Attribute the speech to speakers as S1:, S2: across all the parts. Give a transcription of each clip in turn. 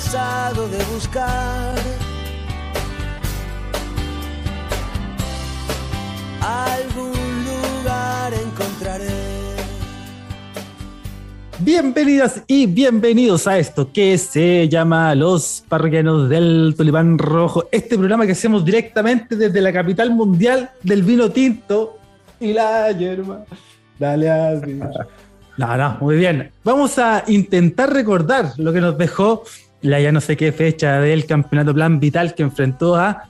S1: cansado de buscar algún lugar encontraré.
S2: Bienvenidas y bienvenidos a esto que se llama Los Parroquianos del Tulipán Rojo, este programa que hacemos directamente desde la capital mundial del vino tinto y la hierba. Dale así. No, no, muy bien. Vamos a intentar recordar lo que nos dejó la ya no sé qué fecha del campeonato plan vital que enfrentó a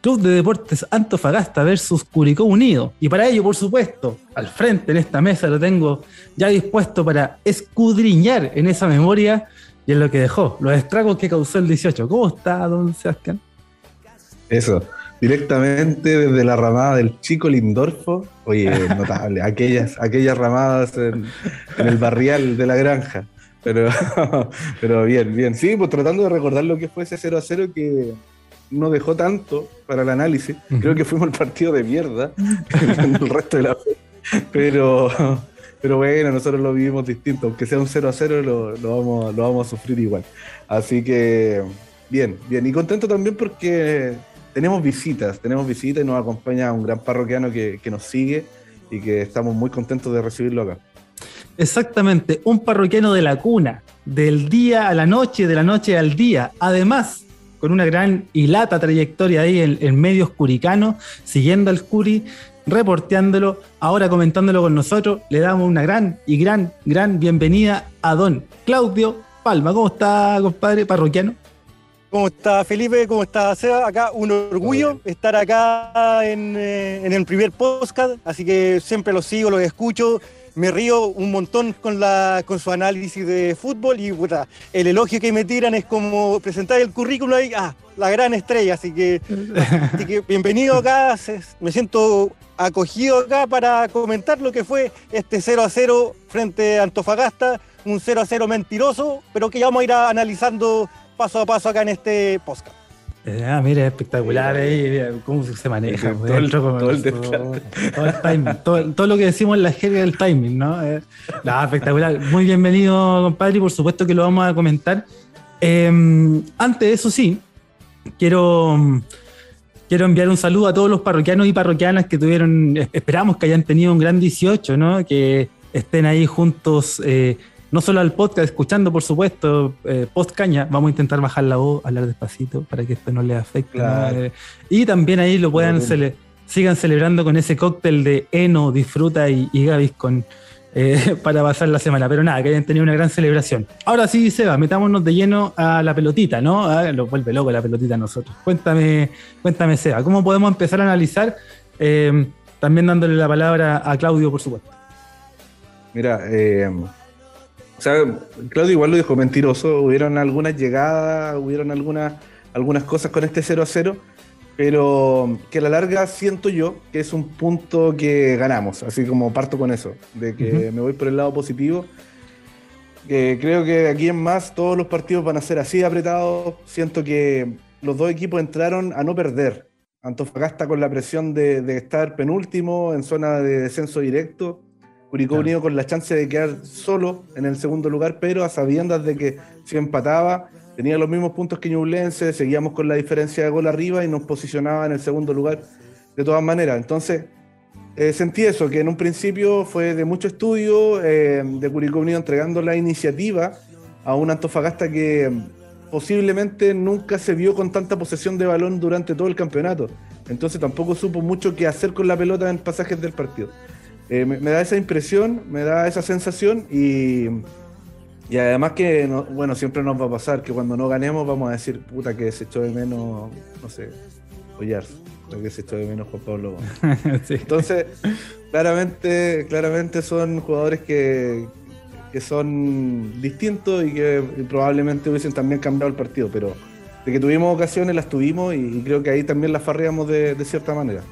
S2: Club de Deportes Antofagasta versus Curicó Unido. Y para ello, por supuesto, al frente en esta mesa lo tengo ya dispuesto para escudriñar en esa memoria y en lo que dejó, los estragos que causó el 18. ¿Cómo está, don Sebastián?
S3: Eso, directamente desde la ramada del Chico Lindorfo. Oye, notable, aquellas, aquellas ramadas en, en el barrial de la granja. Pero, pero bien, bien. Sí, pues tratando de recordar lo que fue ese 0 a 0 que no dejó tanto para el análisis. Creo que fuimos el partido de mierda en el resto de la Pero, pero bueno, nosotros lo vivimos distinto. Aunque sea un 0 a 0, lo, lo, vamos, lo vamos a sufrir igual. Así que, bien, bien. Y contento también porque tenemos visitas, tenemos visitas y nos acompaña un gran parroquiano que, que nos sigue y que estamos muy contentos de recibirlo acá.
S2: Exactamente, un parroquiano de la cuna, del día a la noche, de la noche al día. Además, con una gran y lata trayectoria ahí en, en medios curicanos, siguiendo al Curi, reporteándolo, ahora comentándolo con nosotros, le damos una gran y gran, gran bienvenida a don Claudio Palma. ¿Cómo está, compadre parroquiano?
S4: ¿Cómo está Felipe? ¿Cómo está Seba? Acá un orgullo estar acá en, eh, en el primer podcast, así que siempre los sigo, los escucho me río un montón con, la, con su análisis de fútbol y puta, el elogio que me tiran es como presentar el currículum ahí, ah, la gran estrella, así que, así que bienvenido acá, me siento acogido acá para comentar lo que fue este 0 a 0 frente a Antofagasta, un 0 a 0 mentiroso, pero que ya vamos a ir analizando paso a paso acá en este podcast.
S2: Ah, mira, espectacular ahí, cómo se maneja.
S3: Todo, el, todo, el
S2: todo, el timing, todo, lo que decimos en la jerga del timing, ¿no? Eh, espectacular. Muy bienvenido, compadre, y por supuesto que lo vamos a comentar. Eh, antes de eso, sí, quiero, quiero enviar un saludo a todos los parroquianos y parroquianas que tuvieron, esperamos que hayan tenido un gran 18, ¿no? Que estén ahí juntos. Eh, no solo al podcast, escuchando, por supuesto, eh, post caña, vamos a intentar bajar la voz, hablar despacito para que esto no les afecte.
S3: Claro.
S2: ¿no? Y también ahí lo puedan cele sigan celebrando con ese cóctel de Eno, Disfruta y, y Gaviscon eh, para pasar la semana. Pero nada, que hayan tenido una gran celebración. Ahora sí, Seba, metámonos de lleno a la pelotita, ¿no? Lo vuelve loco la pelotita a nosotros. Cuéntame, cuéntame, Seba, ¿cómo podemos empezar a analizar? Eh, también dándole la palabra a Claudio, por supuesto.
S3: Mira, eh, o sea, Claudio igual lo dijo mentiroso. Hubieron algunas llegadas, hubieron algunas, algunas cosas con este 0 a 0, pero que a la larga siento yo que es un punto que ganamos. Así como parto con eso, de que uh -huh. me voy por el lado positivo. Que creo que aquí en más todos los partidos van a ser así apretados. Siento que los dos equipos entraron a no perder. Antofagasta con la presión de, de estar penúltimo en zona de descenso directo Curicó claro. Unido con la chance de quedar solo en el segundo lugar, pero a sabiendas de que si empataba, tenía los mismos puntos que Ñublense, seguíamos con la diferencia de gol arriba y nos posicionaba en el segundo lugar de todas maneras. Entonces, eh, sentí eso, que en un principio fue de mucho estudio, eh, de Curicó Unido entregando la iniciativa a un Antofagasta que posiblemente nunca se vio con tanta posesión de balón durante todo el campeonato. Entonces tampoco supo mucho qué hacer con la pelota en pasajes del partido. Eh, me, me, da esa impresión, me da esa sensación y, y además que, no, bueno, siempre nos va a pasar que cuando no ganemos vamos a decir, puta, que se echó de menos, no sé, lo que se echó de menos Juan Pablo. sí. Entonces, claramente, claramente son jugadores que, que son distintos y que probablemente hubiesen también cambiado el partido, pero de que tuvimos ocasiones las tuvimos y, y creo que ahí también las farreamos de, de cierta manera.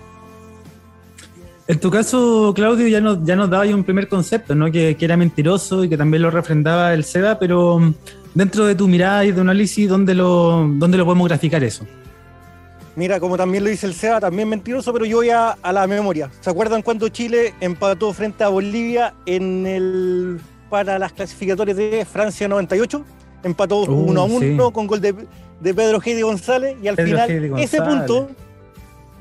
S2: En tu caso, Claudio, ya nos, ya nos daba un primer concepto, ¿no? Que, que, era mentiroso y que también lo refrendaba el SEBA, pero mm, dentro de tu mirada y de análisis, ¿dónde lo, ¿dónde lo podemos graficar eso?
S4: Mira, como también lo dice el SEBA, también mentiroso, pero yo voy a, a la memoria. ¿Se acuerdan cuando Chile empató frente a Bolivia en el para las clasificatorias de Francia 98? empató
S2: Uh,
S4: 1 a 1
S2: sí.
S4: con gol de, de Pedro Heidi González y al
S2: Pedro
S4: final ese punto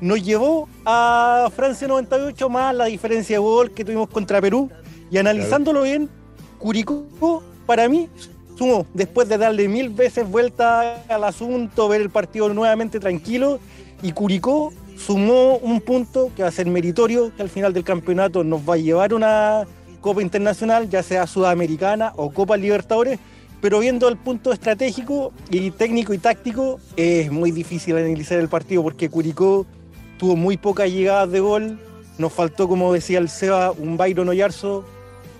S4: nos llevó a Francia 98 más la diferencia de gol que tuvimos contra Perú. Y analizándolo bien, Curicó para mí sumó después de darle mil veces vuelta al asunto, ver el partido nuevamente tranquilo y Curicó sumó un punto que va a ser meritorio, que al final del campeonato nos va a llevar una Copa Internacional, ya sea Sudamericana o Copa Libertadores, pero viendo el punto estratégico y técnico y táctico, es muy difícil analizar el partido porque Curicó tuvo muy pocas llegadas de gol, nos faltó, como decía el Seba, un Byron Oyarzo,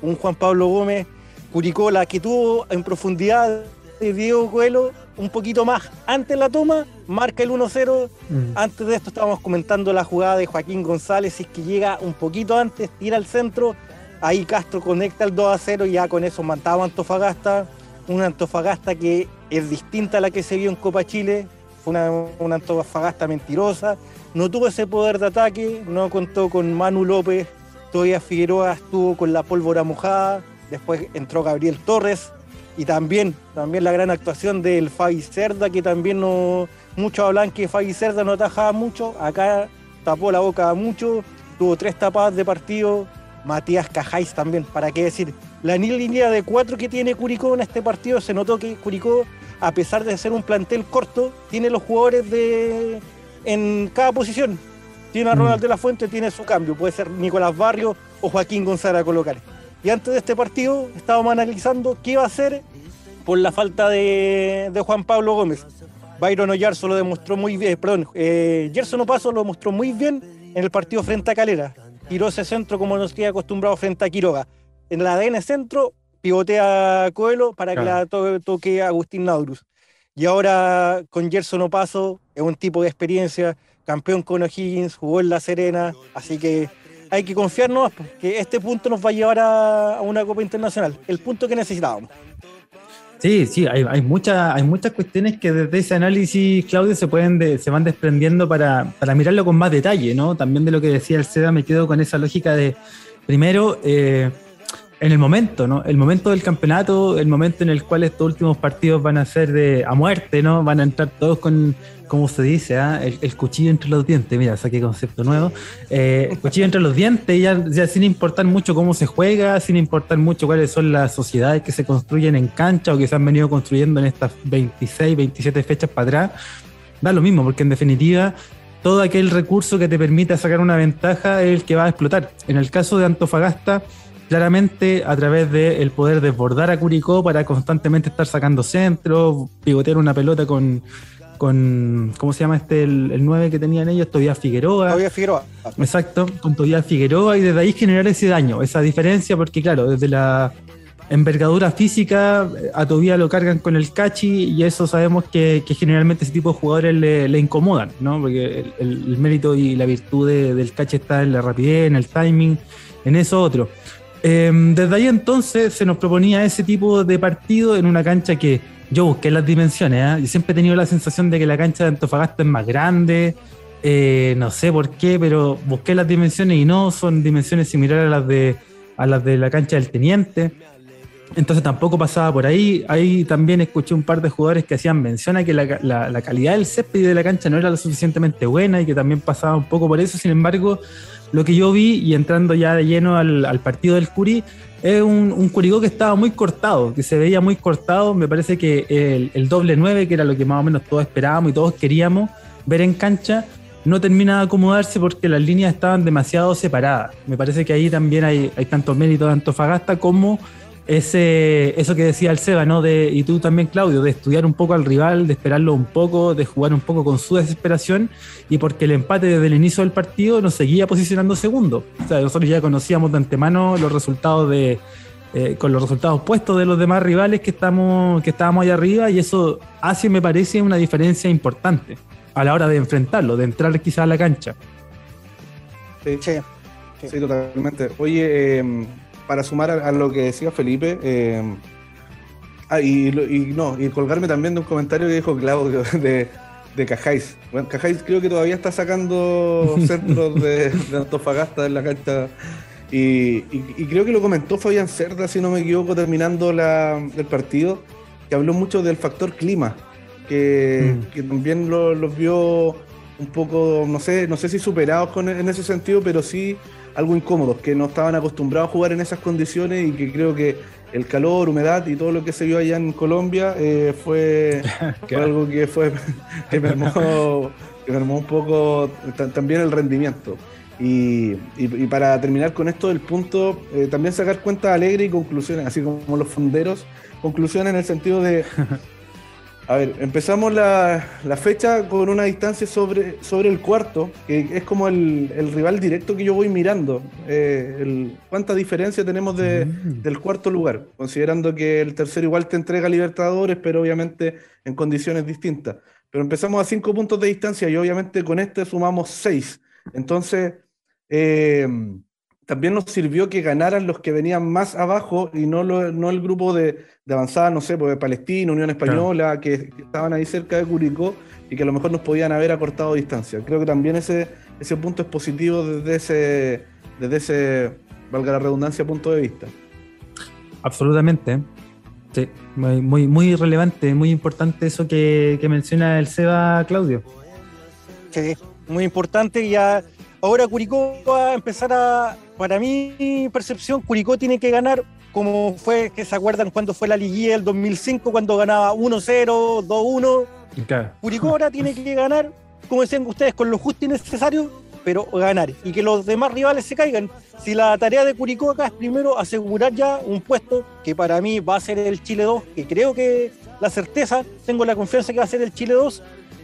S4: un Juan Pablo Gómez, Curicó la que tuvo en profundidad de Diego Coelho un poquito más antes de la toma, marca el 1-0,
S2: Mm.
S4: antes de esto estábamos comentando la jugada de Joaquín González, si es que llega un poquito antes, tira al centro, ahí Castro conecta el 2 a 0 y ya con eso mataba a Antofagasta, una Antofagasta que es distinta a la que se vio en Copa Chile, fue una, una Antofagasta mentirosa, no tuvo ese poder de ataque, no contó con Manu López, todavía Figueroa estuvo con la pólvora mojada, después entró Gabriel Torres, y también, también la gran actuación del Fabi Cerda, que también no, muchos hablan que Fabi Cerda no atajaba mucho, acá tapó la boca mucho, tuvo tres tapadas de partido, Matías Cajáis también, para qué decir, la línea de cuatro que tiene Curicó en este partido, se notó que Curicó, a pesar de ser un plantel corto, tiene los jugadores de en cada posición. Tiene a
S2: Mm.
S4: Ronald de la Fuente, tiene su cambio, puede ser Nicolás Barrio o Joaquín González a colocar. Y antes de este partido estábamos analizando qué iba a hacer por la falta de, de Juan Pablo Gómez. Byron Oyarzo lo demostró muy bien, perdón, eh, Gerson Opaso lo demostró muy bien en el partido frente a Calera. Tiró ese centro como nos queda acostumbrado frente a Quiroga. En la ADN centro, pivotea a Coelho para que la to- toque Agustín Naurus. Y ahora con Gerson Opaso, es un tipo de experiencia, campeón con O'Higgins, jugó en La Serena, así que hay que confiarnos que este punto nos va a llevar a, una Copa Internacional, el punto que necesitábamos.
S2: Sí, sí, hay, hay, hay muchas cuestiones que desde ese análisis, Claudio, se pueden de- se van desprendiendo para, para mirarlo con más detalle, ¿no? También de lo que decía el SEDA, me quedo con esa lógica de, primero, eh, en el momento, ¿no? El momento del campeonato, el momento en el cual estos últimos partidos van a ser de a muerte, ¿no? Van a entrar todos con, como se dice, el, el cuchillo entre los dientes, mira, saqué concepto nuevo. Eh, cuchillo entre los dientes, ya, ya sin importar mucho cómo se juega, sin importar mucho cuáles son las sociedades que se construyen en cancha o que se han venido construyendo en estas 26, 27 fechas para atrás, da lo mismo, porque en definitiva todo aquel recurso que te permita sacar una ventaja es el que va a explotar. En el caso de Antofagasta, claramente a través del poder desbordar a Curicó para constantemente estar sacando centros, pivotear una pelota con, con ¿cómo se llama este? El, el 9 que tenían ellos, Todavía Figueroa.
S4: Todavía Figueroa.
S2: Exacto, con Tobías Figueroa y desde ahí generar ese daño, esa diferencia, porque claro, desde la envergadura física a Tobías lo cargan con el cachi y eso sabemos que, que generalmente ese tipo de jugadores le, le incomodan, ¿no? Porque el, el- el mérito y la virtud de- del cachi está en la rapidez, en el timing, en eso otro. Eh, desde ahí entonces se nos proponía ese tipo de partido en una cancha que yo busqué las dimensiones. ¿ah? Yo siempre he tenido la sensación de que la cancha de Antofagasta es más grande. eh, no sé por qué, pero busqué las dimensiones y no son dimensiones similares a las de, a las de la cancha del Teniente. Entonces tampoco pasaba por ahí. Ahí también escuché un par de jugadores que hacían mención a que la, la- la calidad del césped y de la cancha no era lo suficientemente buena y que también pasaba un poco por eso. Sin embargo, lo que yo vi y entrando ya de lleno al, partido del Curi, es un, un Curicó que estaba muy cortado, que se veía muy cortado. Me parece que el, el doble 9, que era lo que más o menos todos esperábamos y todos queríamos ver en cancha, no termina de acomodarse porque las líneas estaban demasiado separadas. Me parece que ahí también hay, hay tanto mérito de Antofagasta como ese, eso que decía el Seba, ¿no? De, y tú también, Claudio, de estudiar un poco al rival, de esperarlo un poco, de jugar un poco con su desesperación, y porque el empate desde el inicio del partido nos seguía posicionando segundo. O sea, nosotros ya conocíamos de antemano los resultados de. eh, con los resultados puestos de los demás rivales que estamos que estábamos allá arriba y eso hace me parece una diferencia importante a la hora de enfrentarlo de entrar quizás a la cancha
S3: Sí,
S4: Sí.
S3: sí, totalmente. Oye, eh, para sumar a, a lo que decía Felipe, eh, ah, y, no, y colgarme también de un comentario que dijo Claudio de, de Cajáis. Bueno, Cajáis creo que todavía está sacando centros de, de Antofagasta en la cancha. Y, y- y creo que lo comentó Fabián Cerda, si no me equivoco, terminando la- el partido, que habló mucho del factor clima, que,
S2: Mm.
S3: que también lo- los vio un poco, no sé, no sé si superados con, en ese sentido, pero sí algo incómodos, que no estaban acostumbrados a jugar en esas condiciones y que creo que el calor, humedad y todo lo que se vio allá en Colombia eh, fue, fue algo que fue que mermó, que mermó un poco ta- también el rendimiento. Y, y- y para terminar con esto del punto, eh, también sacar cuenta alegre y conclusiones, así como los fonderos, conclusiones en el sentido de, a ver, empezamos la, la fecha con una distancia sobre, sobre el cuarto, que es como el, el rival directo que yo voy mirando. eh, el- ¿Cuánta diferencia tenemos de,
S2: Mm.
S3: del cuarto lugar? Considerando que el tercero igual te entrega Libertadores, pero obviamente en condiciones distintas. Pero empezamos a cinco puntos de distancia y obviamente con este sumamos seis. Entonces, eh, también nos sirvió que ganaran los que venían más abajo y no, lo- no el grupo de, de avanzada, no sé, pues de Palestina, Unión Española, que, que estaban ahí cerca de Curicó y que a lo mejor nos podían haber acortado distancia. Creo que también ese, ese punto es positivo desde ese, desde ese, valga la redundancia, punto de vista.
S2: Absolutamente. Sí, muy, muy, muy relevante, muy importante eso que, que menciona el Seba Claudio.
S4: Sí, muy importante. Ya ahora Curicó va a empezar a, para mi percepción, Curicó tiene que ganar como fue, que se acuerdan cuando fue la liguilla del 2005, cuando ganaba 1-0, 2-1.
S2: Claro.
S4: Curicó ahora tiene que ganar, como decían ustedes, con lo justo y necesario, pero ganar. Y que los demás rivales se caigan. Si la tarea de Curicó acá es primero asegurar ya un puesto, que para mí va a ser el Chile 2, que creo que la certeza, tengo la confianza que va a ser el Chile 2,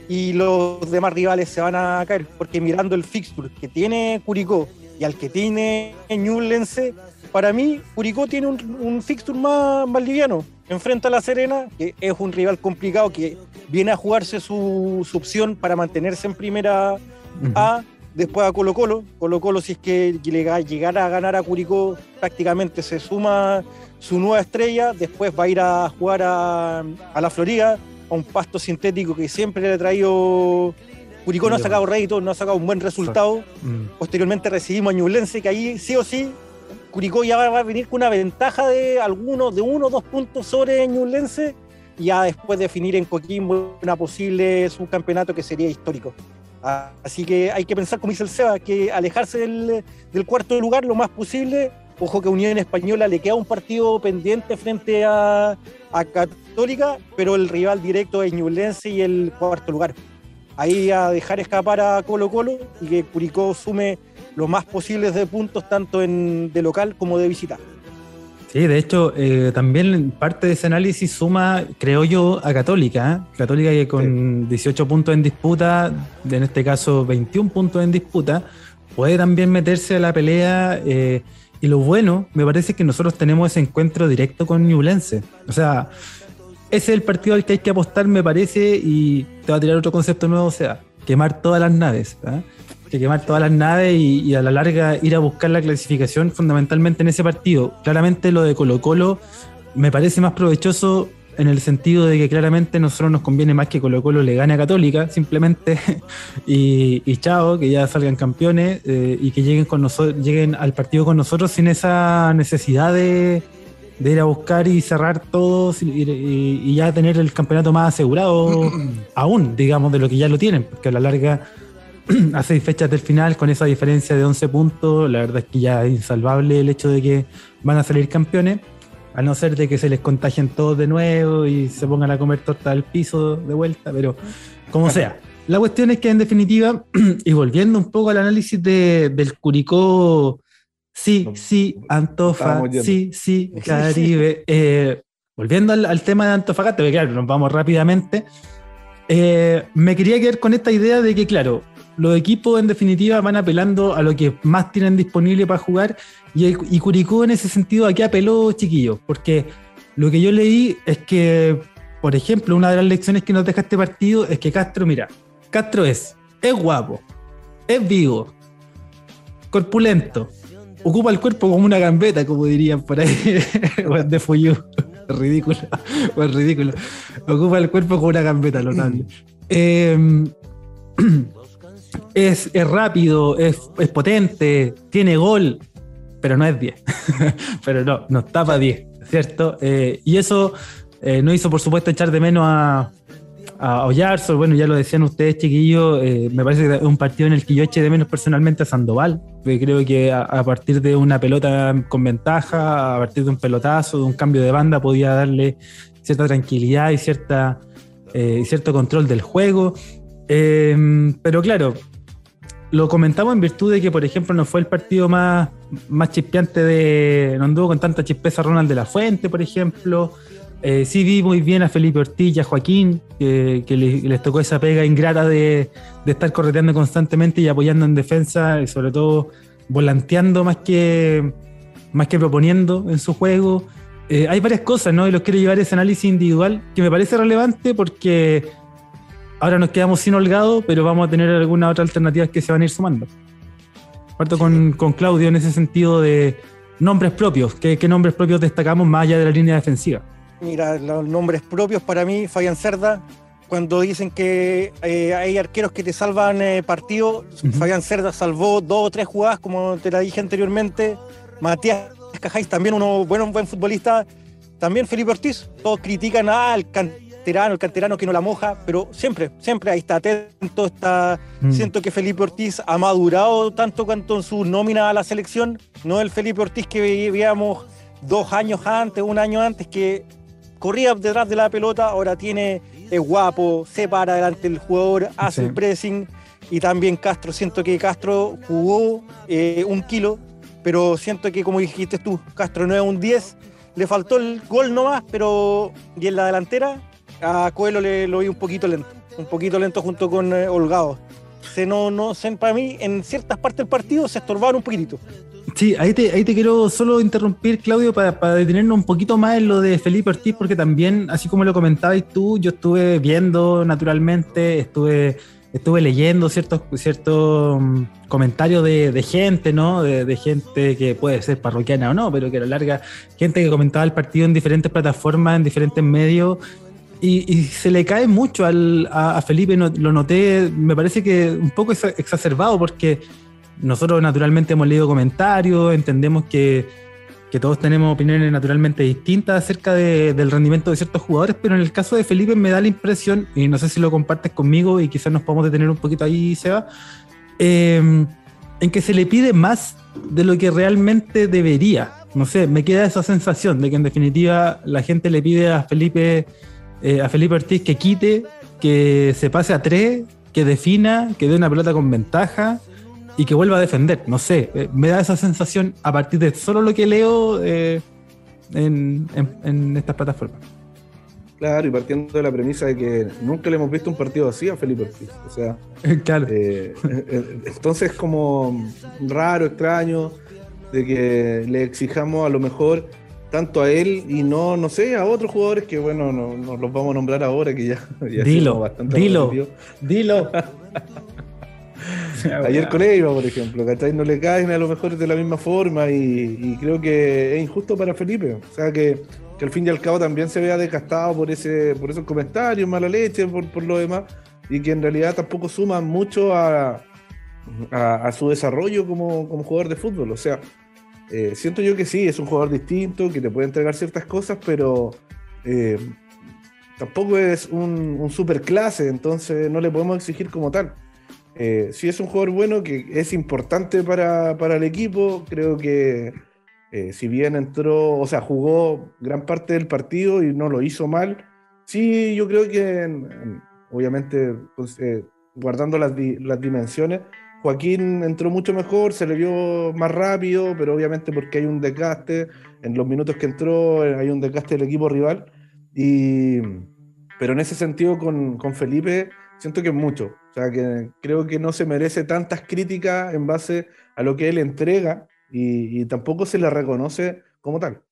S4: y los demás rivales se van a caer, porque mirando el fixture que tiene Curicó y al que tiene Ñublense, para mí Curicó tiene un, un fixture más, más liviano. Enfrenta a La Serena, que es un rival complicado que viene a jugarse su, su opción para mantenerse en primera A, después a Colo Colo. Colo Colo, si es que llega- llegara a ganar a Curicó, prácticamente se suma su nueva estrella. Después va a ir a jugar a, a la Florida, a un pasto sintético que siempre le ha traído. Curicó no ha sacado rédito, no ha sacado un buen resultado.
S2: Mm.
S4: Posteriormente recibimos a Ñublense, que ahí sí o sí, Curicó ya va a venir con una ventaja de algunos, de uno o dos puntos sobre Ñublense, y ya después definir en Coquimbo una posible subcampeonato que sería histórico. Así que hay que pensar, como dice el Seba, que alejarse del, del cuarto lugar lo más posible. Ojo que Unión Española le queda un partido pendiente frente a, a Católica, pero el rival directo es Ñublense y el cuarto lugar. Ahí a dejar escapar a Colo Colo y que Curicó sume lo más posibles de puntos tanto en, de local como de visita.
S2: Sí, de hecho, eh, también parte de ese análisis suma, creo yo, a Católica. ¿eh? Católica que con 18 puntos en disputa, en este caso 21 puntos en disputa, puede también meterse a la pelea. eh, y lo bueno, me parece que nosotros tenemos ese encuentro directo con Ñublense. O sea, ese es el partido al que hay que apostar, me parece, y te va a tirar otro concepto nuevo, o sea, quemar todas las naves. ¿ah? Que quemar todas las naves y, y a la larga ir a buscar la clasificación fundamentalmente en ese partido. Claramente lo de Colo Colo me parece más provechoso en el sentido de que claramente a nosotros nos conviene más que Colo Colo le gane a Católica, simplemente, y, y chao, que ya salgan campeones eh, y que lleguen, con nosotros, lleguen al partido con nosotros sin esa necesidad de, de ir a buscar y cerrar todos y, y- y ya tener el campeonato más asegurado aún, digamos, de lo que ya lo tienen, porque a la larga, a seis fechas del final, con esa diferencia de 11 puntos, la verdad es que ya es insalvable el hecho de que van a salir campeones, a no ser de que se les contagien todos de nuevo y se pongan a comer torta al piso de vuelta, pero como sea. La cuestión es que en definitiva, y volviendo un poco al análisis de- del Curicó, sí, sí, Antofa, sí, sí, Caribe. eh, volviendo al, al tema de Antofagasta, porque claro, nos vamos rápidamente. eh, me quería quedar con esta idea de que, claro, los equipos en definitiva van apelando a lo que más tienen disponible para jugar y, el- y Curicó en ese sentido aquí apeló, chiquillos, porque lo que yo leí es que, por ejemplo, una de las lecciones que nos deja este partido es que Castro, mira, Castro es, es guapo, es vivo, corpulento, ocupa el cuerpo como una gambeta, como dirían por ahí, de Fuyu. ridículo, ridículo. Ocupa el cuerpo como una gambeta, notable. Eh, es, es rápido, es, es potente, tiene gol, pero no es 10. pero no, nos tapa 10, ¿cierto? Eh, y eso Eh, no hizo, por supuesto, echar de menos a, a Oyarzor. Bueno, ya lo decían ustedes, chiquillos. eh, me parece que es un partido en el que yo eché de menos personalmente a Sandoval. creo que a, partir de una pelota con ventaja, a partir de un pelotazo, de un cambio de banda, podía darle cierta tranquilidad y cierta, cierto control del juego. Pero claro, lo comentamos en virtud de que, por ejemplo, no fue el partido más, más chispeante de. No anduvo con tanta chispeza Ronald de la Fuente, por ejemplo. Eh, sí vi muy bien a Felipe Ortiz y a Joaquín, que, que le- les tocó esa pega ingrata de, de estar correteando constantemente y apoyando en defensa, y sobre todo volanteando más que, más que proponiendo en su juego. Eh, hay varias cosas, ¿no? Y los quiero llevar ese análisis individual que me parece relevante porque ahora nos quedamos sin holgado, pero vamos a tener algunas otras alternativas que se van a ir sumando. Parto con, con Claudio en ese sentido de nombres propios. ¿Qué, qué nombres propios destacamos más allá de la línea defensiva?
S4: Mira, los nombres propios para mí, Fabián Cerda, cuando dicen que eh, hay arqueros que te salvan eh, partidos,
S2: Ujú.
S4: Fabián Cerda salvó dos o tres jugadas, como te la dije anteriormente. Matías Cajáis, también uno bueno, un buen futbolista. También Felipe Ortiz, todos critican al canterano, el canterano que no la moja, pero siempre, siempre ahí está atento, está
S2: Mm.
S4: Siento que Felipe Ortiz ha madurado tanto cuanto en su nómina a la selección. No el Felipe Ortiz que veíamos dos años antes, un año antes, que corría detrás de la pelota, ahora tiene, es guapo, se para delante del jugador, hace
S2: Sí.
S4: el pressing. Y también Castro, siento que Castro jugó eh, un kilo, pero siento que como dijiste tú, Castro no es un 10, le faltó el gol nomás, pero y en la delantera a Coelho le lo vi un poquito lento, un poquito lento junto con eh, Holgado. Se no, no, se, para mí, en ciertas partes del partido se estorbaron un poquitito.
S2: Sí, ahí te, ahí te quiero solo interrumpir, Claudio, para, para detenernos un poquito más en lo de Felipe Ortiz, porque también, así como lo comentabais tú, yo estuve viendo naturalmente, estuve, estuve leyendo ciertos, ciertos mm, comentarios de, de gente, ¿no? De, de gente que puede ser parroquiana o no, pero que a la larga, gente que comentaba el partido en diferentes plataformas, en diferentes medios. Y, se le cae mucho al, a, Felipe, no- lo noté, me parece que un poco exa- exacerbado, porque nosotros naturalmente hemos leído comentarios, entendemos que, que todos tenemos opiniones naturalmente distintas acerca de- del rendimiento de ciertos jugadores, pero en el caso de Felipe me da la impresión, y no sé si lo compartes conmigo y quizás nos podemos detener un poquito ahí, Seba, eh, en que se le pide más de lo que realmente debería. No sé, me queda esa sensación de que en definitiva la gente le pide a Felipe, eh, a Felipe Ortiz que quite, que se pase a tres, que defina, que dé una pelota con ventaja y que vuelva a defender. No sé, eh, me da esa sensación a partir de solo lo que leo eh, en, en- en estas plataformas.
S3: Claro, y partiendo de la premisa de que nunca le hemos visto un partido así a Felipe Ortiz. O sea,
S2: claro.
S3: eh, entonces es como raro, extraño, de que le exijamos a lo mejor tanto a él y no, no sé, a otros jugadores que, bueno, no, no los vamos a nombrar ahora, que ya, ya
S2: Dilo,
S3: bastante
S2: dilo. Dilo.
S3: Ayer con Eiva, por ejemplo, ¿cachai? No le caen a lo mejor de la misma forma y, y creo que es injusto para Felipe. O sea, que, que al fin y al cabo también se vea desgastado por ese por esos comentarios, mala leche, por, por lo demás, y que en realidad tampoco suman mucho a, a, a su desarrollo como, como jugador de fútbol. O sea, eh, siento yo que sí, es un jugador distinto, que te puede entregar ciertas cosas, pero eh, tampoco es un, un super clase, entonces no le podemos exigir como tal. Eh, sí es un jugador bueno que es importante para, para el equipo. Creo que eh, si bien entró, o sea, jugó gran parte del partido y no lo hizo mal, sí yo creo que en- en- obviamente pues, eh, guardando las, di- las dimensiones, Joaquín entró mucho mejor, se le vio más rápido, pero obviamente porque hay un desgaste, en los minutos que entró eh, hay un desgaste del equipo rival. Y, pero en ese sentido con, con Felipe siento que es mucho. O sea, que creo que no se merece tantas críticas en base a lo que él entrega y, y tampoco se le reconoce como tal.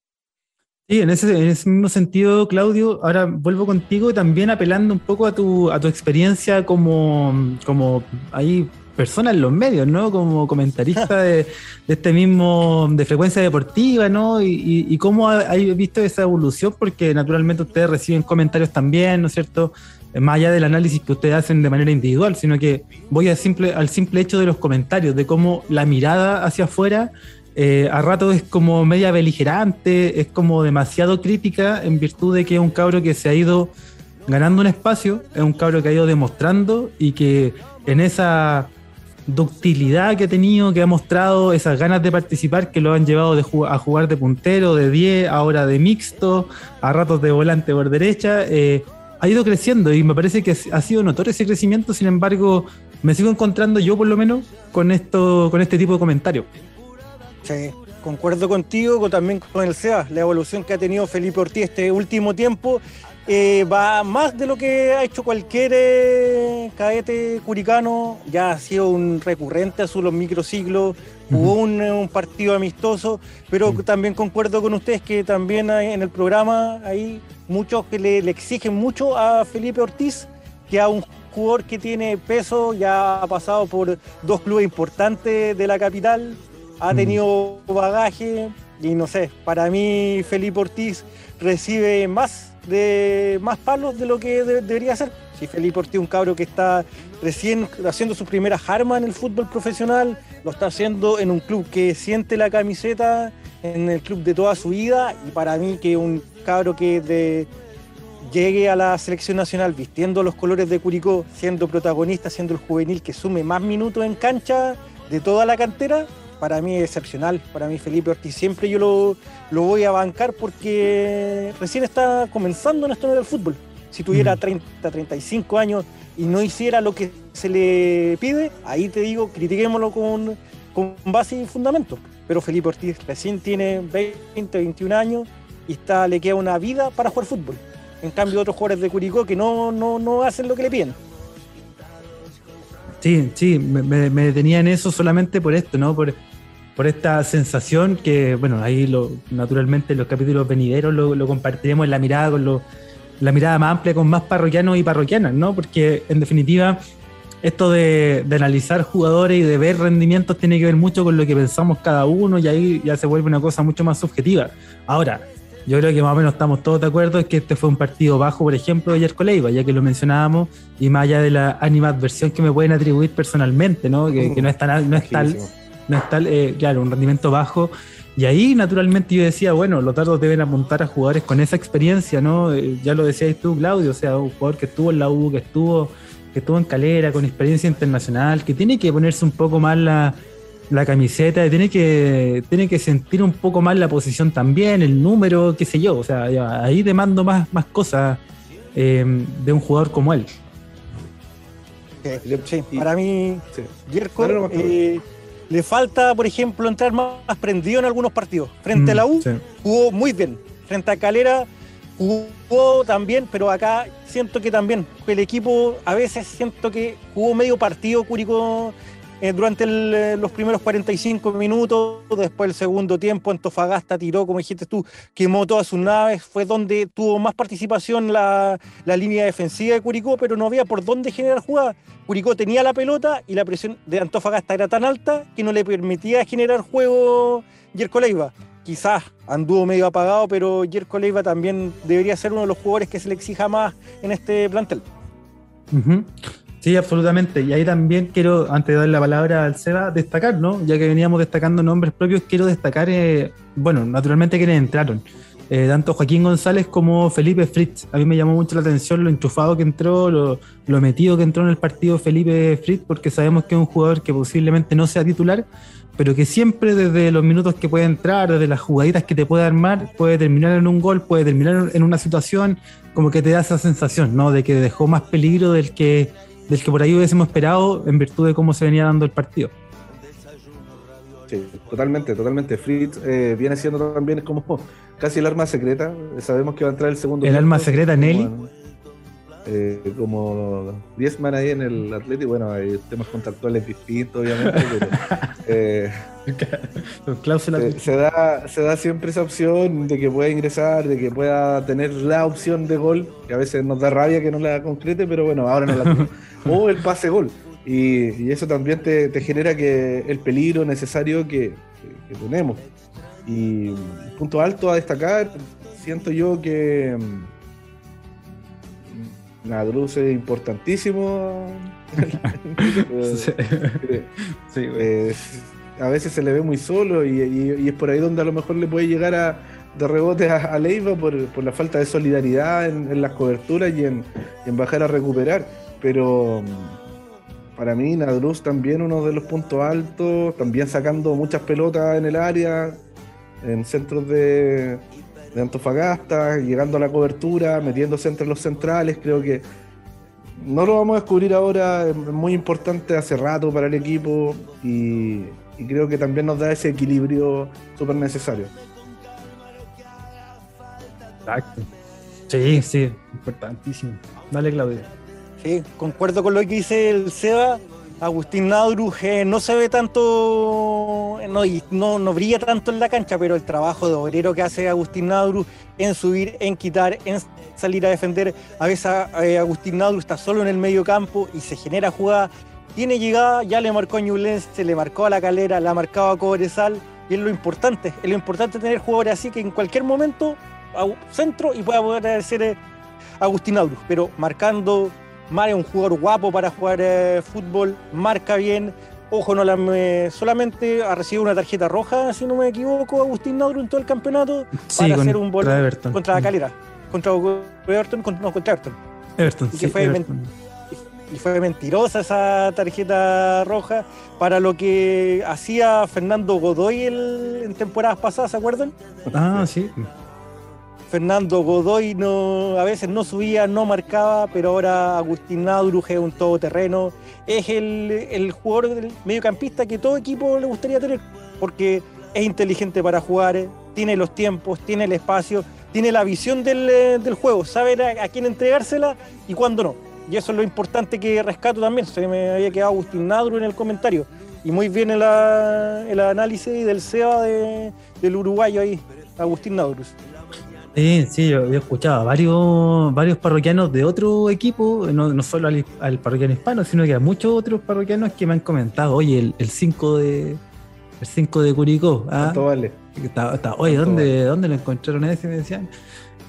S2: Sí, en ese, en ese mismo sentido, Claudio, ahora vuelvo contigo y también apelando un poco a tu, a tu experiencia como, como ahí persona en los medios, ¿no? Como comentarista de, este mismo, de frecuencia deportiva, ¿no? Y, y, y cómo ha- visto esa evolución, porque naturalmente ustedes reciben comentarios también, ¿no es cierto? Más allá del análisis que ustedes hacen de manera individual, sino que voy al simple, al simple hecho de los comentarios, de cómo la mirada hacia afuera eh, a rato es como media beligerante, es como demasiado crítica en virtud de que es un cabro que se ha ido ganando un espacio, es un cabro que ha ido demostrando y que en esa ductilidad que ha tenido, que ha mostrado, esas ganas de participar que lo han llevado de a jugar de puntero, de 10, ahora de mixto, a ratos de volante por derecha, eh, ha ido creciendo y me parece que ha sido notorio ese crecimiento, sin embargo, me sigo encontrando yo por lo menos con esto, con este tipo de comentarios.
S4: Sí, concuerdo contigo, también con el SEA, la evolución que ha tenido Felipe Ortiz este último tiempo eh, va más de lo que ha hecho cualquier eh, cadete curicano, ya ha sido un recurrente a sus microciclos, jugó un, partido amistoso, pero también concuerdo con ustedes que también hay, en el programa hay muchos que le, exigen mucho a Felipe Ortiz, que a un jugador que tiene peso, ya ha pasado por dos clubes importantes de la capital, ha tenido bagaje y no sé, para mí Felipe Ortiz recibe más de más palos de lo que debería ser. Si Felipe Ortiz un cabro que está recién haciendo sus primeras armas en el fútbol profesional, lo está haciendo en un club que siente la camiseta, en el club de toda su vida, y para mí que un cabro que llegue a la selección nacional vistiendo los colores de Curicó, siendo protagonista, siendo el juvenil que sume más minutos en cancha de toda la cantera, para mí es excepcional. Para mí Felipe Ortiz siempre yo lo, lo voy a bancar porque recién está comenzando en esto del fútbol. Si tuviera 30, mm. 35 años y no hiciera lo que se le pide, ahí te digo, critiquémoslo con, con base y fundamento. Pero Felipe Ortiz recién tiene 20, 21 años y está, le queda una vida para jugar fútbol. En cambio, otros jugadores de Curicó que no, no, no hacen lo que le piden.
S2: Sí, sí, me, me, detenía en eso solamente por esto, ¿no? Por, por esta sensación que, bueno, ahí lo, naturalmente en los capítulos venideros lo, compartiremos en la mirada con la mirada más amplia con más parroquianos y parroquianas, ¿no? Porque en definitiva esto de, analizar jugadores y de ver rendimientos tiene que ver mucho con lo que pensamos cada uno y ahí ya se vuelve una cosa mucho más subjetiva. Ahora, yo creo que más o menos estamos todos de acuerdo en que este fue un partido bajo, por ejemplo, de Yerko Leiva, ya que lo mencionábamos, y más allá de la animadversión que me pueden atribuir personalmente, ¿no? Que, no es tan, no es tal eh, claro, un rendimiento bajo. Y ahí naturalmente yo decía, bueno, los tardos deben apuntar a jugadores con esa experiencia, ¿no? Eh, ya lo decías tú, Claudio, o sea, un jugador que estuvo en la U, que estuvo, que estuvo en Calera, con experiencia internacional, que tiene que ponerse un poco más la, la camiseta, tiene que, tiene que sentir un poco más la posición también, el número, qué sé yo, o sea, ahí demando más, más cosas eh, de un jugador como él.
S4: Sí, para mí, sí. Le falta, por ejemplo, entrar más, prendido en algunos partidos. Frente a la U jugó muy bien. Frente a Calera jugó también, pero acá siento que también el equipo a veces siento que jugó medio partido Curicó eh, durante eh, los primeros 45 minutos, después el segundo tiempo, Antofagasta tiró, como dijiste tú, quemó todas sus naves, fue donde tuvo más participación la, línea defensiva de Curicó, pero no había por dónde generar jugada. Curicó tenía la pelota y la presión de Antofagasta era tan alta que no le permitía generar juego Yerko Leiva. Quizás anduvo medio apagado, pero Yerko Leiva también debería ser uno de los jugadores que se le exija más en este plantel.
S2: Sí, absolutamente. Y ahí también quiero, antes de dar la palabra al Seba, destacar, ¿no? Ya que veníamos destacando nombres propios, quiero destacar, eh, bueno, naturalmente quienes entraron. Eh, tanto Joaquín González como Felipe Fritz. A mí me llamó mucho la atención lo enchufado que entró, lo, lo metido que entró en el partido Felipe Fritz, porque sabemos que es un jugador que posiblemente no sea titular, pero que siempre desde los minutos que puede entrar, desde las jugaditas que te puede armar, puede terminar en un gol, puede terminar en una situación, como que te da esa sensación, ¿no? De que dejó más peligro del que del que por ahí hubiésemos esperado en virtud de cómo se venía dando el partido.
S3: Sí, totalmente, totalmente. Fritz eh, viene siendo también como casi el arma secreta. Sabemos que va a entrar el segundo.
S2: El arma secreta, Nelly.
S3: Eh, como 10 man ahí en el Atlético, bueno, hay temas contractuales distintos, obviamente, pero eh, se, da, se da siempre esa opción de que pueda ingresar, de que pueda tener la opción de gol, que a veces nos da rabia que no la concrete, pero bueno, ahora no la O el pase gol. Y, eso también te, genera que el peligro necesario que, tenemos. Y punto alto a destacar, siento yo que Nadruz es importantísimo. a veces se le ve muy solo y, y- y es por ahí donde a lo mejor le puede llegar a, de rebote a, a Leiva por, por la falta de solidaridad en, en las coberturas y en, y en bajar a recuperar. Pero mm, para mí Nadruz también uno de los puntos altos, también sacando muchas pelotas en el área, en centros de, Antofagasta, llegando a la cobertura, metiéndose entre los centrales, creo que no lo vamos a descubrir ahora, es muy importante hace rato para el equipo y, y creo que también nos da ese equilibrio súper necesario.
S2: Exacto. Sí, sí, importantísimo. Dale, Claudio.
S4: Sí, concuerdo con lo que dice el Seba. Agustín Nadruz eh, no se ve tanto, eh, no, no, brilla tanto en la cancha, pero el trabajo de obrero que hace Agustín Nadruz en subir, en quitar, en salir a defender. A veces eh, Agustín Nadruz está solo en el medio campo y se genera jugada. Tiene llegada, ya le marcó a Ñublense, le marcó a la calera, la ha marcado a Cobresal. Y es lo importante, es lo importante tener jugadores así que en cualquier momento, a centro y pueda poder eh, Agustín Nadruz, pero marcando Mar es un jugador guapo para jugar eh, fútbol, marca bien. Ojo, no la me- solamente ha recibido una tarjeta roja, si no me equivoco, Agustín Nauro en todo el campeonato
S2: Sí,
S4: para hacer un bol
S2: contra Everton.
S4: contra la calera. Contra Everton, contra, no, contra Everton.
S2: Everton,
S4: Y que fue
S2: Everton.
S4: Y fue mentirosa esa tarjeta roja para lo que hacía Fernando Godoy el- en temporadas pasadas, ¿se acuerdan?
S2: Ah, sí.
S4: Fernando Godoy no, a veces no subía, no marcaba, pero ahora Agustín Nadruj es un todoterreno. Es el, el jugador del mediocampista que todo equipo le gustaría tener, porque es inteligente para jugar, tiene los tiempos, tiene el espacio, tiene la visión del, del juego, sabe a, quién entregársela y cuándo no. Y eso es lo importante que rescato también. Se me había quedado Agustín Nadru en el comentario. Y muy bien el, el análisis del SEBA de- del uruguayo ahí, Agustín Nadrus.
S2: Sí, sí, yo he escuchado a varios, varios parroquianos de otro equipo, no, no solo al, al parroquiano hispano, sino que a muchos otros parroquianos que me han comentado, oye, el, el 5 de el 5 de Curicó, ¿ah?
S3: ¿Cuánto vale?
S2: Está- está- oye,
S3: ¿Cuánto
S2: ¿dónde, ¿dónde lo encontraron ese? Me decían.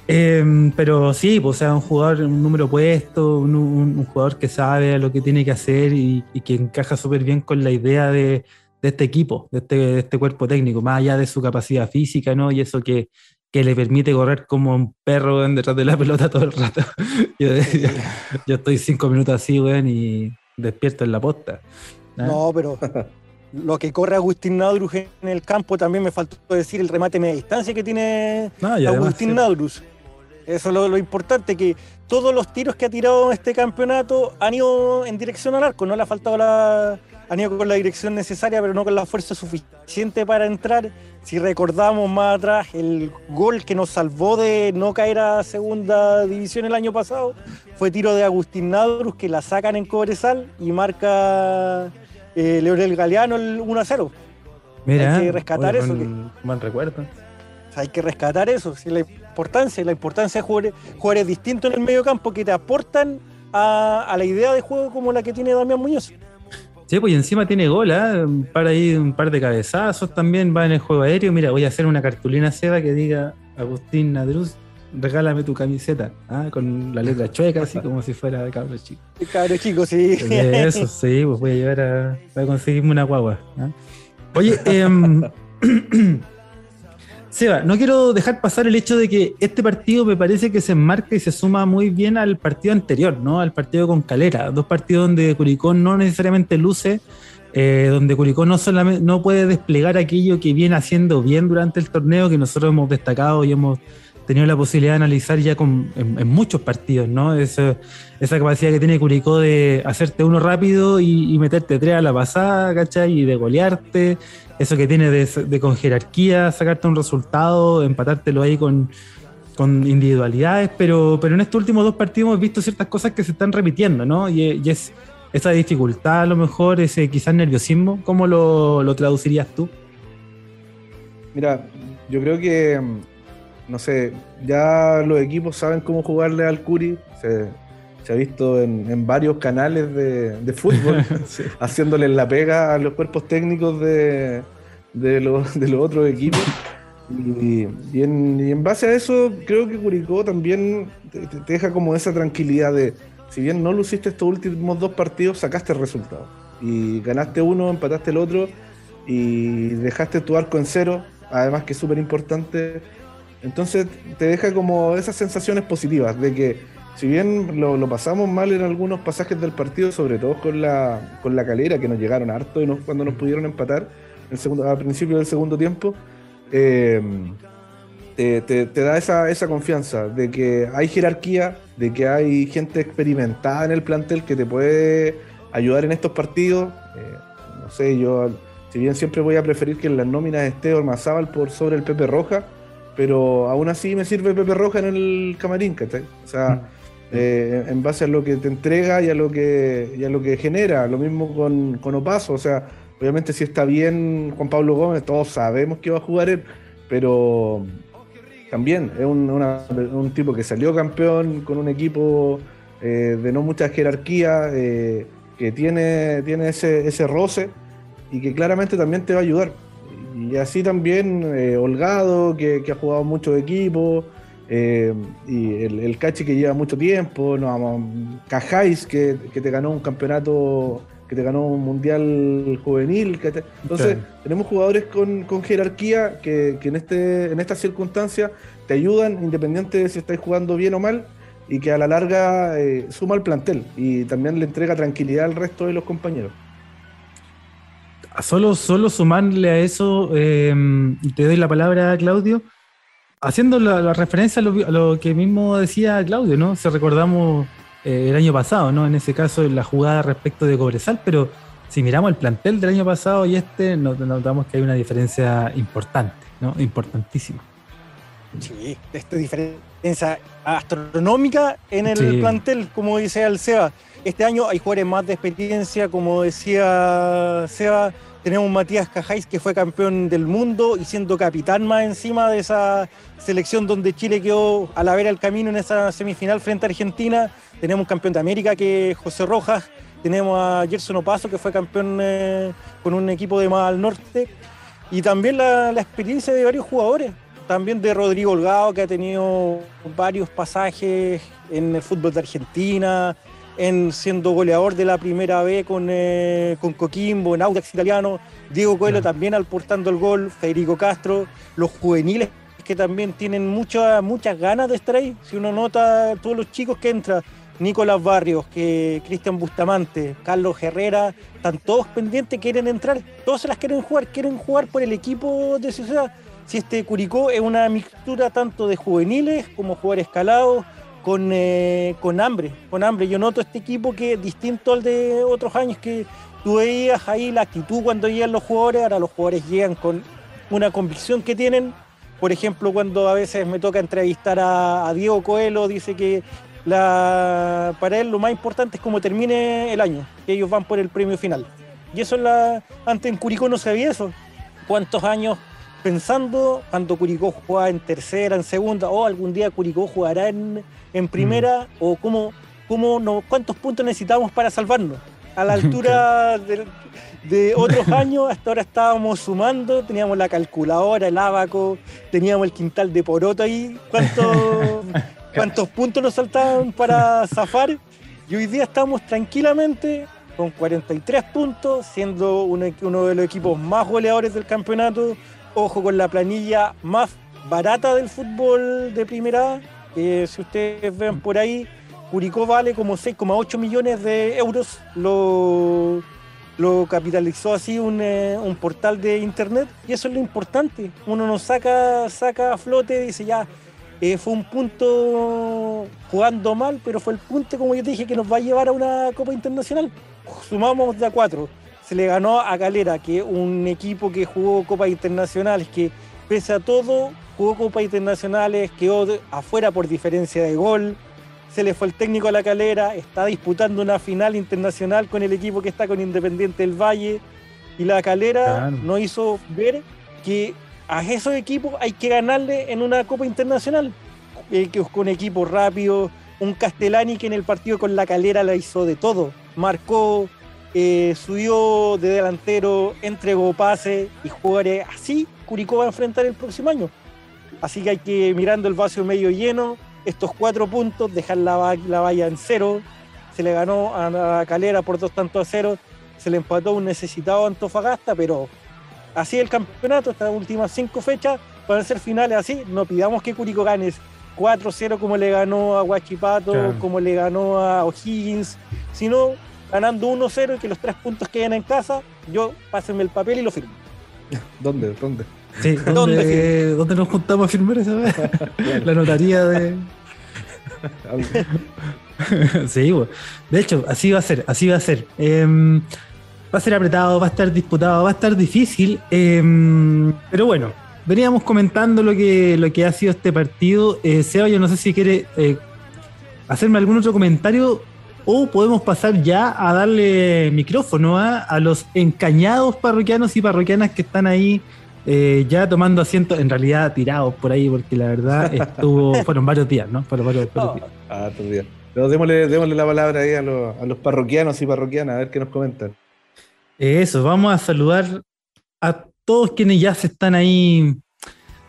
S2: Em, pero sí, pues, o sea, un jugador, un número puesto, un, un- un jugador que sabe lo que tiene que hacer y, y que encaja súper bien con la idea de, de este equipo, de este, de este cuerpo técnico, más allá de su capacidad física, ¿no? Y eso que, que le permite correr como un perro detrás de la pelota todo el rato. yo, estoy cinco minutos así, weón, y despierto en la posta. ¿ah?
S4: No, pero lo que corre Agustín Nadrus en el campo también me faltó decir el remate media distancia que tiene
S2: No, además,
S4: Agustín. Nadrus. Eso es lo, lo importante, que todos los tiros que ha tirado en este campeonato han ido en dirección al arco, no le ha faltado la... Han ido con la dirección necesaria, pero no con la fuerza suficiente para entrar. Si recordamos más atrás, el gol que nos salvó de no caer a segunda división el año pasado fue tiro de Agustín Nadrus que la sacan en Cobresal y marca eh, Leonel Galeano el 1 a 0.
S2: Mira,
S4: hay que rescatar
S2: oye,
S4: eso,
S2: buen- buen recuerdo.
S4: Hay que rescatar eso, sí, la importancia, la importancia de jugadores, jugadores distintos en el medio campo que te aportan a, a la idea de juego como la que tiene Damián Muñoz.
S2: Sí, pues y encima tiene gol, ¿ah? un par ahí, un par de cabezazos también va en el juego aéreo. Mira, voy a hacer una cartulina seda que diga Agustín Nadruz, regálame tu camiseta, ¿ah? con la letra chueca, así como si fuera de cabro chico.
S4: Cabros chicos, sí.
S2: De Eso, sí, pues voy a llevar a, voy a conseguirme una guagua. ¿ah? Oye, em, Seba, no quiero dejar pasar el hecho de que este partido me parece que se enmarca y se suma muy bien al partido anterior, ¿no? Al partido con Calera. Dos partidos donde Curicó no necesariamente luce, eh, donde Curicó no solamente no puede desplegar aquello que viene haciendo bien durante el torneo, que nosotros hemos destacado y hemos tenido la posibilidad de analizar ya con, en, muchos partidos, ¿no? Eso- esa capacidad que tiene Curicó de hacerte uno rápido y, y meterte tres a la pasada, ¿cachai? Y de golearte, eso que tiene de, con jerarquía, sacarte un resultado, empatártelo ahí con, con individualidades, pero, pero en estos últimos dos partidos hemos visto ciertas cosas que se están repitiendo, ¿no? Y, y es esa dificultad, a lo mejor, ese quizás nerviosismo, ¿cómo lo, lo traducirías tú?
S3: Mira, yo creo que, mm, no sé, ya los equipos saben cómo jugarle al Curi. Se, se ha visto en, en varios canales de, de fútbol
S2: Sí.
S3: haciéndole la pega a los cuerpos técnicos de, de, los, de los otros equipos. Y, y en, y en base a eso, creo que Curicó también te, te- te deja como esa tranquilidad de, si bien no luciste estos últimos dos partidos, sacaste el resultado. Y ganaste uno, empataste el otro. y dejaste tu arco en cero, además que es súper importante. Entonces te deja como esas sensaciones positivas de que si bien lo, pasamos mal en algunos pasajes del partido, sobre todo con la, con la calera, que nos llegaron harto y cuando nos pudieron empatar el segundo, al principio del segundo tiempo, eh, te, da esa, esa, confianza de que hay jerarquía, de que hay gente experimentada en el plantel que te puede ayudar en estos partidos. Eh, no sé, yo, si bien siempre voy a preferir que en las nóminas esté Ormazábal por sobre el Pepe Roja, pero aún así me sirve Pepe Roja en el camarín, O sea, mm. Eh, en base a lo que te entrega y a lo que, a lo que genera. Lo mismo con, con Opaso, o sea, obviamente si está bien Juan Pablo Gómez, todos sabemos que va a jugar él, pero también es un, tipo que salió campeón con un equipo eh, de no mucha jerarquía, eh, que tiene, tiene ese, ese, roce y que claramente también te va a ayudar. Y así también Holgado, que, ha jugado mucho de equipo, y el, el Cachi que lleva mucho tiempo, no, Cajáis, que, que te ganó un campeonato que te ganó un mundial juvenil. Entonces, tenemos jugadores con, jerarquía que, en, este, en estas circunstancias te ayudan, independiente de si estáis jugando bien o mal, y que a la larga eh, suma al plantel y también le entrega tranquilidad al resto de los compañeros.
S2: Solo, solo sumarle a eso, eh, te doy la palabra, Claudio, haciendo la, referencia a lo, a lo, que mismo decía Claudio, ¿no? Si recordamos eh, el año pasado, ¿no? En ese caso, la jugada respecto de Cobresal, pero si miramos el plantel del año pasado y este, notamos que hay una diferencia importante, ¿no? Importantísima.
S4: Sí, esta diferencia astronómica en el plantel, como dice Alceba. Este año hay jugadores más de experiencia, como decía Seba, tenemos Matías Cajáis, que fue campeón del mundo y siendo capitán más encima de esa selección donde Chile quedó a la vera del camino en esa semifinal frente a Argentina. Tenemos un campeón de América que es José Rojas. Tenemos a Gerson Opaso, que fue campeón eh, con un equipo de más al norte. Y también la, experiencia de varios jugadores. También de Rodrigo Holgado, que ha tenido varios pasajes en el fútbol de Argentina, en siendo goleador de la primera B con, eh, con Coquimbo, en Audax Italiano, Diego Coelho también aportando el gol, Federico Castro, los juveniles que también tienen muchas muchas ganas de estar ahí. Si uno nota todos los chicos que entran, Nicolás Barrios, que Cristian Bustamante, Carlos Herrera, están todos pendientes, quieren entrar, todos se las quieren jugar, quieren jugar por el equipo de ciudad. Si este Curicó es una mixtura tanto de juveniles como jugadores escalados, con, eh, con hambre, con hambre. Yo noto este equipo que distinto al de otros años, que tú veías ahí la actitud cuando llegan los jugadores, ahora los jugadores llegan con una convicción que tienen. Por ejemplo, cuando a veces me toca entrevistar a, Diego Coelho, dice que la, para él lo más importante es cómo termine el año, que ellos van por el premio final. Y eso en la, antes en Curicó no se sabía eso. ¿Cuántos años pensando cuando Curicó jugaba en tercera, en segunda, o algún día Curicó jugará en, en primera, mm. o cómo, cómo no, cuántos puntos necesitamos para salvarnos. A la altura de, otros años, hasta ahora estábamos sumando, teníamos la calculadora, el abaco, teníamos el quintal de poroto ahí, cuántos, cuántos puntos nos saltaban para zafar. Y hoy día estamos tranquilamente con 43 puntos, siendo uno, uno de los equipos más goleadores del campeonato, ojo con la planilla más barata del fútbol de primera si ustedes ven por ahí, Curicó vale como 6,8 millones de euros. Lo, capitalizó así eh, un, portal de internet y eso es lo importante. Uno nos saca, saca a flote dice ya, eh, fue un punto jugando mal, pero fue el punto, como yo dije, que nos va a llevar a una Copa Internacional. Sumamos de a cuatro se le ganó a Galera, que un equipo que jugó Copas Internacionales, que pese a todo jugó Copas Internacionales, quedó afuera por diferencia de gol, se le fue el técnico a la calera, está disputando una final internacional con el equipo que está con Independiente del Valle, y la calera nos hizo ver que a esos equipos hay que ganarle en una Copa Internacional, eh, con equipos rápidos, un Castellani que en el partido con la calera la hizo de todo, marcó, eh, subió de delantero, entregó pase y jugadores así, Curicó va a enfrentar el próximo año. Así que hay que, mirando el vaso medio lleno, estos cuatro puntos, dejar la, la valla en cero. Se le ganó a, Calera por dos tantos a cero. Se le empató un necesitado Antofagasta, pero así el campeonato, estas últimas cinco fechas van a ser finales así. No pidamos que Curicó gane 4-0 como le ganó a Guachipato,
S2: Claro.
S4: como le ganó a O'Higgins, sino ganando 1-0 y que los tres puntos queden en casa, yo pásenme el papel y lo firmo.
S3: ¿Dónde? ¿Dónde?
S2: Sí,
S4: ¿Dónde
S2: ¿dónde, ¿dónde nos juntamos a firmar esa vez? La notaría de. sí, bueno. de hecho, así va a ser, así va a ser. Em, va a ser apretado, va a estar disputado, va a estar difícil. em, pero bueno, veníamos comentando lo que, lo que ha sido este partido. Eh, Seba, yo no sé si quiere eh, hacerme algún otro comentario o podemos pasar ya a darle micrófono a, a los encañados parroquianos y parroquianas que están ahí eh, ya tomando asiento, en realidad tirados por ahí, porque la verdad estuvo, fueron varios días, ¿no? Fueron varios, varios días.
S3: Ah, bien. Pero démosle, démosle la palabra ahí a los, a los parroquianos y parroquianas, a ver qué nos comentan.
S2: Eso, vamos a saludar a todos quienes ya se están ahí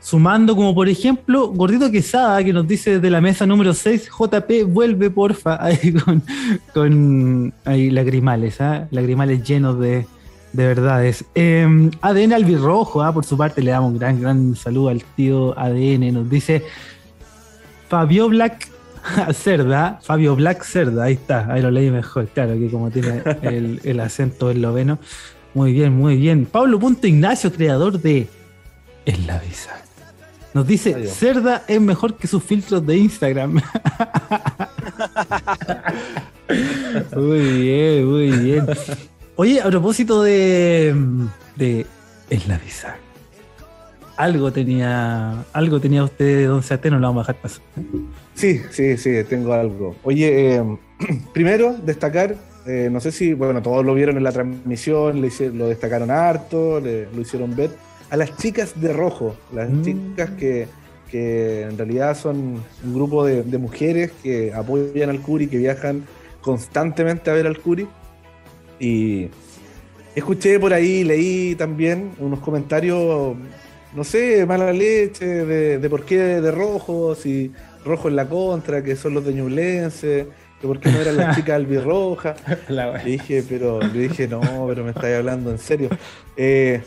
S2: sumando, como por ejemplo Gordito Quesada, que nos dice desde la mesa número 6, JP, vuelve porfa, ahí con, con lagrimales, ¿ah? lagrimales llenos de, de verdades. Eh, ADN Albirrojo, ¿ah? por su parte le damos un gran, gran saludo al tío ADN, nos dice Fabio Black Cerda, Fabio Black Cerda, ahí está, ahí lo leí mejor, claro, que como tiene el, el acento esloveno. Muy bien, muy bien. Pablo Punto Ignacio, creador de El La. Nos dice,
S3: Adiós.
S2: Cerda es mejor que sus filtros de Instagram. muy bien, muy bien. Oye, a propósito de, de El La Visa. Algo tenía, algo tenía usted, don Sebastián, no lo vamos a dejar pasar.
S3: Sí, sí, sí, tengo algo. Oye, eh, primero destacar, eh, no sé si, bueno, todos lo vieron en la transmisión, le hice- lo destacaron harto, le- lo hicieron ver, a las chicas de rojo, las
S2: Mm.
S3: chicas que, que en realidad son un grupo de, de mujeres que apoyan al Curi, que viajan constantemente a ver al Curi. Y escuché por ahí, leí también unos comentarios, no sé, mala leche, de, de por qué de rojo, si rojo en la contra, que son los de Ñublense, que por qué no eran las chicas albirrojas. Le dije, pero le dije, no, pero me estáis hablando en serio. Eh,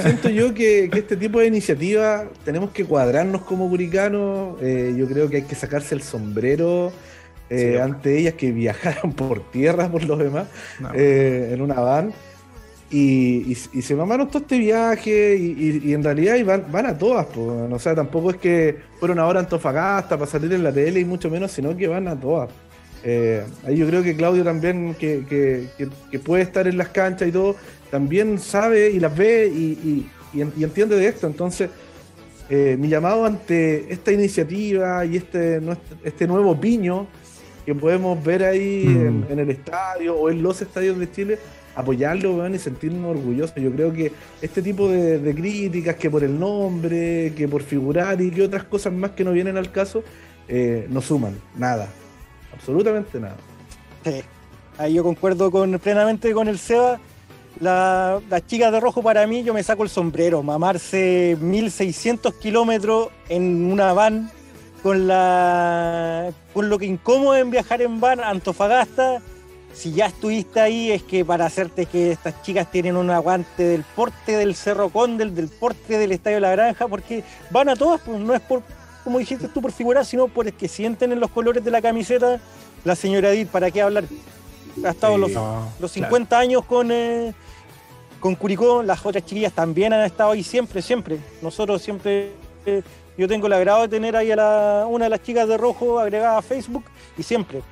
S3: siento yo que, que este tipo de iniciativas tenemos que cuadrarnos como curicanos. Eh, yo creo que hay que sacarse el sombrero eh,
S2: Sí.
S3: ante ellas que viajaron por tierra por los demás
S2: No.
S3: en una van. Y, y- y se mamaron todo este viaje y, en realidad van, van a todas. po, o sea, tampoco es que fueron ahora a Antofagasta para salir en la tele y mucho menos, sino que van a todas. Eh, ahí yo creo que Claudio también, que, que- que- que puede estar en las canchas y todo, también sabe y las ve y, y- y en- y entiende de esto. Entonces, eh, mi llamado ante esta iniciativa y este, este nuevo piño que podemos ver ahí
S2: Mm.
S3: en, en el estadio o en los estadios de Chile, apoyarlo weón, y sentirnos orgullosos. Yo creo que este tipo de, de críticas, que por el nombre, que por figurar y que otras cosas más que no vienen al caso, eh, no suman nada, absolutamente nada.
S4: Sí. Ahí yo concuerdo con, plenamente con el Seba. La- las chicas de rojo para mí, yo me saco el sombrero. Mamarse 1600 kilómetros en una van con, la, con lo que incómodo en viajar en van Antofagasta. Si ya estuviste ahí, es que para hacerte que estas chicas tienen un aguante del porte del Cerro Condel, del porte del Estadio La Granja, porque van a todas, pues no es por, como dijiste tú, por figurar, sino por que sienten en los colores de la camiseta la señora Edith, ¿para qué hablar? Ha estado
S3: Sí.
S4: los,
S2: No,
S4: los
S2: claro.
S4: 50 años con, eh, con Curicó, las otras chiquillas también han estado ahí siempre, siempre. Nosotros siempre, eh, yo tengo el agrado de tener ahí a la- una de las chicas de rojo agregada a Facebook y siempre,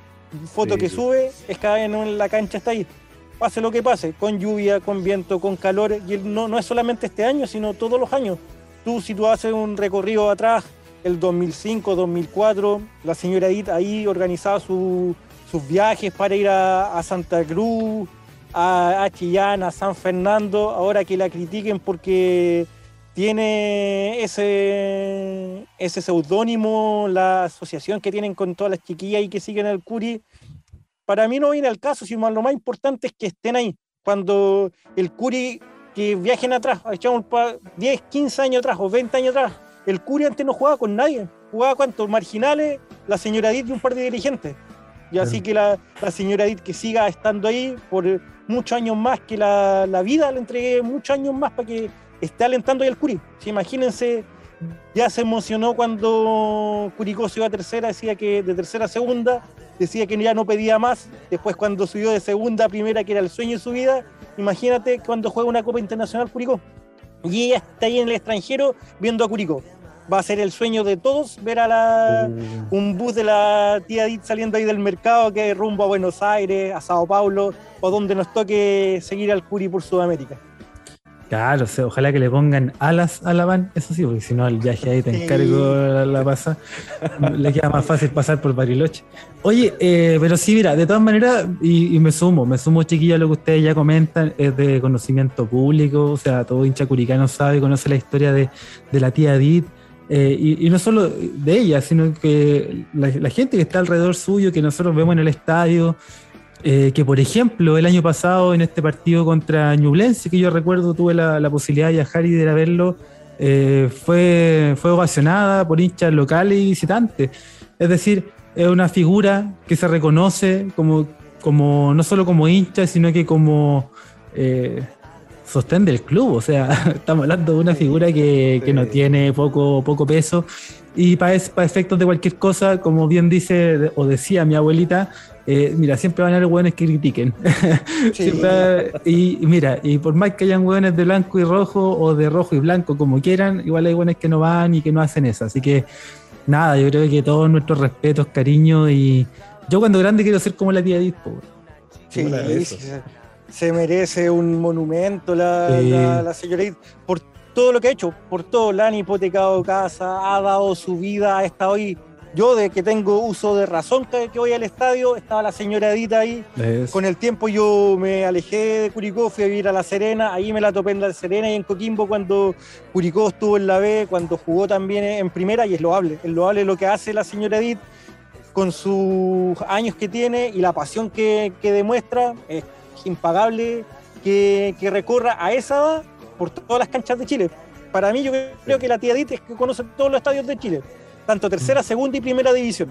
S4: foto
S3: Sí,
S4: que sube, es cada vez en la cancha está ahí. Pase lo que pase, con lluvia, con viento, con calor, y el- no, no es solamente este año, sino todos los años. Tú, si tú haces un recorrido atrás, el 2005, 2004, la señora Edith ahí organizaba su- sus viajes para ir a, Santa Cruz, a, Chillán, a San Fernando, ahora que la critiquen porque tiene ese, ese seudónimo, la asociación que tienen con todas las chiquillas y que siguen al Curi, para mí no viene al caso, sino lo más importante es que estén ahí. Cuando el Curi, que viajen atrás, echamos pa- 10, 15 años atrás o 20 años atrás, el Curi antes no jugaba con nadie, jugaba cuantos marginales, la señora Edith y un par de dirigentes. Y así que la, la señora Edith que siga estando ahí por muchos años más, que la, la vida le entregue muchos años más para que esté alentando ahí al Curi. Sí, imagínense, ya se emocionó cuando Curicó subió a tercera, decía que de tercera a segunda, decía que ya no pedía más. Después, cuando subió de segunda a primera, que era el sueño de su vida, imagínate cuando juega una Copa Internacional Curicó. Y ella está ahí en el extranjero viendo a Curicó. Va a ser el sueño de todos ver a la,
S3: Uh.
S4: un bus de la tía Edith saliendo ahí del mercado que rumbo a Buenos Aires, a Sao Paulo, o donde nos toque seguir al Curi por Sudamérica.
S2: Claro, o sea, ojalá que le pongan alas a la van, eso sí, porque si no el viaje ahí te encargo la, la pasa. le queda más fácil pasar por Bariloche. Oye, eh, pero sí, mira, de todas maneras, y, y me sumo, me sumo chiquillo a lo que ustedes ya comentan, es de conocimiento público, o sea, todo hincha curicano sabe, conoce la historia de, de la tía Edith. eh, y, y no solo de ella, sino que la, la gente que está alrededor suyo, que nosotros vemos en el estadio, eh, que por ejemplo el año pasado en este partido contra Ñublense, que yo recuerdo tuve la, la posibilidad de viajar y de ir a verlo, eh, fue, fue ovacionada por hinchas locales y visitantes. Es decir, es una figura que se reconoce como, como no solo como hincha, sino que como eh, sostén del club. O sea, estamos hablando de una figura que, que no tiene poco, poco peso. Y para efectos de cualquier cosa, como bien dice o decía mi abuelita, eh, mira, siempre van a haber hueones que critiquen.
S4: Sí.
S2: Siempre- y, mira, y por más que hayan hueones de blanco y rojo o de rojo y blanco, como quieran, igual hay hueones que no van y que no hacen eso. Así que nada, yo creo que todos nuestros respetos, cariño y yo cuando grande quiero ser como la tía Edith. po.
S4: Sí, se- se merece un monumento la,
S2: Sí.
S4: la, la señora Edith por todo lo que ha hecho, por todo. La han hipotecado casa, ha dado su vida, ha estado ahí. Yo, de que tengo uso de razón que, que voy al estadio, estaba la señora Edith ahí.
S2: Es-
S4: Con el tiempo yo me alejé de Curicó, fui a vivir a La Serena, ahí me la topé en La Serena y en Coquimbo cuando Curicó estuvo en la B, cuando jugó también en primera y es loable, es loable lo que hace la señora Edith con sus años que tiene y la pasión que, que demuestra, es impagable que, que recorra a esa edad por todas las canchas de Chile. Para mí yo creo que la tía Edith es que conoce todos los estadios de Chile, tanto tercera, segunda y primera división.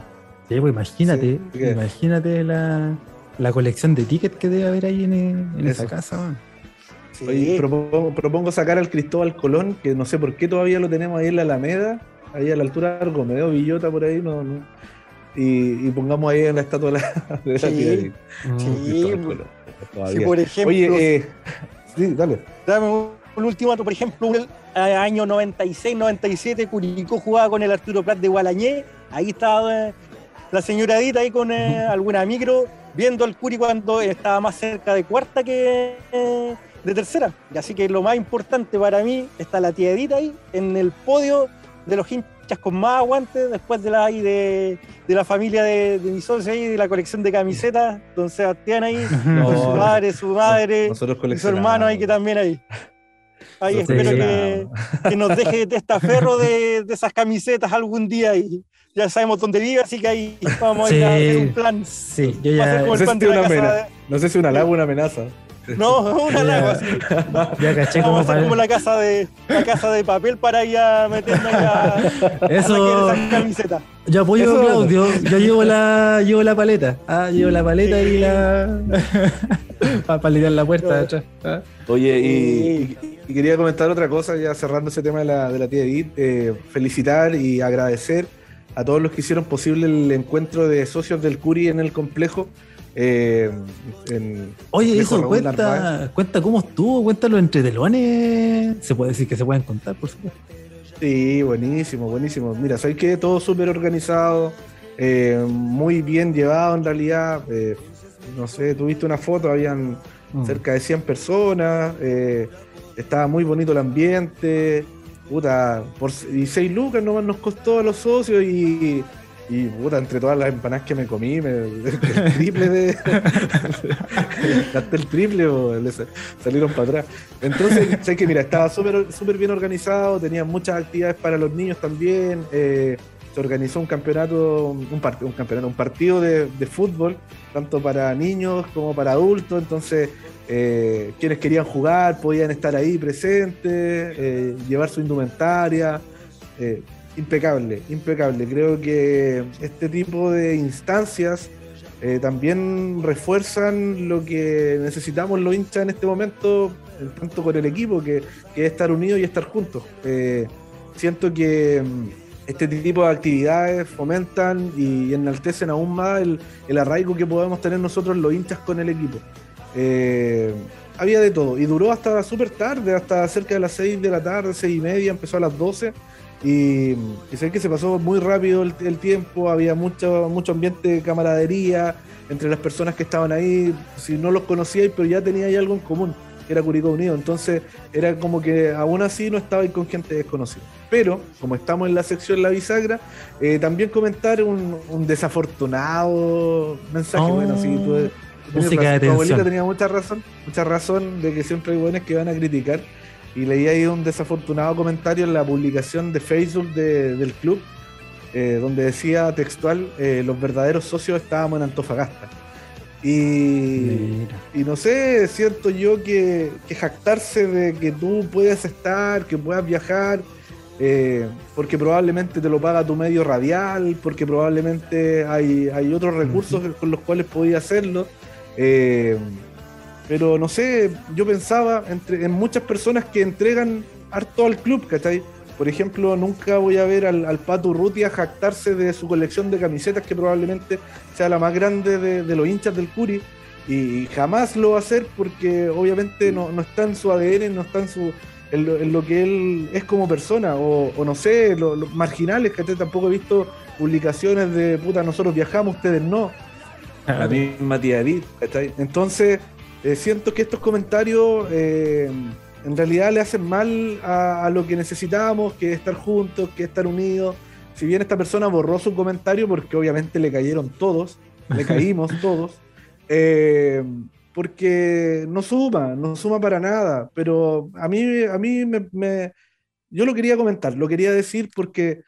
S2: Sí, pues imagínate,
S3: Sí,
S2: imagínate la, la colección de tickets que debe haber ahí en, en esa casa. man.
S4: Sí.
S3: Oye, propongo, propongo sacar al Cristóbal Colón, que no sé por qué todavía lo tenemos ahí en la Alameda, ahí a la altura de Argomeo, Villota por ahí, no, no. Y, y pongamos ahí en la estatua de la, de la
S4: Sí.
S3: Edith,
S4: Sí,
S3: Colón,
S4: si por ejemplo,
S3: Oye, eh, sí, dale.
S4: Dame un, un último por ejemplo, el año 96-97, Curicó jugaba con el Arturo Prat de Gualañé, ahí estaba eh, la señora Edith ahí con eh, alguna micro, viendo al Curi cuando estaba más cerca de cuarta que eh, de tercera. Y así que lo más importante para mí está la tía ahí en el podio de los hinchas con más aguante después de la, ahí de, de la familia de, de mi socio ahí, de la colección de camisetas, don Sebastián ahí,
S3: No,
S4: con su padre, su madre su hermano ahí que también ahí. Ahí espero que, nos deje de testaferro de, de esas camisetas algún día y ya sabemos dónde vive, así que ahí vamos a ir a hacer un plan.
S2: Sí, yo ya,
S3: No sé, si
S4: de
S3: una no sé si una halago o una amenaza.
S4: No, una lago así.
S2: ya caché
S4: Vamos
S2: cómo
S4: a hacer como
S2: para...
S4: la casa de la casa de papel para ir a ahí a, a
S2: Eso,
S4: saquear esas camisetas.
S2: yo apoyo a Claudio, yo llevo la, llevo la paleta, ah, llevo la paleta y la... para palitar la puerta de atrás. ah.
S3: Oye, y quería comentar otra cosa, ya cerrando ese tema de la, de la tía Edith, eh, felicitar y agradecer a todos los que hicieron posible el encuentro de socios del Curi en el complejo. Eh, en
S2: Oye, eso
S3: Narváez.
S2: cuenta, cuenta cómo estuvo, cuenta los entretelones. Se puede decir que se pueden contar, por supuesto.
S3: Sí, buenísimo, buenísimo. Mira, sabes que todo súper organizado, eh, muy bien llevado en realidad. eh, no sé, tuviste una foto, habían
S2: Mm.
S3: cerca de 100 personas, eh, estaba muy bonito el ambiente, puta, por 6 lucas nomás nos costó a los socios y, y puta, entre todas las empanadas que me comí, me, el triple de... gasté el triple o le sa- salieron para atrás. Entonces, sé que mira, estaba súper súper bien organizado, tenía muchas actividades para los niños también, eh, se organizó un campeonato, un, part- un campeonato, un partido de, de fútbol, tanto para niños como para adultos, entonces eh, quienes querían jugar podían estar ahí presentes, eh, llevar su indumentaria, eh, impecable, impecable. Creo que este tipo de instancias eh, también refuerzan lo que necesitamos los hinchas en este momento tanto con el equipo, que, que es estar unidos y estar juntos. Eh, siento que mm, este tipo de actividades fomentan y enaltecen aún más el, el arraigo que podemos tener nosotros los hinchas con el equipo. Eh, había de todo y duró hasta súper tarde, hasta cerca de las 6 de la tarde, 6 y media, empezó a las 12 y, y sé que se pasó muy rápido el, el tiempo, había mucho, mucho ambiente de camaradería entre las personas que estaban ahí, si no los conocíais, pero ya teníais algo en común, era Curicó Unido, entonces era como que aún así no estabais con gente desconocida. Pero, como estamos en la sección La Bisagra, eh, también comentar un, un desafortunado mensaje,
S2: Oh,
S3: bueno, sí, tú,
S2: música de
S3: tu abuelita tenía mucha razón, mucha razón de que siempre hay buenos que van a criticar. Y leí ahí un desafortunado comentario en la publicación de Facebook de- del club, eh, donde decía textual, eh, los verdaderos socios estábamos en Antofagasta. Y, y no sé, siento yo que, que jactarse de que tú puedes estar, que puedas viajar, eh, porque probablemente te lo paga tu medio radial, porque probablemente hay, hay otros recursos con los cuales podías hacerlo. eh, pero no sé, yo pensaba entre, en muchas personas que entregan harto al club, ¿cachai? Por ejemplo, nunca voy a ver al, al Pato Urrutia jactarse de su colección de camisetas, que probablemente sea la más grande de, de los hinchas del Curi, y jamás lo va a hacer porque obviamente no, no está en su ADN, no está en, su, en, lo, en lo que él es como persona, o, o no sé, los lo marginales, que tampoco he visto publicaciones de puta, nosotros viajamos, ustedes no la misma tía Edith, ¿cachai? Entonces, eh, siento que estos comentarios eh, en realidad le hacen mal a, a lo que necesitábamos, que es estar juntos, que es estar unidos. Si bien esta persona borró su comentario, porque obviamente le cayeron todos, le caímos todos, eh, porque no suma, no suma para nada. Pero a mí, a mí me, me- yo lo quería comentar, lo quería decir porque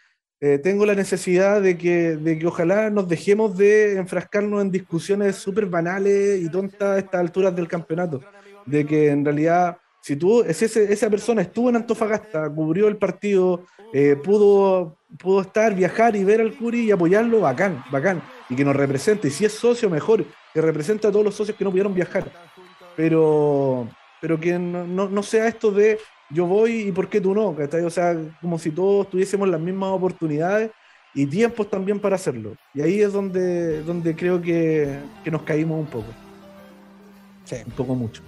S3: eh, tengo la necesidad de que, de que ojalá nos dejemos de enfrascarnos en discusiones súper banales y tontas a estas alturas del campeonato. De que en realidad, si tú, si ese- esa persona estuvo en Antofagasta, cubrió el partido, eh, pudo, pudo estar, viajar y ver al Curi y apoyarlo, bacán, bacán. Y que nos represente. Y si es socio, mejor, que represente a todos los socios que no pudieron viajar. Pero, pero que no, no- no sea esto de yo voy y por qué tú no, ¿cachai? O sea, como si todos tuviésemos las mismas oportunidades y tiempos también para hacerlo. Y ahí es donde, donde creo que, que nos caímos un poco,
S4: Sí.
S3: un poco mucho.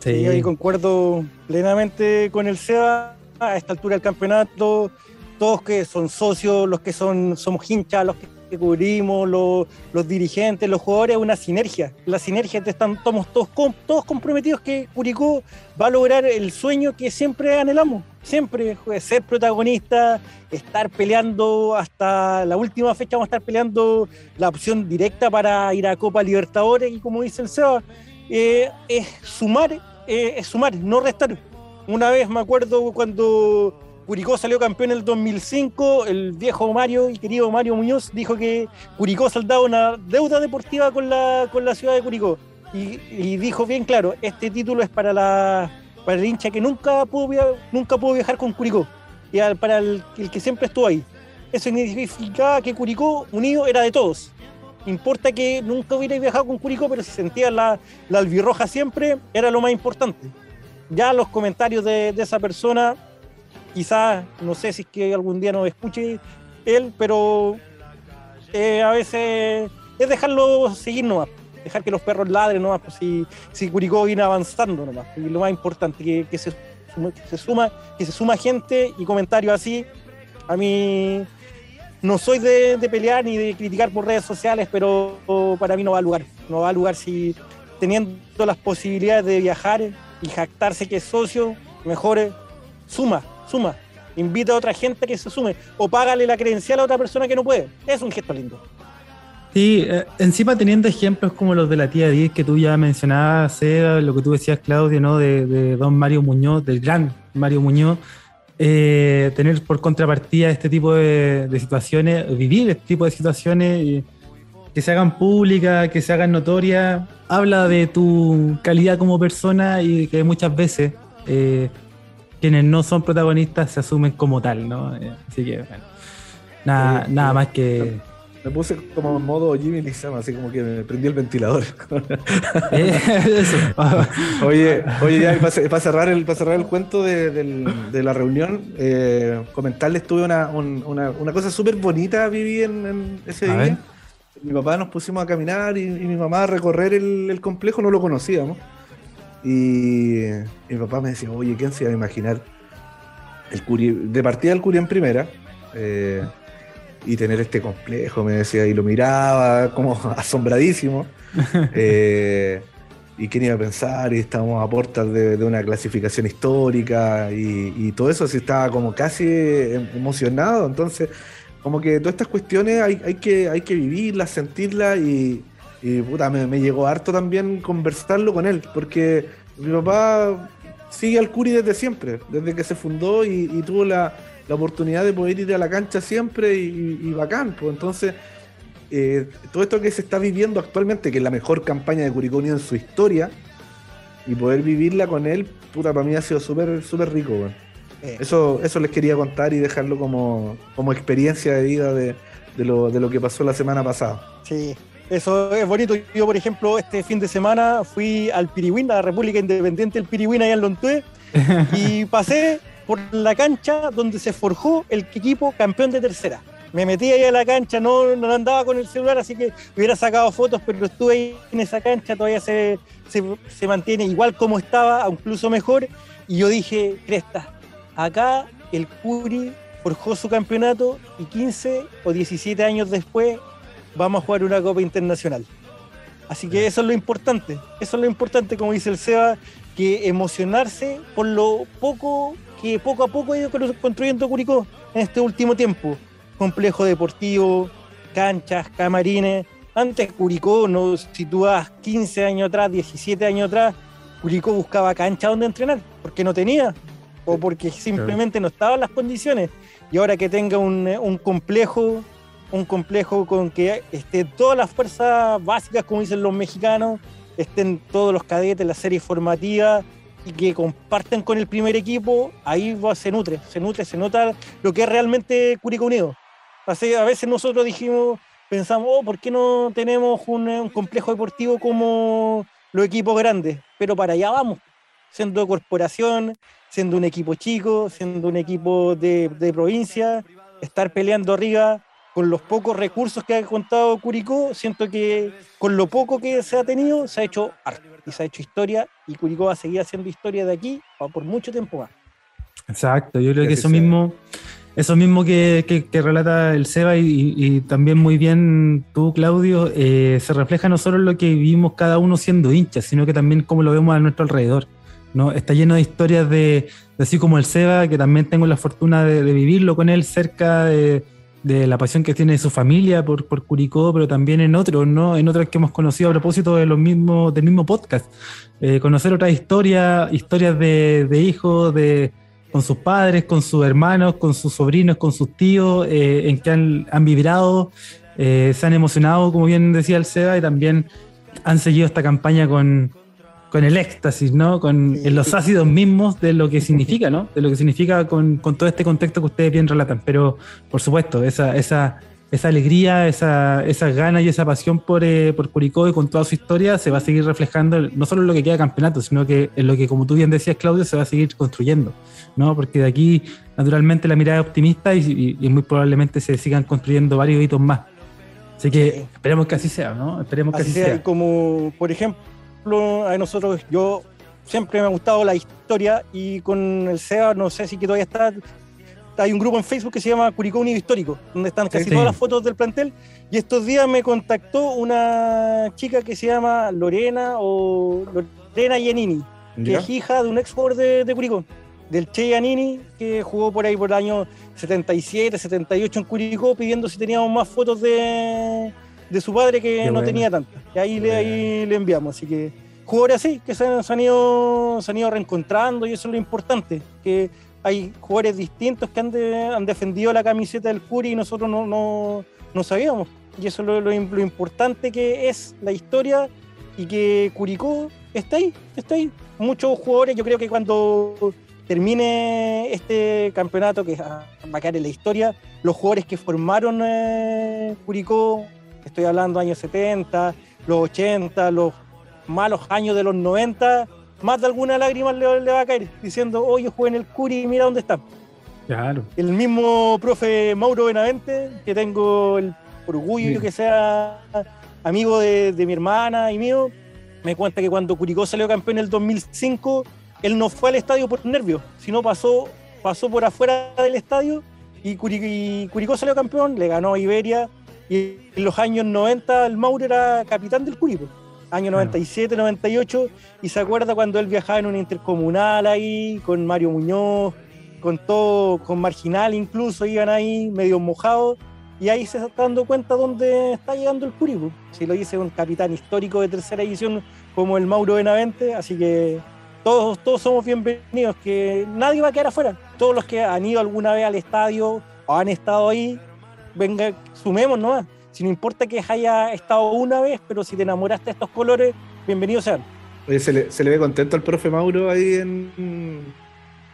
S2: Sí.
S4: Y ahí concuerdo plenamente con el SEBA. A esta altura del campeonato, todos que son socios, los que son, somos hinchas, los que, que cubrimos, los, los dirigentes, los jugadores, una sinergia. La sinergia están, estamos todos, todos comprometidos que Curicó va a lograr el sueño que siempre anhelamos. Siempre joder, ser protagonista, estar peleando hasta la última fecha, vamos a estar peleando la opción directa para ir a Copa Libertadores y como dice el Seba, eh, es sumar, eh, es sumar, no restar. Una vez me acuerdo cuando Curicó salió campeón en el 2005, el viejo Mario y querido Mario Muñoz dijo que Curicó saldaba una deuda deportiva con la, con la ciudad de Curicó. Y, dijo bien claro, este título es para, la, para el hincha que nunca pudo, nunca pudo viajar con Curicó, y para el, el que siempre estuvo ahí. Eso significaba que Curicó unido era de todos. Importa que nunca hubiera viajado con Curicó, pero si sentía la, la albirroja siempre, era lo más importante. Ya los comentarios de esa persona, quizás, no sé si es que algún día nos escuche él, pero eh, a veces es dejarlo seguir nomás, dejar que los perros ladren nomás, pues, si, si Curicó viene avanzando nomás. Y lo más importante, que, que se, se suma, que se suma gente y comentarios así. A mí no soy de, de pelear ni de criticar por redes sociales, pero para mí no va a lugar. No va a lugar si teniendo las posibilidades de viajar y jactarse que es socio, mejor suma, suma. Invita a otra gente que se sume o págale la credencial a otra persona que no puede. Es un gesto lindo.
S2: Sí, eh, encima teniendo ejemplos como los de la tía Diez que tú ya mencionabas, lo que tú decías, Claudio, ¿no? De, don Mario Muñoz, del gran Mario Muñoz, eh, tener por contrapartida este tipo de, de situaciones, vivir este tipo de situaciones, que se hagan públicas, que se hagan notorias, habla de tu calidad como persona y que muchas veces eh, quienes no son protagonistas se asumen como tal, ¿no? Eh, así que, bueno, nada,
S3: Sí,
S2: nada
S3: sí.
S2: más que...
S3: me puse como en modo Jimmy Lizama, así como que me prendí el ventilador.
S2: Eh,
S3: oye, oye, ya para, cerrar el, para cerrar el cuento de, de la reunión, eh, comentarles, tuve una, un- una, una cosa súper bonita viví en, en ese
S2: A
S3: día.
S2: ver.
S3: Mi papá nos pusimos a caminar y, y mi mamá a recorrer el, el complejo, no lo conocíamos. Y mi papá me decía, oye, ¿quién se iba a imaginar? El Curi, de partida el Curi en primera. eh, y tener este complejo, me decía, y lo miraba como asombradísimo. Eh, y quién iba a pensar, y estábamos a puertas de, de una clasificación histórica, y, y todo eso sí estaba como casi em- emocionado. Entonces, como que todas estas cuestiones hay, hay, que, hay que vivirlas, sentirlas, y, y puta, me, me llegó harto también conversarlo con él, porque mi papá sigue al Curi desde siempre, desde que se fundó y, y tuvo la, la oportunidad de poder ir a la cancha siempre y, y bacán, pues entonces eh, todo esto que se está viviendo actualmente, que es la mejor campaña de Curicó en su historia, y poder vivirla con él, puta, para mí ha sido súper súper rico.
S4: Eh,
S3: Eso, eso les quería contar y dejarlo como, como experiencia de vida de, de lo, de lo que pasó la semana pasada.
S4: Sí, eso es bonito. Yo, por ejemplo, este fin de semana fui al Piriwin, a la República Independiente del Piriwin, allá en Lontué, y pasé por la cancha donde se forjó el equipo campeón de tercera. Me metí ahí a la cancha, no, no andaba con el celular, así que hubiera sacado fotos, pero estuve ahí en esa cancha, todavía se, se, se mantiene igual como estaba, incluso mejor. Y yo dije, Cresta, acá el Curi forjó su campeonato y 15 o 17 años después vamos a jugar una Copa Internacional. Así que eso es lo importante, eso es lo importante, como dice el Seba, que emocionarse por lo poco que poco a poco ha ido construyendo Curicó en este último tiempo. Complejo deportivo, canchas, camarines. Antes Curicó, no, si tú vas 15 años atrás, 17 años atrás, Curicó buscaba cancha donde entrenar, porque no tenía, o porque simplemente no estaban las condiciones. Y ahora que tenga un, un complejo, un complejo con que estén todas las fuerzas básicas, como dicen los mexicanos, estén todos los cadetes, la serie formativa y que comparten con el primer equipo, ahí va- se nutre, se nutre, se nota lo que es realmente Curicó Unido. Así, a veces nosotros dijimos, pensamos, oh, ¿por qué no tenemos un, un complejo deportivo como los equipos grandes? Pero para allá vamos, siendo corporación, siendo un equipo chico, siendo un equipo de, de provincia, estar peleando arriba con los pocos recursos que ha contado Curicó, siento que con lo poco que se ha tenido se ha hecho arte y se ha hecho historia y Curicó va a seguir haciendo historia de aquí por mucho tiempo más.
S2: Exacto, yo creo
S3: Que
S2: eso
S3: sea.
S2: mismo, eso mismo que, que- que relata el Seba y, y también muy bien tú, Claudio, eh, se refleja no solo en lo que vivimos cada uno siendo hinchas, sino que también como lo vemos a nuestro alrededor. ¿no? Está lleno de historias de, de así como el Seba, que también tengo la fortuna de, de vivirlo con él cerca de, de la pasión que tiene su familia por, por Curicó, pero también en otros, ¿no? En otros que hemos conocido a propósito de los mismos, del mismo podcast. Eh, conocer otras historias, historias de, de hijos, de con sus padres, con sus hermanos, con sus sobrinos, con sus tíos, eh, en que han, han vibrado, eh, se han emocionado, como bien decía el Seba, y también han seguido esta campaña con, con el éxtasis, ¿no? Con
S4: Sí.
S2: los ácidos mismos de lo que significa, ¿no? De lo que significa con, con todo este contexto que ustedes bien relatan. Pero, por supuesto, esa, esa, esa alegría, esa, esas ganas y esa pasión por, eh, por Curicó y con toda su historia se va a seguir reflejando no solo en lo que queda de campeonato, sino que en lo que, como tú bien decías, Claudio, se va a seguir construyendo, ¿no? Porque de aquí, naturalmente, la mirada es optimista y, y- y muy probablemente se sigan construyendo varios hitos más. Así que esperemos que así sea, ¿no? Esperemos que
S4: Así
S2: así
S4: sea,
S2: sea.
S4: como por ejemplo, a nosotros, yo siempre me ha gustado la historia y con el SEA, no sé si que todavía está, hay un grupo en Facebook que se llama Curicó Unido Histórico, donde están casi
S2: sí.
S4: todas las fotos del plantel. Y estos días me contactó una chica que se llama Lorena o Lorena Giannini, que
S3: ¿Ya?
S4: es hija de un ex jugador de, de Curicó, del Che Giannini, que jugó por ahí por el año 77, 78 en Curicó, pidiendo si teníamos más fotos de, de su padre que
S2: Qué
S4: no
S2: bueno.
S4: tenía tantas. Y ahí le, ahí le enviamos. Así que jugadores así, que se han, se han ido, se han ido reencontrando y eso es lo importante, que hay jugadores distintos que han, de- han defendido la camiseta del Curi y nosotros no, no, no sabíamos. Y eso es lo, lo, lo importante que es la historia y que Curicó está ahí, está ahí. Muchos jugadores, yo creo que cuando termine este campeonato que va a quedar en la historia, los jugadores que formaron eh, Curicó, estoy hablando años 70, los 80, los malos años de los 90, más de alguna lágrima le, le va a caer diciendo, oye, jugué en el Curi y mira dónde está.
S2: Claro.
S4: El mismo profe Mauro Benavente, que tengo el orgullo
S2: Bien.
S4: que sea amigo de, de mi hermana y mío, me cuenta que cuando Curicó salió campeón en el 2005, él no fue al estadio por nervios, sino pasó, pasó por afuera del estadio y, y Curicó salió campeón, le ganó a Iberia y en los años 90 el Mauro era capitán del Curicó. Año
S2: Claro.
S4: 97, 98, y se acuerda cuando él viajaba en un intercomunal ahí con Mario Muñoz, con todo, con Marginal incluso, iban ahí medio mojados, y ahí se está dando cuenta dónde está llegando el Curicó. Si lo dice un capitán histórico de tercera edición como el Mauro Benavente, así que todos, todos somos bienvenidos, que nadie va a quedar afuera. Todos los que han ido alguna vez al estadio o han estado ahí, venga, sumemos nomás. Si no importa que haya estado una vez, pero si te enamoraste de estos colores, bienvenidos sean.
S3: Oye, se le, se le ve contento al profe Mauro ahí en,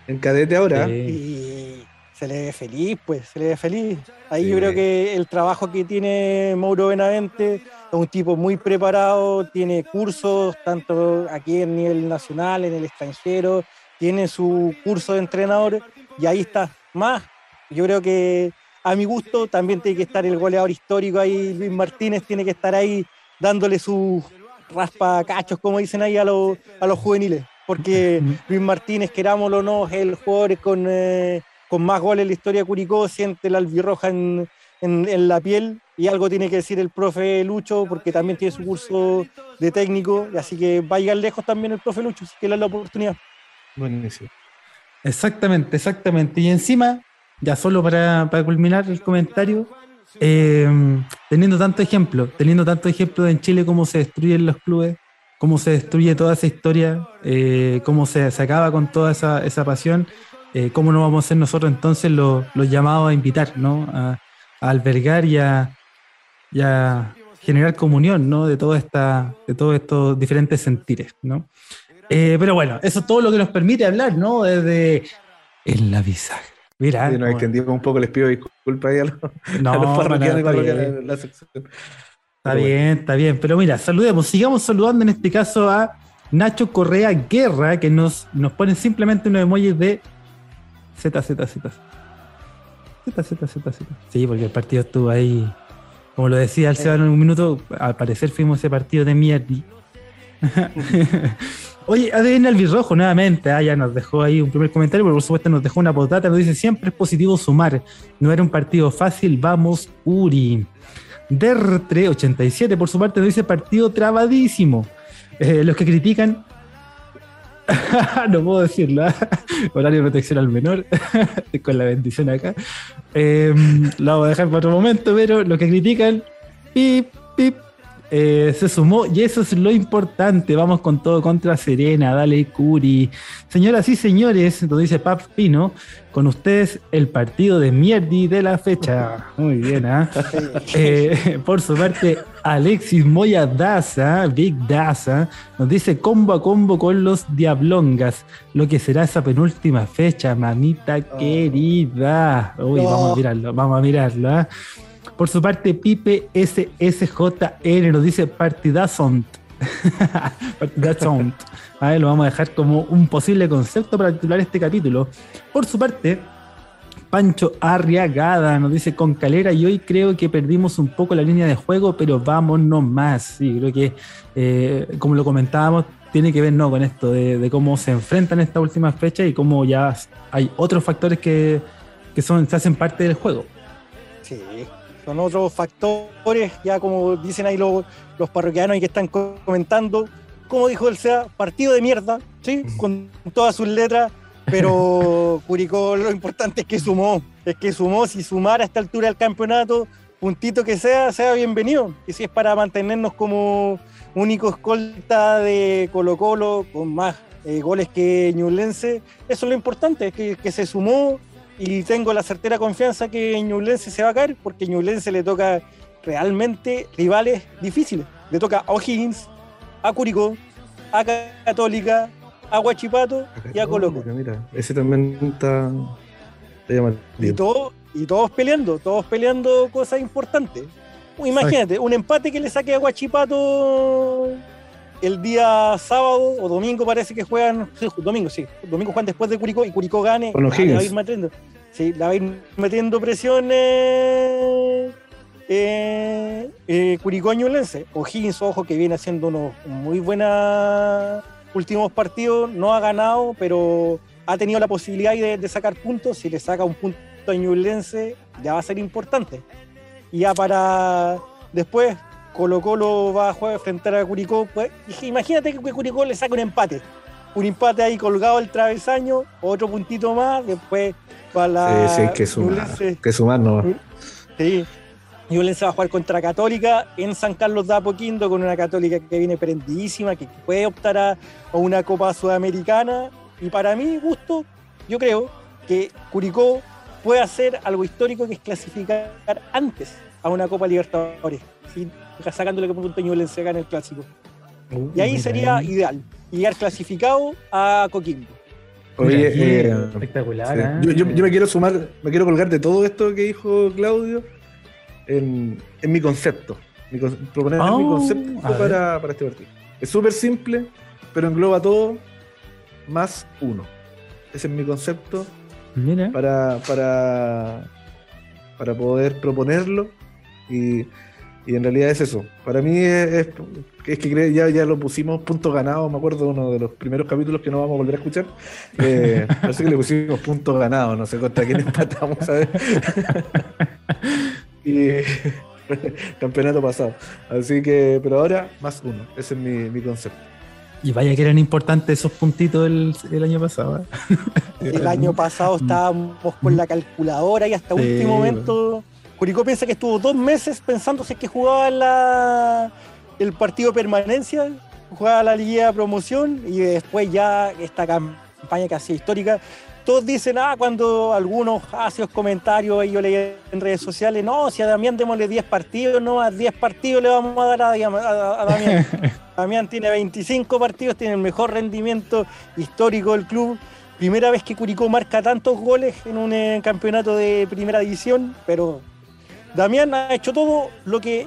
S3: en cadete ahora.
S2: Sí.
S4: Y se le ve feliz, pues, se le ve feliz. Ahí
S3: Sí.
S4: yo creo que el trabajo que tiene Mauro Benavente es un tipo muy preparado, tiene cursos tanto aquí en nivel nacional, en el extranjero, tiene su curso de entrenador y ahí está. Más, yo creo que a mi gusto también tiene que estar el goleador histórico ahí, Luis Martínez, tiene que estar ahí dándole sus raspa cachos, como dicen ahí a los, a los juveniles. Porque Luis Martínez, querámoslo o no, es el jugador con, eh, con más goles en la historia de Curicó, siente la albirroja en, en- en la piel y algo tiene que decir el profe Lucho porque también tiene su curso de técnico, así que va a llegar lejos también el profe Lucho, así que le da la oportunidad.
S3: Buenísimo.
S2: Exactamente, exactamente. Y encima, ya solo para, para culminar el comentario, eh, teniendo tanto ejemplo, teniendo tanto ejemplo en Chile cómo se destruyen los clubes, cómo se destruye toda esa historia, eh, cómo se, se acaba con toda esa, esa pasión, eh, cómo no vamos a ser nosotros entonces los, los llamados a invitar, ¿no? A, albergar y a, a generar comunión, ¿no? De, toda esta, de todos estos diferentes sentires, ¿no? Pero bueno, eso es todo lo que nos permite hablar, ¿no? Desde en la. Mira,
S3: Sí, nos
S2: como-
S3: extendimos un poco, les pido disculpas ahí a los,
S2: no,
S3: a los
S2: para
S3: parroquianos y
S2: nada, está
S3: parroquianas
S2: bien.
S3: de la sección.
S2: Está
S3: Pero bueno.
S2: bien, está bien. Pero mira, saludemos, sigamos saludando en este caso a Nacho Correa Guerra, que nos, nos pone simplemente unos emojis de Z, Z, Z. Z, Z, Z, Z. Sí, porque el partido estuvo ahí, como lo decía el en un minuto, al parecer fuimos ese partido de mierda. Oye, ADN Albirrojo nuevamente, ah, ya nos dejó ahí un primer comentario, pero por supuesto nos dejó una potata, nos dice siempre es positivo sumar, no era un partido fácil, vamos Uri. Dertre 87 por su parte nos dice partido trabadísimo. Eh, los que critican, no puedo decirlo, ¿ah? horario de protección al menor, con la bendición acá. Eh, lo vamos a dejar para otro momento, pero los que critican, pip, pip, eh, se sumó y eso es lo importante. Vamos con todo contra Serena, dale Curi. Señoras y señores, nos dice Pap Pino, con ustedes el partido de Mierdi de la fecha. Muy bien, ¿ah? Eh, por su parte, Alexis Moya Daza, Big Daza, nos dice combo a combo con los Diablongas, lo que será esa penúltima fecha, mamita querida. Uy,
S4: No.
S2: vamos a mirarlo, vamos a mirarlo. ¿ah? Por su parte, Pipe SSJN nos dice partidazont. partidazont. A ver, lo vamos a dejar como un posible concepto para titular este capítulo. Por su parte, Pancho Arriagada nos dice con Calera y hoy creo que perdimos un poco la línea de juego, pero vámonos más. Sí, creo que eh, como lo comentábamos, tiene que ver ¿no? con esto de, cómo se enfrentan estas últimas fechas y cómo ya hay otros factores que, que son, se hacen parte del juego.
S4: Sí, son otros factores, ya como dicen ahí los, los parroquianos y que están co- comentando, como dijo el SEA, partido de mierda, ¿sí? con todas sus letras, pero Curicó lo importante es que sumó, es que sumó, si sumara a esta altura del campeonato, puntito que sea, sea bienvenido, y si es para mantenernos como único escolta de Colo Colo, con más eh, goles que Ñublense, eso es lo importante, es que, que se sumó, y tengo la certera confianza que Ñublense se va a caer porque Ñublense le toca realmente rivales difíciles. Le toca a O'Higgins, a Curicó, a Católica, a Guachipato y a Colo.
S3: Mira, ese también está, está.
S4: Y, todo, y todos peleando, todos peleando cosas importantes. Imagínate, un empate que le saque a Guachipato el día sábado o domingo parece que juegan, sí, domingo, sí, domingo juegan después de Curicó y Curicó gane,
S3: Con los
S4: sí, le va a ir metiendo presión eh, eh, Curicó Ñublense. O'Higgins, ojo, que viene haciendo unos muy buenos últimos partidos, no ha ganado, pero ha tenido la posibilidad de, sacar puntos, si le saca un punto a Ñublense ya va a ser importante. Y ya para después Colo Colo va a jugar frente a Curicó. Pues, imagínate que Curicó le saca un empate. Un empate ahí colgado el travesaño, otro puntito más, después para la.
S3: Sí, sí, hay que sumar, que sumar.
S4: Sí. Ñublense va a jugar contra Católica en San Carlos de Apoquindo con una Católica que viene prendidísima, que puede optar a, a una Copa Sudamericana. Y para mí, gusto, yo creo que Curicó puede hacer algo histórico que es clasificar antes a una Copa Libertadores, ¿sí? sacándole como punto Ñublense acá en el clásico. Y ahí
S2: Mira,
S4: sería ideal, llegar clasificado a Coquimbo.
S3: Oye,
S2: aquí,
S3: eh,
S2: espectacular.
S3: Sí.
S2: ¿eh?
S3: Yo, yo- yo me quiero sumar, me quiero colgar de todo esto que dijo Claudio en, en mi concepto. Mi proponer mi
S2: Oh,
S3: concepto para, para este partido. Es súper simple, pero engloba todo más uno. Ese es mi concepto
S2: Mira.
S3: para, para, para poder proponerlo. Y, y en realidad es eso. Para mí es, es, es que ya, ya lo pusimos punto ganado. Me acuerdo de uno de los primeros capítulos que no vamos a volver a escuchar. Eh, parece que le pusimos punto ganado. No sé contra quién empatamos. ¿sabes? y campeonato pasado. Así que, pero ahora más uno. Ese es mi, mi concepto.
S2: Y vaya que eran importantes esos puntitos el, el año pasado. ¿eh?
S4: El año pasado estábamos con la calculadora y hasta
S2: Sí,
S4: último momento. Curicó piensa que estuvo dos meses pensando si es que jugaba la, el partido permanencia, jugaba la Liga de Promoción y después ya esta campaña que ha sido histórica. Todos dicen, ah, cuando algunos hacen los comentarios, y yo leí en redes sociales, no, si a Damián démosle 10 partidos, no, a 10 partidos le vamos a dar a, a- a Damián. Damián tiene 25 partidos, tiene el mejor rendimiento histórico del club. Primera vez que Curicó marca tantos goles en un eh, campeonato de primera división, pero Damián ha hecho todo lo que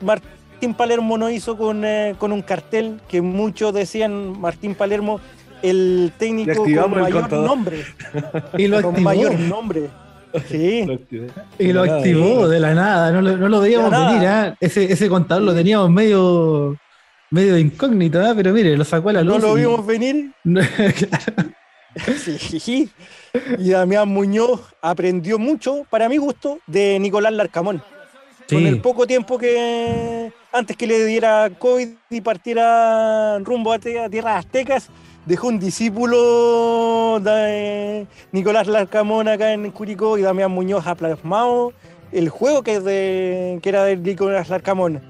S4: Martín Palermo no hizo con, eh, con un cartel que muchos decían Martín Palermo, el técnico con mayor nombre.
S2: Y lo
S4: Con
S2: activó.
S4: mayor nombre. Sí.
S2: Y lo
S3: De la nada.
S2: activó de la nada. No lo, no lo veíamos venir. ¿eh? Ese, ese contador lo teníamos medio, medio incógnito, ¿eh? pero mire, lo sacó a la luz.
S4: No lo
S2: y-
S4: vimos venir.
S2: Claro.
S4: Sí. Y Damián Muñoz aprendió mucho, para mi gusto, de Nicolás Larcamón. Con el poco tiempo que antes que le diera COVID y partiera rumbo a, tierras aztecas, dejó un discípulo de Nicolás Larcamón acá en Curicó y Damián Muñoz ha plasmado el juego que, es de, que era de Nicolás Larcamón.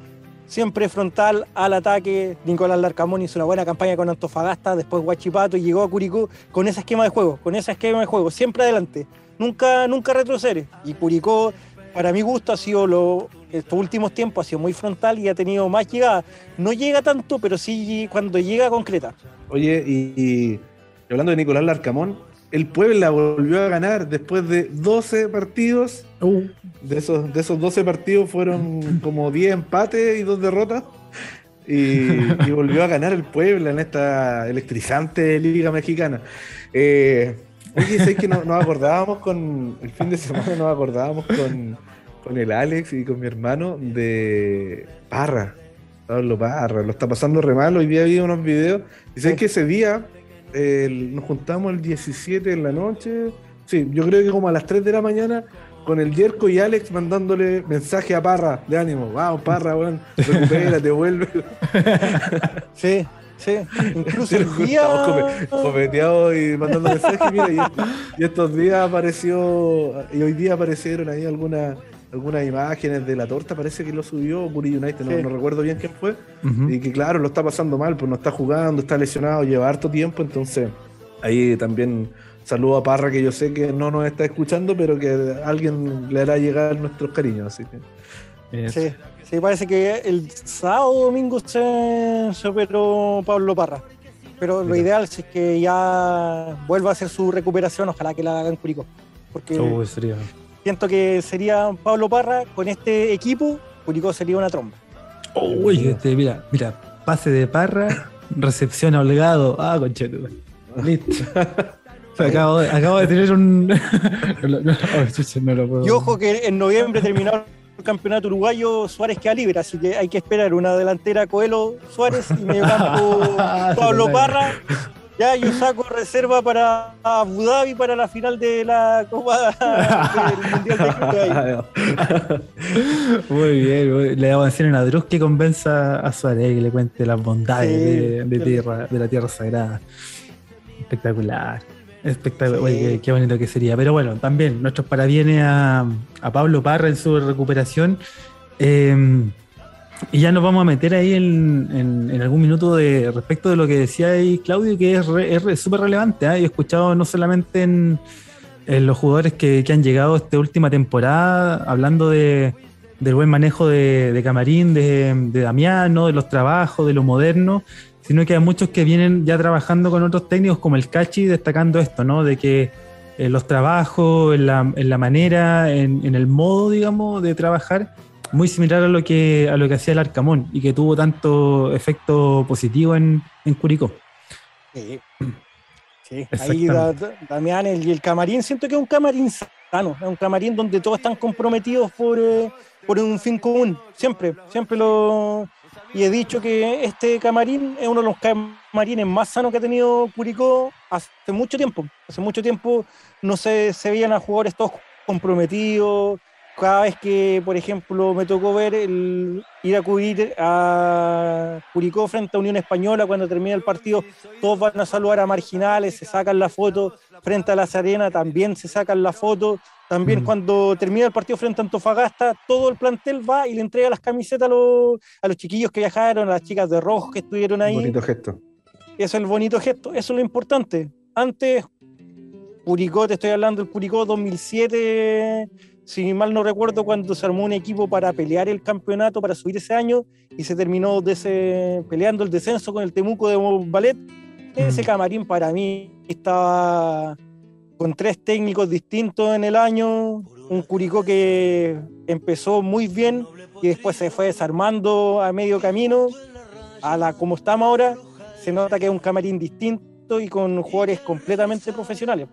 S4: Siempre frontal al ataque, Nicolás Larcamón hizo una buena campaña con Antofagasta, después Huachipato y llegó a Curicó con ese esquema de juego, con ese esquema de juego, siempre adelante, nunca, nunca retrocede. Y Curicó para mi gusto ha sido lo estos últimos tiempos ha sido muy frontal y ha tenido más llegada. No llega tanto, pero sí cuando llega concreta.
S3: Oye, y, y hablando de Nicolás Larcamón, el Puebla volvió a ganar después de 12 partidos.
S2: Uh,
S3: De esos, de esos 12 partidos fueron como 10 empates y 2 derrotas. Y, y volvió a ganar el Puebla en esta electrizante Liga Mexicana. Eh, oye, ¿sabes que no- nos acordábamos con. El fin de semana nos acordábamos con, con el Alex y con mi hermano de Parra. Pablo Parra, lo está pasando re mal. Hoy día vi unos videos. Y sabes que ese día nos juntamos el 17 en la noche. Sí, yo creo que como a las 3 de la mañana con el Yerko y Alex mandándole mensaje a Parra de ánimo. Vamos, Parra, weón, recupérate, vuelve.
S4: Sí, sí. Incluso el día.
S3: cometeados y mandando mensajes. Mira, y, est- y estos días apareció, y hoy día aparecieron ahí algunas algunas imágenes de la torta. Parece que lo subió Curi United, no,
S4: Sí.
S3: no recuerdo bien quién fue. Y que claro, lo está pasando mal, pues no está jugando, está lesionado, lleva harto tiempo, entonces ahí también saludo a Parra que yo sé que no nos está escuchando, pero que alguien le hará llegar nuestros cariños, así que
S4: Sí, sí, parece que el sábado o domingo se, se operó Pablo Parra. pero lo ideal es que ya vuelva a hacer su recuperación, ojalá que la haga en Curicó. Porque
S2: Oh, sería-
S4: siento que sería Pablo Parra con este equipo, Curicó sería una tromba.
S2: Uy, este, mira, mira, pase de parra, recepción a Holgado. Ah, conchetu. Listo. acabo, de, acabo de tener un. no, lo- no, chucha, no lo puedo.
S4: Y ojo que en noviembre terminó el campeonato uruguayo, Suárez queda libre, así que hay que esperar una delantera Coelho Suárez y medio campo Pablo Parra. Ya yo saco reserva para Abu Dhabi para la final de la Copa del Mundial de.
S2: Muy bien, muy- le vamos a decir a Druz que convenza a Suárez que le cuente las bondades
S4: Sí.
S2: de, de tierra, de la tierra sagrada. Espectacular. Espectacular.
S4: Sí.
S2: Oye, qué, qué bonito que sería. Pero bueno, también nuestros parabienes a, a Pablo Parra en su recuperación. Eh, y ya nos vamos a meter ahí en, en- en algún minuto de respecto de lo que decía ahí Claudio, que es re- súper relevante. Yo he escuchado no solamente en, en los jugadores que, que han llegado esta última temporada, hablando de, del buen manejo de, de Camarín, de, de Damiano, de los trabajos, de lo moderno, sino que hay muchos que vienen ya trabajando con otros técnicos como el Cachi, destacando esto, ¿no? De que eh, los trabajos, en la, en la manera, en, en el modo, digamos, de trabajar, muy similar a lo que, a lo que hacía el Arcamón y que tuvo tanto efecto positivo en, en Curicó.
S4: Sí. Sí, ahí
S2: Exactamente.
S4: Da- Da- Damián el- el camarín, siento que es un camarín sano, es un camarín donde todos están comprometidos por, eh, por un fin común, siempre, siempre lo... Y he dicho que este camarín es uno de los camarines más sanos que ha tenido Curicó hace mucho tiempo. Hace mucho tiempo no se, se veían a jugadores todos comprometidos. Cada vez que, por ejemplo, me tocó ver el, ir a cubrir a Curicó frente a Unión Española cuando termina el partido, todos van a saludar a marginales, se sacan la foto frente a la Serena, también se sacan la foto. También
S2: Mm.
S4: cuando termina el partido frente a Antofagasta, todo el plantel va y le entrega las camisetas a los, a los chiquillos que viajaron, a las chicas de rojo que estuvieron ahí.
S3: Bonito gesto.
S4: Eso es el bonito gesto, eso es lo importante. Antes, Curicó, te estoy hablando del Curicó 2007, si mal no recuerdo, cuando se armó un equipo para pelear el campeonato, para subir ese año, y se terminó de ese- peleando el descenso con el Temuco de Ballet. Ese
S2: Mm.
S4: camarín para mí estaba con tres técnicos distintos en el año, un Curicó que empezó muy bien y después se fue desarmando a medio camino, a la como estamos ahora, se nota que es un camarín distinto y con jugadores completamente profesionales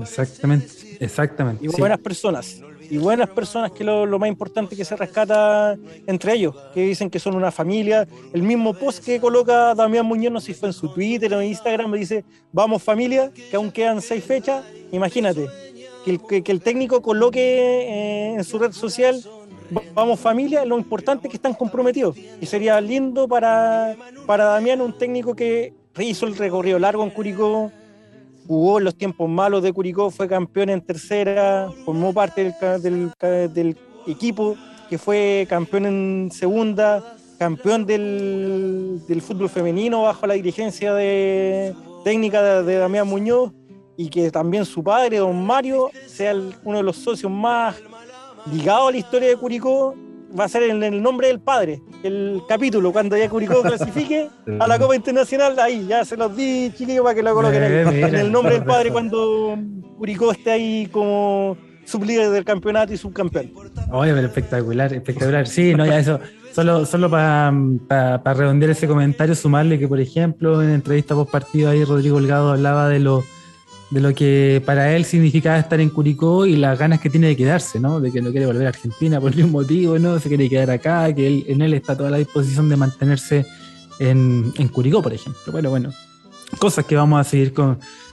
S2: Exactamente, exactamente.
S4: y
S2: sí.
S4: buenas personas. Y buenas personas, que lo, lo más importante que se rescata entre ellos, que dicen que son una familia. El mismo post que coloca Damián Muñoz, no sé si fue en su Twitter o en Instagram, dice, vamos familia, que aún quedan seis fechas. Imagínate, que el, que, que el técnico coloque eh, en su red social, vamos familia, lo importante es que están comprometidos. Y sería lindo para, para Damián, un técnico que hizo el recorrido largo en Curicó, jugó en los tiempos malos de Curicó, fue campeón en tercera, formó parte del, equipo que fue campeón en segunda, campeón del, fútbol femenino bajo la dirigencia de, técnica de, Damián Muñoz y que también su padre, don Mario, sea uno de los socios más ligados a la historia de Curicó, va a ser en el nombre del padre, el capítulo, cuando ya Curicó clasifique a la Copa Internacional, ahí ya se los di, chiquillos, para que lo coloquen.
S2: Eh,
S4: en el nombre del padre cuando Curicó esté ahí como sublíder del campeonato y subcampeón.
S2: Oye, pero espectacular, espectacular. Sí, no, ya eso. Solo, solo para redondear ese comentario, sumarle que, por ejemplo, en entrevista post partido ahí Rodrigo Holgado hablaba de lo, de lo que para él significaba estar en Curicó y las ganas que tiene de quedarse, ¿no? De que no quiere volver a Argentina por ningún motivo, ¿no? Se quiere quedar acá, que él, en él está toda la disposición de mantenerse en, Curicó, por ejemplo. Bueno, bueno, cosas que vamos a seguir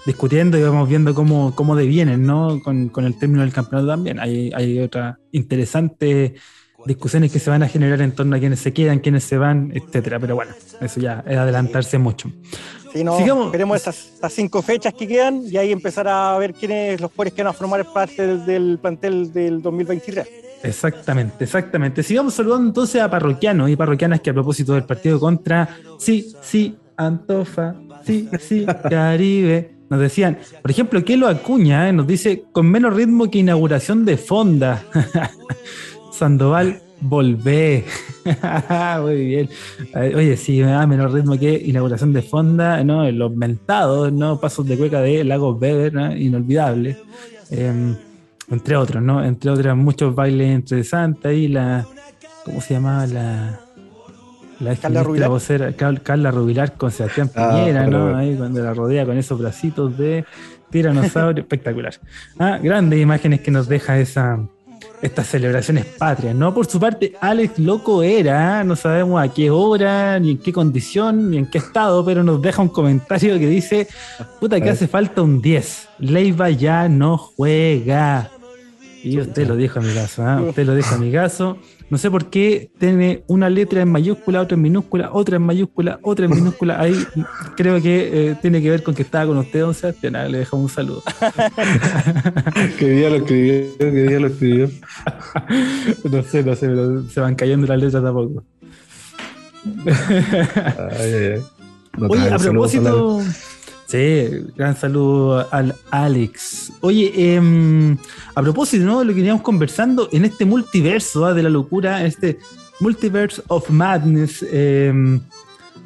S2: discutiendo y vamos viendo cómo, cómo devienen, ¿no? Con, con el término del campeonato también. Hay, hay otras interesantes discusiones que se van a generar en torno a quienes se quedan, quienes se van, etcétera. Pero bueno, eso ya es adelantarse mucho.
S4: Si no,
S2: Sigamos.
S4: esperemos esas, cinco fechas que quedan y ahí empezar a ver quiénes los jugadores que van a formar parte del, del plantel del 2023.
S2: Exactamente, exactamente. Sigamos saludando entonces a parroquianos y parroquianas que a propósito del partido contra sí, sí, Antofa, sí, sí, Caribe. Nos decían, por ejemplo, Kelo Acuña eh, nos dice con menos ritmo que inauguración de Fonda. Sandoval, volvé. Muy bien. Eh, Oye, sí, me da menor ritmo que inauguración de Fonda, ¿no? Los mentados, ¿no? Pasos de cueca de Lagos Weber, ¿no? Inolvidable. Eh, entre otros, ¿no? Entre otras, muchos bailes interesantes ahí, la. ¿Cómo se llamaba? La. La
S4: Carla Rubilar.
S2: vocera, Car- Carla Rubilar con Sebastián
S3: Ah,
S2: Piñera, ¿no? Ahí cuando la rodea con esos bracitos de tiranosaurio, espectacular. Ah, grandes imágenes que nos deja esa, estas celebraciones patrias, ¿no? Por su parte, Alex Loco era, no sabemos a qué hora, ni en qué condición, ni en qué estado, pero nos deja un comentario que dice, puta que
S3: A
S2: hace falta un 10, Leiva ya no juega. Y usted lo dijo, amigazo, ¿ah? Usted lo dijo, amigazo. No sé por qué tiene una letra en mayúscula, otra en minúscula, otra en mayúscula, otra en minúscula. Ahí creo que eh, tiene que ver con que estaba con usted, don Sebastián. Ah, Le dejamos un saludo.
S3: ¿Qué día lo escribió? ¿Qué día lo escribió?
S2: No sé, no sé, pero se van cayendo las letras tampoco.
S3: Ay, ay, ay. No
S2: Oye, a
S3: saludos
S2: propósito. Sí, gran saludo al Alex. Oye, em, a propósito, ¿no? Lo que veníamos conversando en este multiverso ¿ah? de la locura, este Multiverse of Madness. em,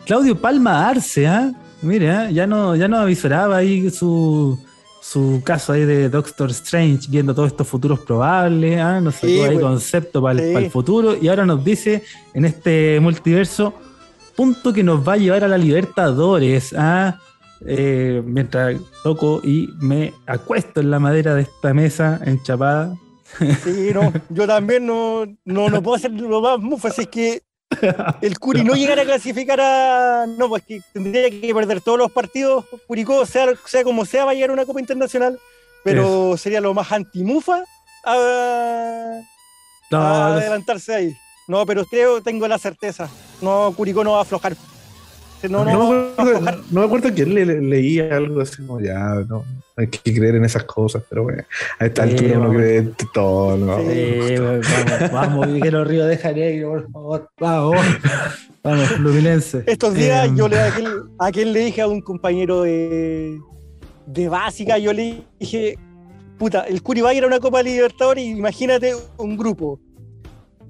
S2: Claudio Palma Arce, ¿ah? Mira, ya no, ya no avisoraba ahí su, su caso ahí de Doctor Strange, viendo todos estos futuros probables, ¿ah? Nos sacó
S4: Sí,
S2: ahí
S4: pues.
S2: concepto para el,
S4: Sí.
S2: futuro y ahora nos dice en este multiverso punto que nos va a llevar a la Libertadores. ¿ah? Eh, mientras toco y me acuesto en la madera de esta mesa enchapada.
S4: Sí, no, yo también no, no, no puedo hacer lo más mufo, así es que el Curi no llegara a clasificar a. No, pues que tendría que perder todos los partidos. Curicó, sea, sea como sea, va a llegar a una Copa Internacional, pero sería lo más antimufa a,
S2: No,
S4: a adelantarse ahí. No, pero creo, tengo la certeza. No, Curicó no va a aflojar. No, no,
S3: No,
S4: no,
S3: me acuerdo, no me acuerdo quién le, le- leía algo así como ya, no, hay que creer en esas cosas, pero bueno, a esta
S2: Sí,
S3: altura uno
S2: vamos.
S3: cree en todo, ¿no?
S2: Sí, vamos, vamos, Viguero Río de Janeiro, por favor. Vamos, vamos, Fluminense.
S4: Estos días
S2: Em,
S4: yo le a aquel, a aquel le dije a un compañero de, de básica, yo le dije, puta, el Curi va a ir a una Copa Libertadores y imagínate un grupo.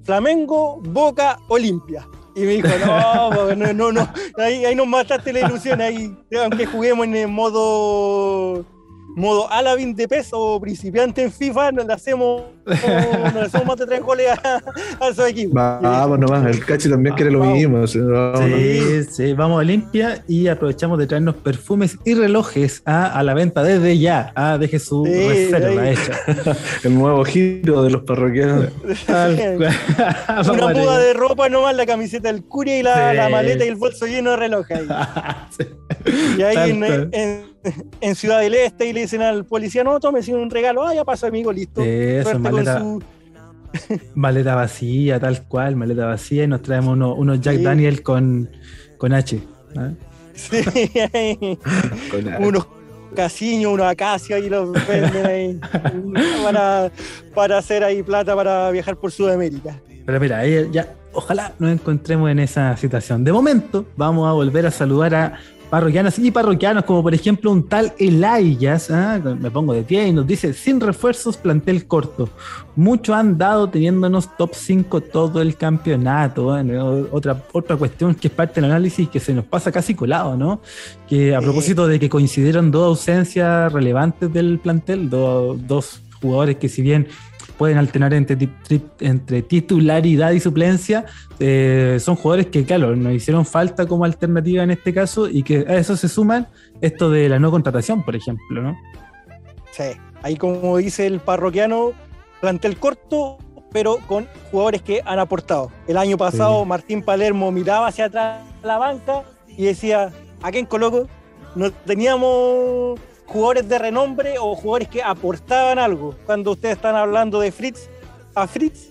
S4: Flamengo, Boca, Olimpia. Y me dijo, no, no, no, no, ahí, ahí nos mataste la ilusión, ahí, aunque juguemos en el modo modo Alabin de PES o principiante en FIFA, nos le hacemos, nos le hacemos más de tres goles a, a.
S3: Vamos nomás, el Cachi también quiere lo mismo. sí.
S2: Sí, sí, vamos a Olimpia y aprovechamos de traernos perfumes y relojes ah, a la venta desde ya. Ah, deje su
S4: Sí,
S2: reserva hecha.
S3: El nuevo giro de los parroquianos.
S4: Una
S2: a
S4: muda de ropa nomás, la camiseta del Curia y la,
S2: Sí.
S4: la maleta y el bolso lleno de relojes. Y ahí en, en- en Ciudad del Este y le dicen al policía, no, tómese un regalo. Ah, ya pasó, amigo, listo.
S2: Eso,
S4: Con
S2: maleta,
S4: su-
S2: maleta vacía, tal cual, maleta vacía, y nos traemos uno- unos Jack
S4: Sí.
S2: Daniel con, con H. ¿ah?
S4: Sí, ahí. unos casiños, unos acacias y los venden ahí para, para hacer ahí plata para viajar por Sudamérica.
S2: Pero mira, ahí ya, ojalá nos encontremos en esa situación. De momento, vamos a volver a saludar a parroquianas y parroquianos, como por ejemplo un tal Elayas, ¿ah? me pongo de pie y nos dice, sin refuerzos, plantel corto. Mucho han dado teniéndonos top 5 todo el campeonato. ¿eh? Otra, otra cuestión que es parte del análisis que se nos pasa casi colado, ¿no? Que a propósito de que coincidieron dos ausencias relevantes del plantel, do- dos jugadores que si bien pueden alternar entre, entre titularidad y suplencia, eh, son jugadores que, claro, nos hicieron falta como alternativa en este caso y que a eso se suman esto de la no contratación, por ejemplo, ¿no?
S4: Sí, ahí como dice el parroquiano, plantel corto, pero con jugadores que han aportado. El año pasado
S2: Sí.
S4: Martín Palermo miraba hacia atrás la banca y decía, ¿a quién coloco? No teníamos jugadores de renombre o jugadores que aportaban algo. Cuando ustedes están hablando de Fritz, a Fritz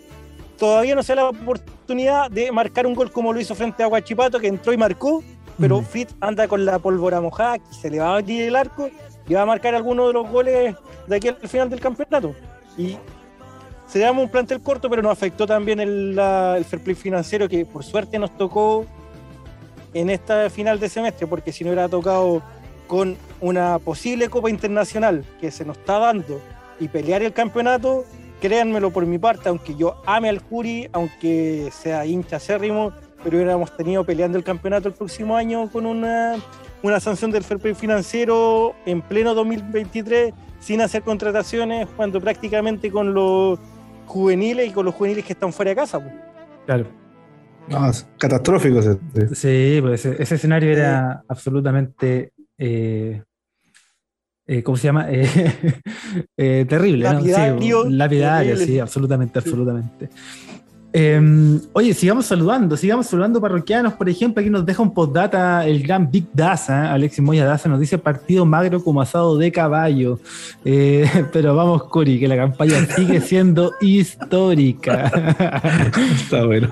S4: todavía no se da la oportunidad de marcar un gol como lo hizo frente a Guachipato, que entró y marcó, pero. Fritz anda con la pólvora mojada, que se le va a abrir el arco y va a marcar alguno de los goles de aquí al final del campeonato. Y se llama un plantel corto, pero nos afectó también el, la- el fair play financiero, que por suerte nos tocó en esta final de semestre, porque si no hubiera tocado con una posible Copa Internacional que se nos está dando y pelear el campeonato, créanmelo por mi parte, aunque yo ame al Curi, aunque sea hincha acérrimo, pero hubiéramos tenido peleando el campeonato el próximo año con una, una sanción del fair play financiero en pleno 2023 sin hacer contrataciones, cuando prácticamente con los juveniles y con los juveniles que están fuera de casa. pues.
S2: Claro.
S3: No, es catastrófico. ese-.
S2: Sí, pues ese, ese escenario era absolutamente. Eh, eh, ¿Cómo se llama? Eh, eh, terrible, ¿no?
S4: Lapidario,
S2: Sí, lapidario,
S4: terrible.
S2: sí, absolutamente,
S4: Sí.
S2: absolutamente. Eh, oye, sigamos saludando, sigamos saludando parroquianos. Por ejemplo, aquí nos deja un postdata el gran Big Daza, Alexis Moya Daza, nos dice partido magro como asado de caballo. Eh, pero vamos, Curi, que la campaña sigue siendo histórica.
S3: Está bueno.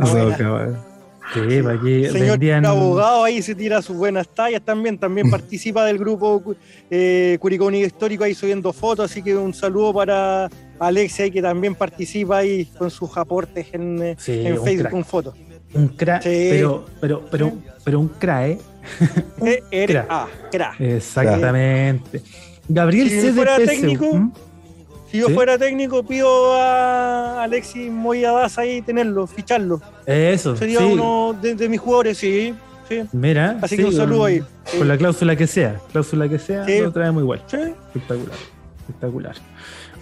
S4: buena.
S3: Eso, cabrón.
S2: Sí, que
S4: Señor
S2: vendían-
S4: abogado ahí se tira sus buenas tallas también, también participa del grupo eh, Curicó Unido Histórico ahí subiendo fotos, así que un saludo para Alexia que también participa ahí con sus aportes en, eh,
S2: Sí,
S4: en
S2: un
S4: Facebook
S2: crack.
S4: con fotos.
S2: Un crack,
S4: Sí.
S2: pero, pero, pero, pero un crack, ¿eh? Un
S4: Eh, R-
S2: crack.
S4: crack.
S2: Exactamente. Gabriel
S4: Si
S2: C.
S4: fuera técnico.
S2: ¿Mm?
S4: Si yo
S2: Sí.
S4: fuera técnico, pido a Alexis Moyadas ahí tenerlo, ficharlo.
S2: Eso,
S4: Sería
S2: sí.
S4: uno de, de mis jugadores, sí. sí.
S2: Mira,
S4: Así
S2: sí,
S4: que un saludo ahí.
S2: Con la cláusula que sea, cláusula que sea, lo traemos igual.
S4: Sí.
S2: Espectacular, espectacular.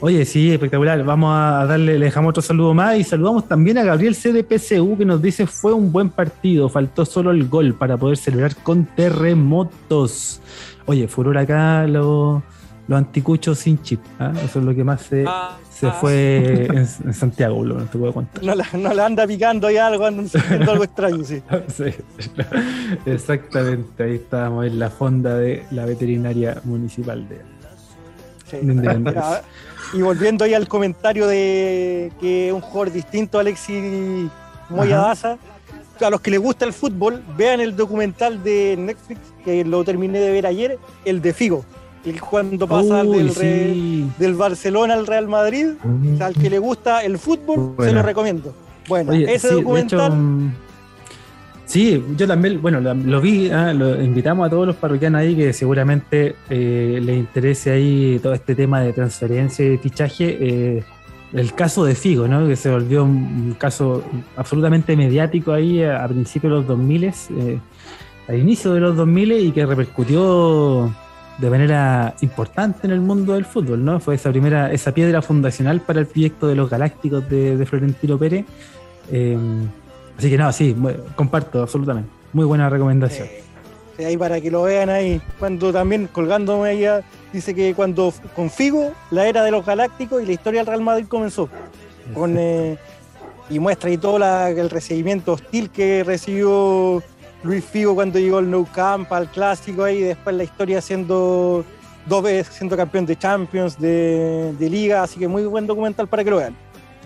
S2: Oye, sí, espectacular. Vamos a darle, le dejamos otro saludo más y saludamos también a Gabriel C. de PCU que nos dice fue un buen partido, faltó solo el gol para poder celebrar con terremotos. Oye, furor acá los, los anticuchos sin chip. ¿ah? Eso es lo que más se,
S4: Ah,
S2: se
S4: ah.
S2: fue en, en Santiago, lo no te puedo contar.
S4: No la, no la anda picando ahí algo, anda algo extraño, sí.
S2: Sí, exactamente, ahí estábamos en la fonda de la veterinaria municipal de,
S4: Sí.
S2: de
S4: Y volviendo ahí al comentario de que un jugador distinto a Alexis Moyadaza, a los que les gusta el fútbol, vean el documental de Netflix, que lo terminé de ver ayer, el de Figo. El cuando pasa
S2: Uy,
S4: del,
S2: sí.
S4: del Barcelona al Real Madrid, o sea, al que le gusta el fútbol, se lo recomiendo. Bueno,
S2: Oye,
S4: ese
S2: sí,
S4: documental,
S2: hecho, mm, sí, yo también, bueno, lo, vi, ah, lo invitamos a todos los parroquianos ahí que seguramente eh, les interese ahí todo este tema de transferencia y fichaje. eh, el caso de Figo, ¿no? Que se volvió un, un caso absolutamente mediático ahí a, a principios de los 2000, eh, al inicio de los 2000 y que repercutió de manera importante en el mundo del fútbol, ¿no? Fue esa primera, esa piedra fundacional para el proyecto de los Galácticos de, de Florentino Pérez. Eh, así que no, sí, comparto absolutamente. Muy buena recomendación.
S4: sí, ahí para que lo vean ahí, cuando también colgándome ella, dice que cuando con Figo, la era de los Galácticos y la historia del Real Madrid comenzó. con, eh, y muestra ahí todo la- el recibimiento hostil que recibió Luis Figo cuando llegó al Nou Camp, al clásico ahí, y después la historia siendo dos veces siendo campeón de Champions, de, de Liga, así que muy buen documental para que lo vean.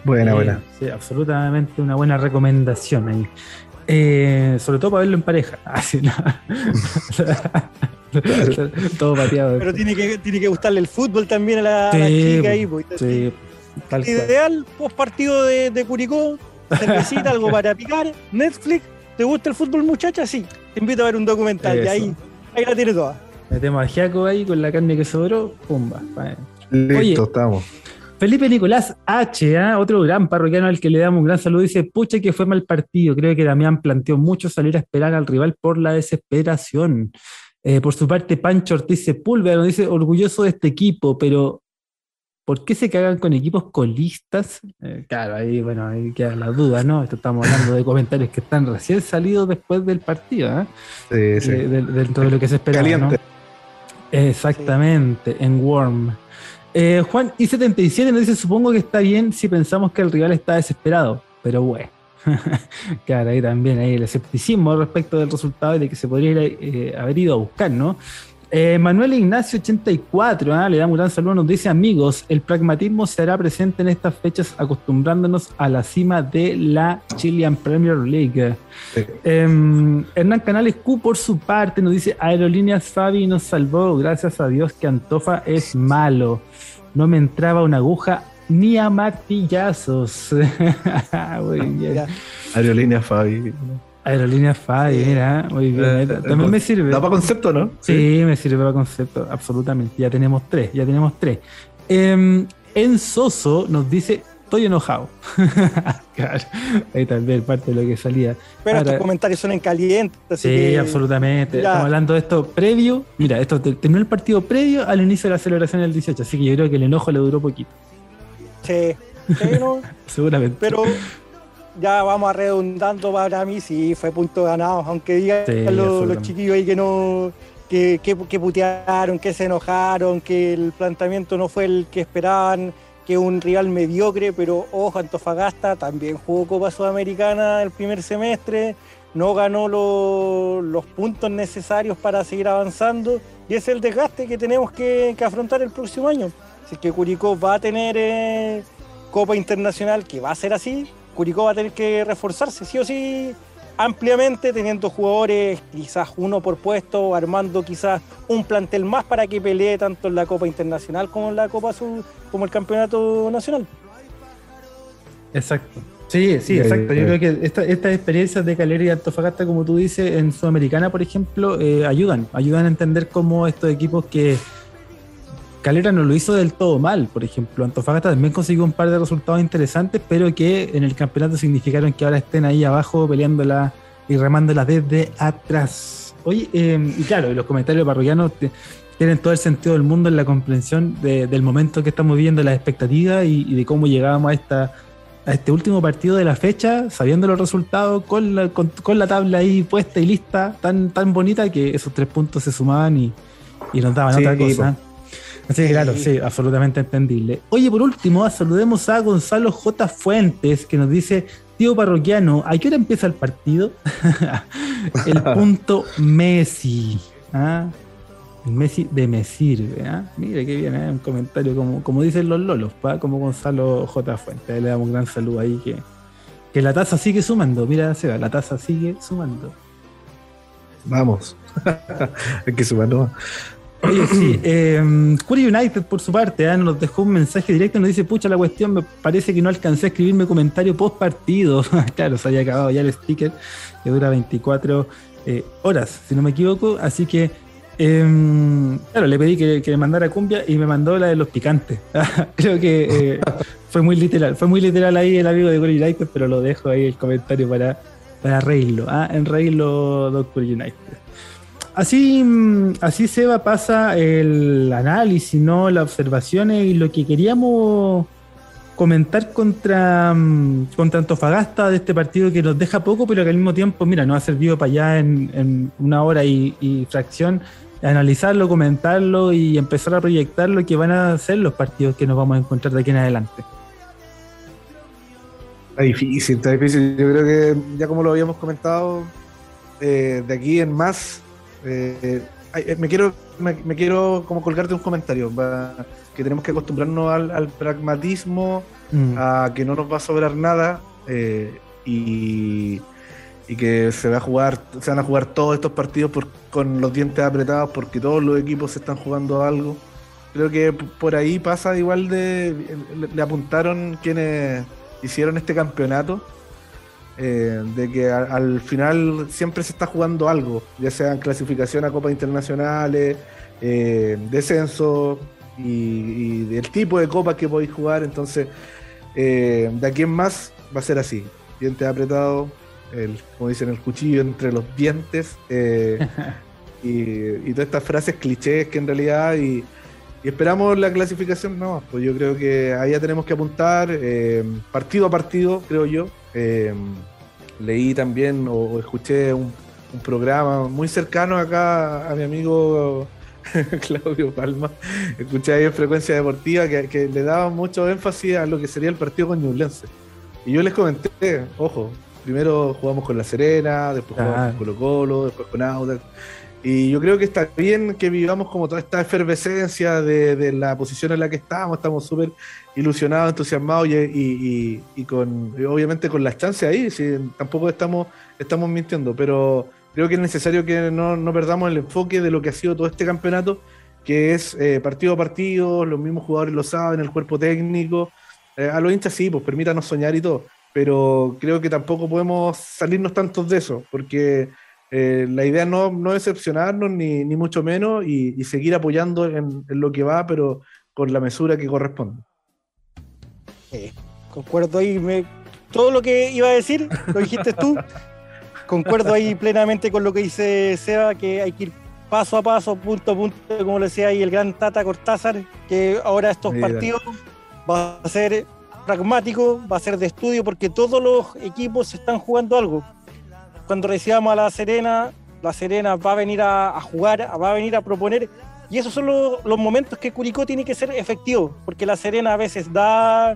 S3: Buena,
S2: Eh,
S3: buena.
S2: Sí, absolutamente una buena recomendación ahí. Eh, sobre todo para verlo en pareja. Ah, sí, no. todo pateado.
S4: Pero tiene que, tiene que gustarle el fútbol también a la, a la
S2: Sí,
S4: chica ahí. pues.
S2: Sí, tal cual.
S4: Ideal, post partido de, de Curicó, cervecita, algo para picar, Netflix. ¿Te gusta el fútbol, muchacha? Sí. Te invito a ver un documental y ahí, ahí la tienes toda.
S2: Metemos a Giaco ahí con la carne que sobró, pumba.
S3: Listo,
S2: Oye.
S3: estamos.
S2: Felipe Nicolás H, ¿ah? otro gran parroquiano al que le damos un gran saludo, dice, pucha que fue mal partido, creo que Damián planteó mucho salir a esperar al rival por la desesperación. Eh, por su parte, Pancho Ortiz Sepúlveda nos dice, orgulloso de este equipo, pero ¿por qué se cagan con equipos colistas? Eh, claro, ahí, bueno, ahí queda la duda, ¿no? Esto estamos hablando de comentarios que están recién salidos después del partido, ¿ah?
S3: Sí, sí.
S2: De- de- dentro de lo que se esperaba, ¿no?
S3: Caliente.
S2: Exactamente, en Worm. Eh, Juan I77 nos dice, supongo que está bien si pensamos que el rival está desesperado, pero bueno. claro, ahí también hay el escepticismo respecto del resultado y de que se podría ir, eh, haber ido a buscar, ¿no? Eh, Manuel Ignacio 84, ¿ah? le damos un gran saludo, nos dice amigos, el pragmatismo se hará presente en estas fechas acostumbrándonos a la cima de la Chilean Premier League.
S3: Sí.
S2: Em, Hernán Canales Q por su parte nos dice Aerolíneas Fabi nos salvó, gracias a Dios que Antofa es malo. No me entraba una aguja ni a martillazos. Muy bien.
S3: Aerolínea.
S2: Aerolíneas Fabi, mira, muy bien.
S3: Eh,
S2: También me sirve.
S3: Da para concepto, ¿no?
S2: Sí, me sirve para concepto, absolutamente. Ya tenemos tres, ya tenemos tres. Em, Enzoso nos dice, estoy enojado. claro, ahí también parte de lo que salía.
S4: Pero
S2: Ahora-
S4: estos comentarios son en caliente. así
S2: Sí,
S4: que-
S2: absolutamente.
S4: Ya.
S2: Estamos hablando de esto previo. Mira, esto te- terminó el partido previo al inicio de la celebración del 18, así que yo creo que el enojo le duró poquito,
S4: Sí, sí, no,
S2: seguramente.
S4: pero ya vamos a redundando para mí, sí, fue punto ganado, aunque digan
S2: Sí,
S4: los, chiquillos ahí que no, que, que, que putearon, que se enojaron, que el planteamiento no fue el que esperaban, que un rival mediocre, pero ojo, Antofagasta también jugó Copa Sudamericana el primer semestre, no ganó lo- los puntos necesarios para seguir avanzando, y es el desgaste que tenemos que, que afrontar el próximo año. Es que Curicó va a tener eh, Copa Internacional, que va a ser así, Curicó va a tener que reforzarse, sí o sí, ampliamente, teniendo jugadores quizás uno por puesto, armando quizás un plantel más para que pelee tanto en la Copa Internacional como en la Copa Sur, como el Campeonato Nacional.
S2: Exacto. Sí, sí, exacto. Yo
S3: ya.
S2: creo que esta- estas experiencias de Calera y Antofagasta, como tú dices, en Sudamericana, por ejemplo, eh, ayudan. Ayudan a entender cómo estos equipos que Calera no lo hizo del todo mal, por ejemplo. Antofagasta también consiguió un par de resultados interesantes, pero que en el campeonato significaron que ahora estén ahí abajo peleándola y remándola desde atrás. Oye, eh, y claro, los comentarios parroquianos tienen todo el sentido del mundo en la comprensión de- del momento que estamos viviendo, las expectativas y, y de cómo llegábamos a esta a este último partido de la fecha, sabiendo los resultados, con la, con, con la tabla ahí puesta y lista, tan, tan bonita que esos tres puntos se sumaban y, y nos daban
S3: Sí,
S2: otra cosa. Que claro, sí, absolutamente entendible. Oye, por último, saludemos a Gonzalo J. Fuentes, que nos dice, tío parroquiano, ¿a qué hora empieza el partido? el punto Messi. ¿ah? El Messi de me sirve. ¿ah? Mire qué bien, ¿eh? un comentario como, como dicen los lolos, ¿pa? como Gonzalo J. Fuentes. Le damos un gran saludo ahí que, que la taza sigue sumando. Mira, Seba, la taza sigue sumando.
S3: Vamos. Hay que sumar nomás.
S2: Oye, sí, eh, Curry United por su parte ¿ah? nos dejó un mensaje directo, nos dice, pucha la cuestión, me parece que no alcancé a escribirme comentario post partido. claro, se había acabado ya el sticker, que dura 24 eh, horas, si no me equivoco, así que, eh, claro, le pedí que, que me mandara cumbia y me mandó la de los picantes. Creo que eh, fue muy literal, fue muy literal ahí el amigo de Curry United, pero lo dejo ahí el comentario para, para reírlo, ¿ah? en reírlo, Doctor United. Así, mm, así Seba pasa el análisis, ¿no? Las observaciones y lo que queríamos comentar contra, mm, contra Antofagasta de este partido que nos deja poco, pero que al mismo tiempo, mira, nos ha servido para allá en, en una hora y, fracción analizarlo, comentarlo y empezar a proyectar lo que van a ser los partidos que nos vamos a encontrar de aquí en adelante.
S3: Está difícil, está difícil. Yo creo que ya como lo habíamos comentado, eh, de aquí en más, eh, eh, me quiero me, me quiero como colgarte un comentario, va, que tenemos que acostumbrarnos al, al pragmatismo,
S2: Mm.
S3: a que no nos va a sobrar nada eh, y, y que se va a jugar, se van a jugar todos estos partidos por- con los dientes apretados porque todos los equipos se están jugando algo. Creo que por ahí pasa igual de le, le apuntaron quienes hicieron este campeonato eh, de que a- al final siempre se está jugando algo, ya sea en clasificación a copas internacionales, eh, descenso y, y del tipo de copas que podéis jugar. Entonces, eh, de aquí en más va a ser así: dientes apretados, el, como dicen, el cuchillo entre los dientes. y, y todas estas frases clichés que en realidad. Y, y esperamos la clasificación, no, pues yo creo que ahí ya tenemos que apuntar partido a partido, creo yo. Eh, leí también o, o escuché un, un programa muy cercano acá a mi amigo Claudio Palma. Escuché ahí en Frecuencia Deportiva que, que le daba mucho énfasis a lo que sería el partido con Ñublense. Y yo les comenté, ojo, primero jugamos con La Serena, después jugamos con Colo Colo, después con Audax. Y yo creo que está bien que vivamos como toda esta efervescencia de, de la posición en la que estamos. Estamos súper ilusionados, entusiasmados y, y- con obviamente con las chances ahí. Si tampoco estamos, estamos mintiendo, pero creo que es necesario que no, no perdamos el enfoque de lo que ha sido todo este campeonato, que es eh, partido a partido, los mismos jugadores lo saben, el cuerpo técnico. Eh, a los hinchas sí, pues permítanos soñar y todo, pero creo que tampoco podemos salirnos tantos de eso, porque eh, la idea no, no decepcionarnos, ni, ni mucho menos, y, y seguir apoyando en, en lo que va, pero con la mesura que corresponde.
S4: Sí, concuerdo ahí. Me, todo lo que iba a decir, lo dijiste tú. concuerdo ahí plenamente con lo que dice Seba, que hay que ir paso a paso, punto a punto, como le decía ahí el gran Tata Cortázar, que ahora estos
S3: Mira.
S4: partidos va a ser pragmático, va a ser de estudio, porque todos los equipos están jugando algo. Cuando recibamos a La Serena, La Serena va a venir a, jugar, va a venir a proponer, y esos son los, momentos que Curicó tiene que ser efectivo, porque La Serena a veces da,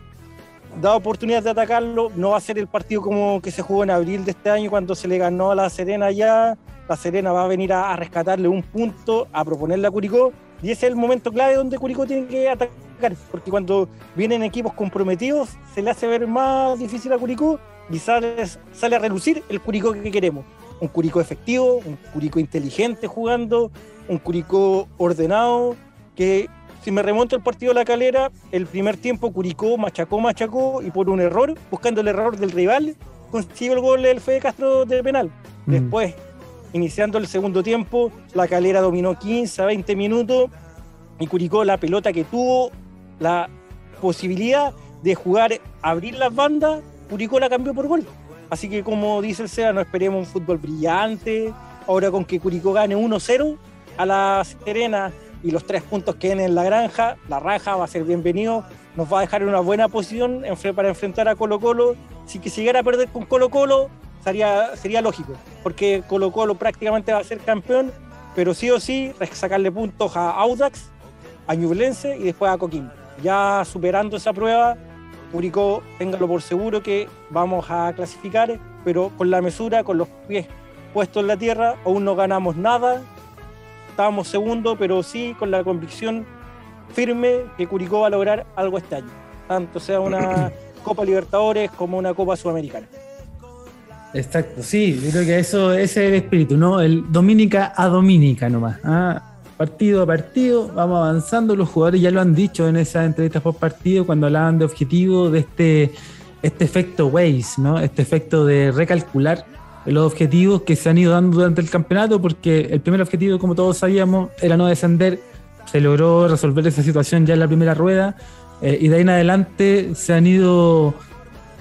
S4: da oportunidad de atacarlo, no va a ser el partido como que se jugó en abril de este año cuando se le ganó a La Serena ya, La Serena va a venir a, a rescatarle un punto, a proponerle a Curicó, y ese es el momento clave donde Curicó tiene que atacar, porque cuando vienen equipos comprometidos se le hace ver más difícil a Curicó y sale, sale a relucir el Curicó que queremos. Un Curicó efectivo, un Curicó inteligente jugando, un Curicó ordenado, que si me remonto al partido de la calera, el primer tiempo Curicó machacó, machacó y por un error, buscando el error del rival, consiguió el gol del Fede Castro de penal.
S2: Mm.
S4: Después, iniciando el segundo tiempo, la calera dominó 15 a 20 minutos y Curicó la pelota que tuvo, la posibilidad de jugar, abrir las bandas, Curicó la cambió por gol. Así que como dice el SEA, no esperemos un fútbol brillante. Ahora con que Curicó gane 1-0 a la Serena y los tres puntos queden en la granja, la raja va a ser bienvenido, nos va a dejar en una buena posición para enfrentar a Colo Colo. Si que llegara a perder con Colo Colo, sería, sería lógico, porque Colo Colo prácticamente va a ser campeón, pero sí o sí sacarle puntos a Audax, a Ñublense y después a Coquimbo. Ya superando esa prueba, Curicó, téngalo por seguro que vamos a clasificar, pero con la mesura, con los pies puestos en la tierra, aún no ganamos nada, estábamos segundo, pero sí con la convicción firme que Curicó va a lograr algo este año, tanto sea una Copa Libertadores como una Copa Sudamericana.
S2: Exacto, sí, yo creo que eso ese es el espíritu, ¿no? El Dominica a Dominica nomás. ¿ah? Partido a partido, vamos avanzando. Los jugadores ya lo han dicho en esas entrevistas por partido cuando hablaban de objetivo, de este, este efecto Waze, ¿no? Este efecto de recalcular los objetivos que se han ido dando durante el campeonato, porque el primer objetivo, como todos sabíamos, era no descender. Se logró resolver esa situación ya en la primera rueda, eh, y de ahí en adelante se han ido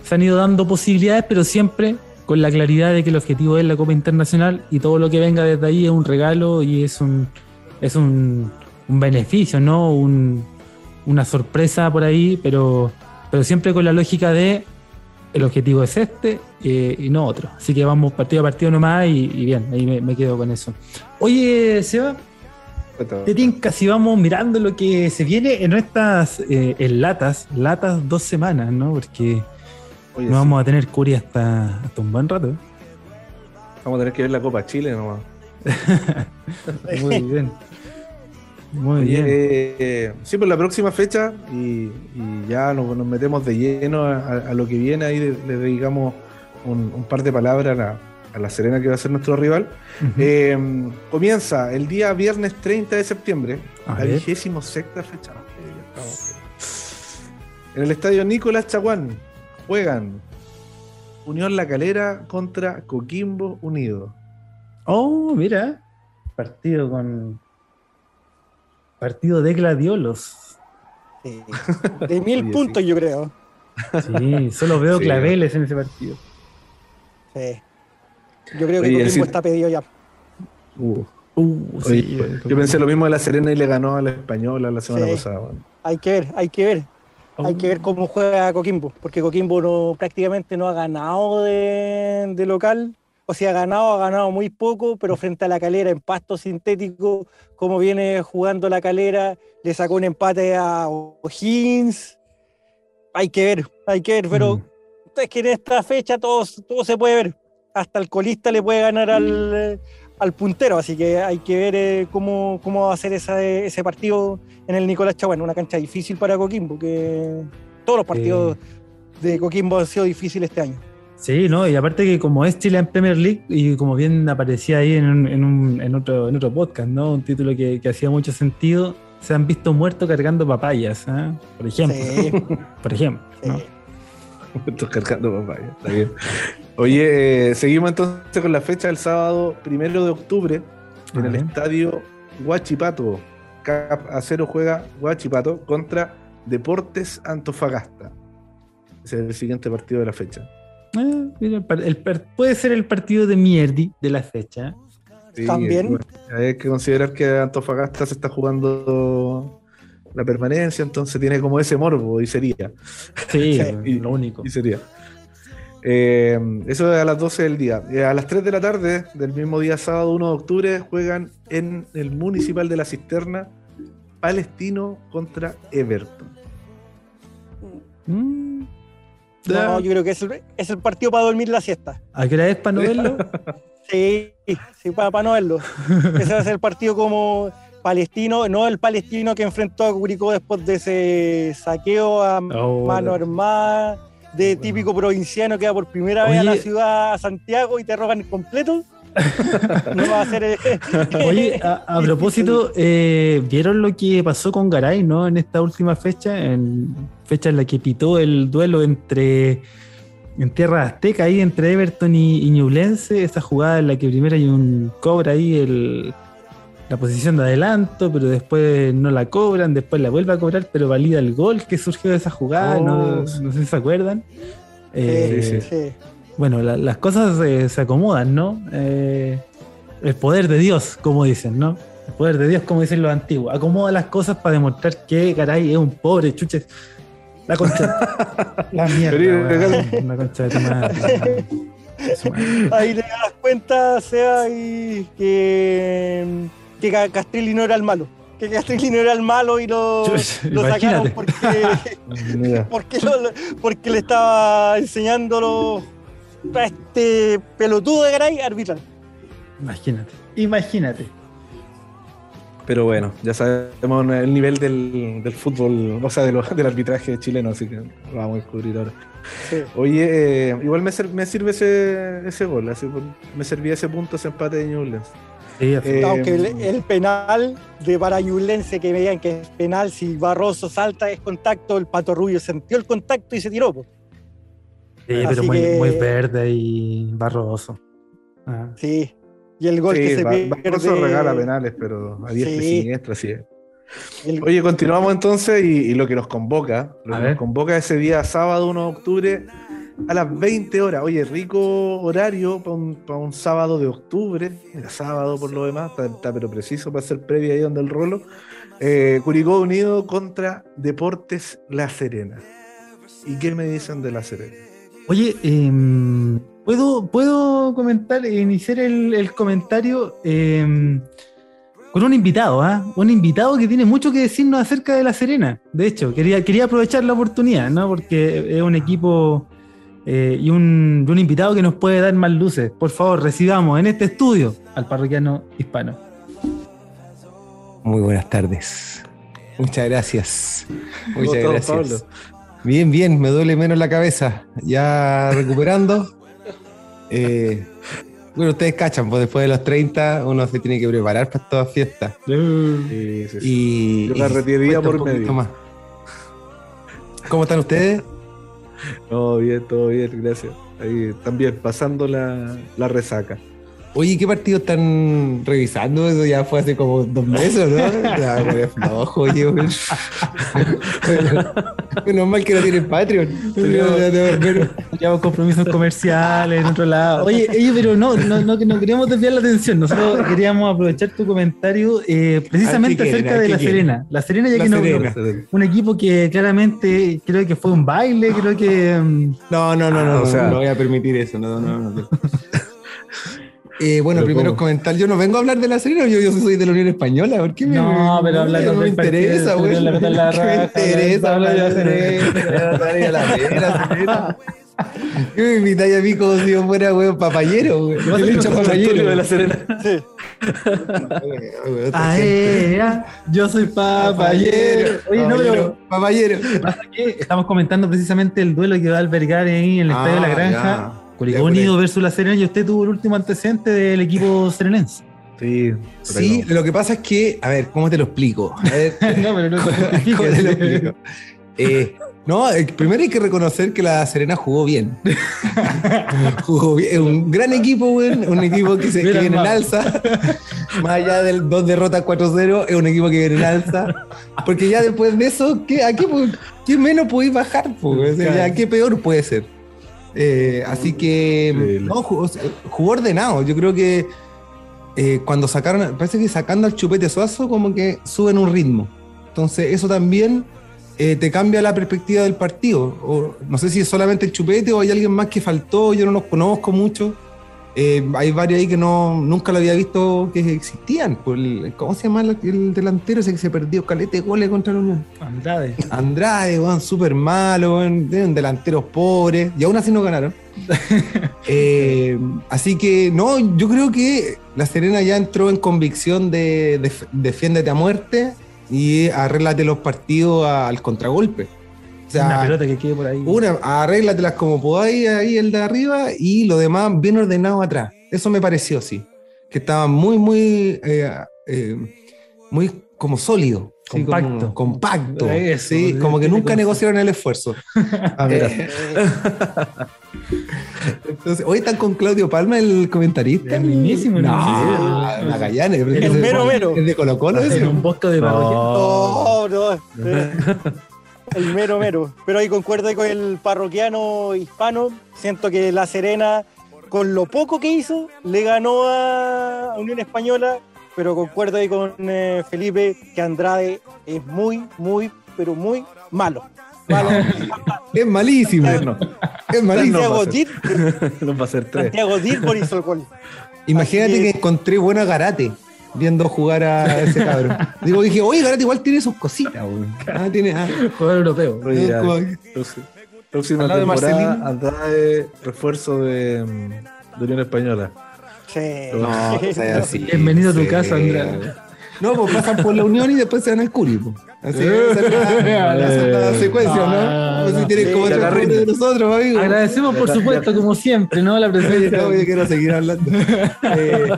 S2: se han ido dando posibilidades, pero siempre con la claridad de que el objetivo es la Copa Internacional y todo lo que venga desde ahí es un regalo y es un, es un, un beneficio, ¿no? Un- una sorpresa por ahí, pero, pero siempre con la lógica de el objetivo es este eh, y no otro. Así que vamos partido a partido nomás y, y bien, ahí me, me quedo con eso. Oye, Seba, te tinca si vamos mirando lo que se viene en estas eh, en latas, latas dos semanas, ¿no? Porque
S3: Oye,
S2: no
S3: sí,
S2: vamos a tener Curia hasta, hasta un buen rato.
S3: vamos a tener que ver la Copa Chile nomás.
S2: Muy bien. Muy bien.
S3: eh, sí, pues la próxima fecha y, y ya nos, nos metemos de lleno a, lo que viene. Ahí le, dedicamos un, un par de palabras a la, a la Serena que va a ser nuestro rival. Eh, comienza el día viernes 30 de septiembre,
S2: A
S3: la vigésimo sexta fecha. Eh. En el estadio Nicolás Chaguán juegan Unión La Calera contra Coquimbo Unido.
S2: Oh, mira. Partido con. Partido de gladiolos.
S4: Sí. De mil
S3: Oye,
S4: puntos, yo creo.
S2: Sí, solo veo
S3: Sí.
S2: claveles en ese partido.
S4: Sí. Yo creo que
S3: Oye,
S4: Coquimbo
S3: sí.
S4: está pedido ya.
S3: Uh,
S2: Uh,
S3: oye, yo pensé lo mismo de la Serena y le ganó a la Española la semana
S4: Sí.
S3: pasada. bueno.
S4: Hay que ver, hay que ver. Hay
S2: Oh.
S4: que ver cómo juega Coquimbo, porque Coquimbo no, prácticamente no ha ganado de, de local. O sea, ha ganado, ha ganado muy poco, pero frente a la calera en pasto sintético, como viene jugando la calera, le sacó un empate a O'Higgins. Hay que ver, hay que ver, pero
S2: Mm.
S4: es que en esta fecha todo, todo se puede ver. Hasta el colista le puede ganar al, eh, al puntero, así que hay que ver eh, cómo, cómo va a ser esa- ese partido en el Nicolás Chaguán, una cancha difícil para Coquimbo, que todos los partidos de Coquimbo han sido difíciles este año.
S2: Sí, ¿no? Y aparte que como es Chile en Premier League, y como bien aparecía ahí en, un- en, un- en otro, en otro podcast, ¿no? Un título que, que hacía mucho sentido, se han visto muertos cargando papayas, ¿ah? Por ejemplo.
S4: Sí,
S2: Por ejemplo,
S4: sí.
S2: ¿no?
S3: Estoy cargando papaya, está bien. Oye, eh, seguimos entonces con la fecha del sábado primero de octubre en el estadio Huachipato. Cap a cero juega Huachipato contra Deportes Antofagasta. Ese es el siguiente partido de la fecha.
S2: Ah, mira, el par- el par- puede ser el partido de Mierdi de la fecha.
S3: Sí,
S4: También.
S3: hay que considerar que Antofagasta se está jugando la permanencia, entonces tiene como ese morbo y sería.
S2: Sí,
S3: Y-
S2: lo único.
S3: Y sería. Eh, eso es a las 12 del día. Eh, a las 3 de la tarde del mismo día, sábado 1 de octubre, juegan en el Municipal de la Cisterna Palestino contra Everton.
S2: Mm.
S4: No, yo creo que es el, es el partido para dormir la siesta.
S2: ¿A qué hora es para no verlo?
S4: Sí, sí, para, no verlo. Ese va a ser el partido como palestino, no el palestino que enfrentó a Curicó después de ese saqueo a
S2: Oh,
S4: mano armada, de típico provinciano que va por primera vez a la ciudad a Santiago y te roban completo. No va a ser. el-
S2: Oye, a, a propósito, eh, ¿vieron lo que pasó con Garay, no? En esta última fecha, en fecha en la que pitó el duelo entre en tierra azteca ahí entre Everton y, y Ñublense, esa jugada en la que primero hay un cobra ahí el, la posición de adelanto, pero después no la cobran, después la vuelve a cobrar, pero valida el gol que surgió de esa jugada, no,
S3: Oh.
S2: no sé si se acuerdan. Eh,
S3: sí,
S4: Sí.
S2: Bueno, la- las cosas eh, se acomodan, ¿no? Eh, el poder de Dios, como dicen, ¿no? El poder de Dios, como dicen los antiguos. Acomoda las cosas para demostrar que Garay es un pobre chuches. La concha. la mierda. La concha de tu madre.
S4: Ahí te das cuenta, Seba, y que, que Ca- Castrilli no era el malo. Que Castrilli no era el malo y lo, lo sacaron porque, porque, lo- porque le estaba enseñándolo a este pelotudo de Garay arbitrar.
S2: Imagínate. Imagínate.
S3: Pero bueno, ya sabemos el nivel del, del fútbol, o sea, de lo- del arbitraje chileno, así que lo vamos a descubrir ahora.
S4: Sí.
S3: Oye, eh, igual me, sirve ese, ese gol, así me servía ese punto, ese empate de Newlands.
S2: Sí,
S3: Eh,
S4: Aunque el, el penal de Parayulense que veían que es penal, si Barroso salta es contacto, el Pato Rubio sintió el contacto y se tiró. po.
S2: Sí, pero muy,
S4: que-
S2: muy verde y barroso. Ah.
S4: Sí. Y el gol que se pierde.
S3: Barroso regala penales, pero a diestra
S4: Sí.
S3: y siniestra, sí
S4: el-
S3: Oye, continuamos entonces y, y lo que nos convoca, lo
S2: A
S3: que
S2: ver.
S3: nos convoca ese día sábado 1 de octubre a las 20 horas. Oye, rico horario para un, sábado de octubre, era sábado por lo demás, está, está pero preciso para ser previa ahí donde el rolo. Eh, Curicó Unido contra Deportes La Serena. ¿Y qué me dicen de La Serena?
S2: Oye, em, ¿puedo, ¿puedo comentar, iniciar el, el comentario em, con un invitado, ¿ah? Un invitado que tiene mucho que decirnos acerca de La Serena. De hecho, quería, quería aprovechar la oportunidad, ¿no? Porque es un equipo eh, y un, y un invitado que nos puede dar más luces. Por favor, recibamos en este estudio al parroquiano hispano.
S5: Muy buenas tardes. Muchas gracias.
S3: ¿Cómo
S5: Muchas gracias.
S3: Pablo?
S5: Bien, bien, me duele menos la cabeza. Ya recuperando. Eh, bueno, ustedes cachan, pues después de los 30 uno se tiene que preparar para todas fiestas.
S3: Sí, sí, sí.
S5: Y,
S3: Yo
S5: cuesta un
S3: por medio.
S5: más. ¿Cómo están ustedes?
S3: Todo bien, todo bien, gracias. Ahí también pasando la, la resaca.
S5: Oye, ¿qué partido están revisando? Eso ya fue hace como dos meses, ¿no? Ya, güey, flojo, oye, güey. Menos mal que no tienen Patreon.
S2: Llevamos compromisos comerciales en otro lado. Oye, oye, pero no, no, no, no queríamos desviar la atención. Nosotros queríamos aprovechar tu comentario eh, precisamente
S5: Ah,
S2: acerca
S5: Ah,
S2: de
S5: ¿qué
S2: La
S5: quieren?
S2: Serena. La Serena, ya
S5: La
S2: que no,
S5: Serena.
S2: un equipo que claramente creo que fue un baile, creo que. mm,
S5: No, no, no,
S3: Ah,
S5: no,
S3: o sea-
S5: no voy a permitir eso. No, no, no. No. Eh, bueno, primero
S3: ¿cómo?
S5: comentar, yo no vengo a hablar de la Serena, yo, yo soy de la Unión Española, ¿por qué me-
S2: No, pero habla
S5: no me interesa,
S2: pero
S5: güey. ¿Qué me interesa
S2: habla
S5: hablar de la Serena? ¿Qué me invitáis a mí como si yo fuera, güey, papayero, güey? Hincha
S2: un
S5: papayero.
S3: De la Serena.
S4: Sí.
S2: Ah,
S5: gente.
S2: eh, ah, yo soy papayero. Oye, no, pero
S5: Papayero.
S2: estamos comentando precisamente el duelo que va a albergar ahí en el Estadio de la
S5: Ah,
S2: Granja. Curicó Unido
S5: ahí.
S2: versus La Serena y usted tuvo el último antecedente del equipo serenense.
S3: Sí,
S5: Sí, lo que pasa es que, a ver, ¿cómo te lo explico? A ver,
S2: no, pero no
S5: ¿Cómo te lo explico? Eh, no, eh, primero hay que reconocer que la Serena jugó bien. jugó bien. Es un gran equipo, weón. Un equipo que, se, que viene en alza. Más allá del dos derrotas 4-0, es un equipo que viene en alza. Porque ya después de eso, ¿qué, ¿a qué, menos podéis bajar? po, weón? O sea, ya, ¿Qué peor puede ser? Eh, así que
S3: Increíble.
S5: no, jugó, jugó ordenado. Yo creo que eh, cuando sacaron, parece que sacando al chupete suazo, como que suben un ritmo. Entonces, eso también eh, te cambia la perspectiva del partido. O, no sé si es solamente el chupete o hay alguien más que faltó, yo no los conozco mucho. Eh, hay varios ahí que no, nunca lo había visto que existían. Por el- ¿Cómo se llama el, el delantero ese que se perdió? Calete de goles contra la Unión.
S2: Andrade.
S5: Andrade, weón, súper malo, weón, delanteros pobres, y aún así no ganaron. Eh, así que, no, yo creo que la Serena ya entró en convicción de, de defiéndete a muerte y arréglate los partidos al contragolpe. O sea,
S2: Una pelota que quede por ahí.
S5: una, arréglatelas como podáis ahí el de arriba y lo demás bien ordenado atrás. Eso me pareció, sí. Que estaba muy, muy, eh, eh, muy como sólido. sí, como
S2: Compacto.
S5: compacto.
S2: Eso,
S5: sí,
S2: sí,
S5: como que nunca negociaron el esfuerzo.
S3: Mira.
S5: Eh, Entonces, hoy están con Claudio Palma, el comentarista.
S2: Es mismísimo,
S5: No,
S2: ¿no?
S5: Magallanes.
S2: El
S4: mero, mero.
S5: Es de Colo Colo ese.
S2: En un bosque de parroquia.
S4: No, no. El mero mero. Pero ahí concuerdo con el parroquiano hispano. Siento que La Serena, con lo poco que hizo, le ganó a Unión Española. Pero concuerdo ahí con eh, Felipe que Andrade es muy, muy, pero muy malo. Malo.
S5: Es malísimo.
S3: No,
S5: Es malísimo.
S4: Santiago. Dir,
S3: no va a ser tres.
S4: Santiago Dir hizo el gol.
S5: Imagínate que encontré bueno a Garate viendo jugar a ese cabrón. Digo, dije, oye, Garate igual tiene sus cositas, weón. Ah, tiene. ah,
S2: Jugador europeo.
S5: Como-
S3: próxima-
S5: Al lado de
S3: temporada,
S5: Marcelino.
S3: Andrade, refuerzo de, de Unión Española.
S4: Sí.
S5: No, o sea, así.
S2: Bienvenido a tu
S5: sí.
S2: casa, Andrade.
S5: No, pues pasan por la Unión y después se van al Curi. pues. Así la, la- esa es la secuencia,
S2: Ah,
S5: ¿no? Pues si
S2: no.
S5: tienes
S4: Sí,
S5: como
S3: la
S5: pobres de nosotros, amigo.
S2: Agradecemos, por supuesto, como siempre, ¿no? La presencia.
S5: No, yo quiero seguir hablando. Eh,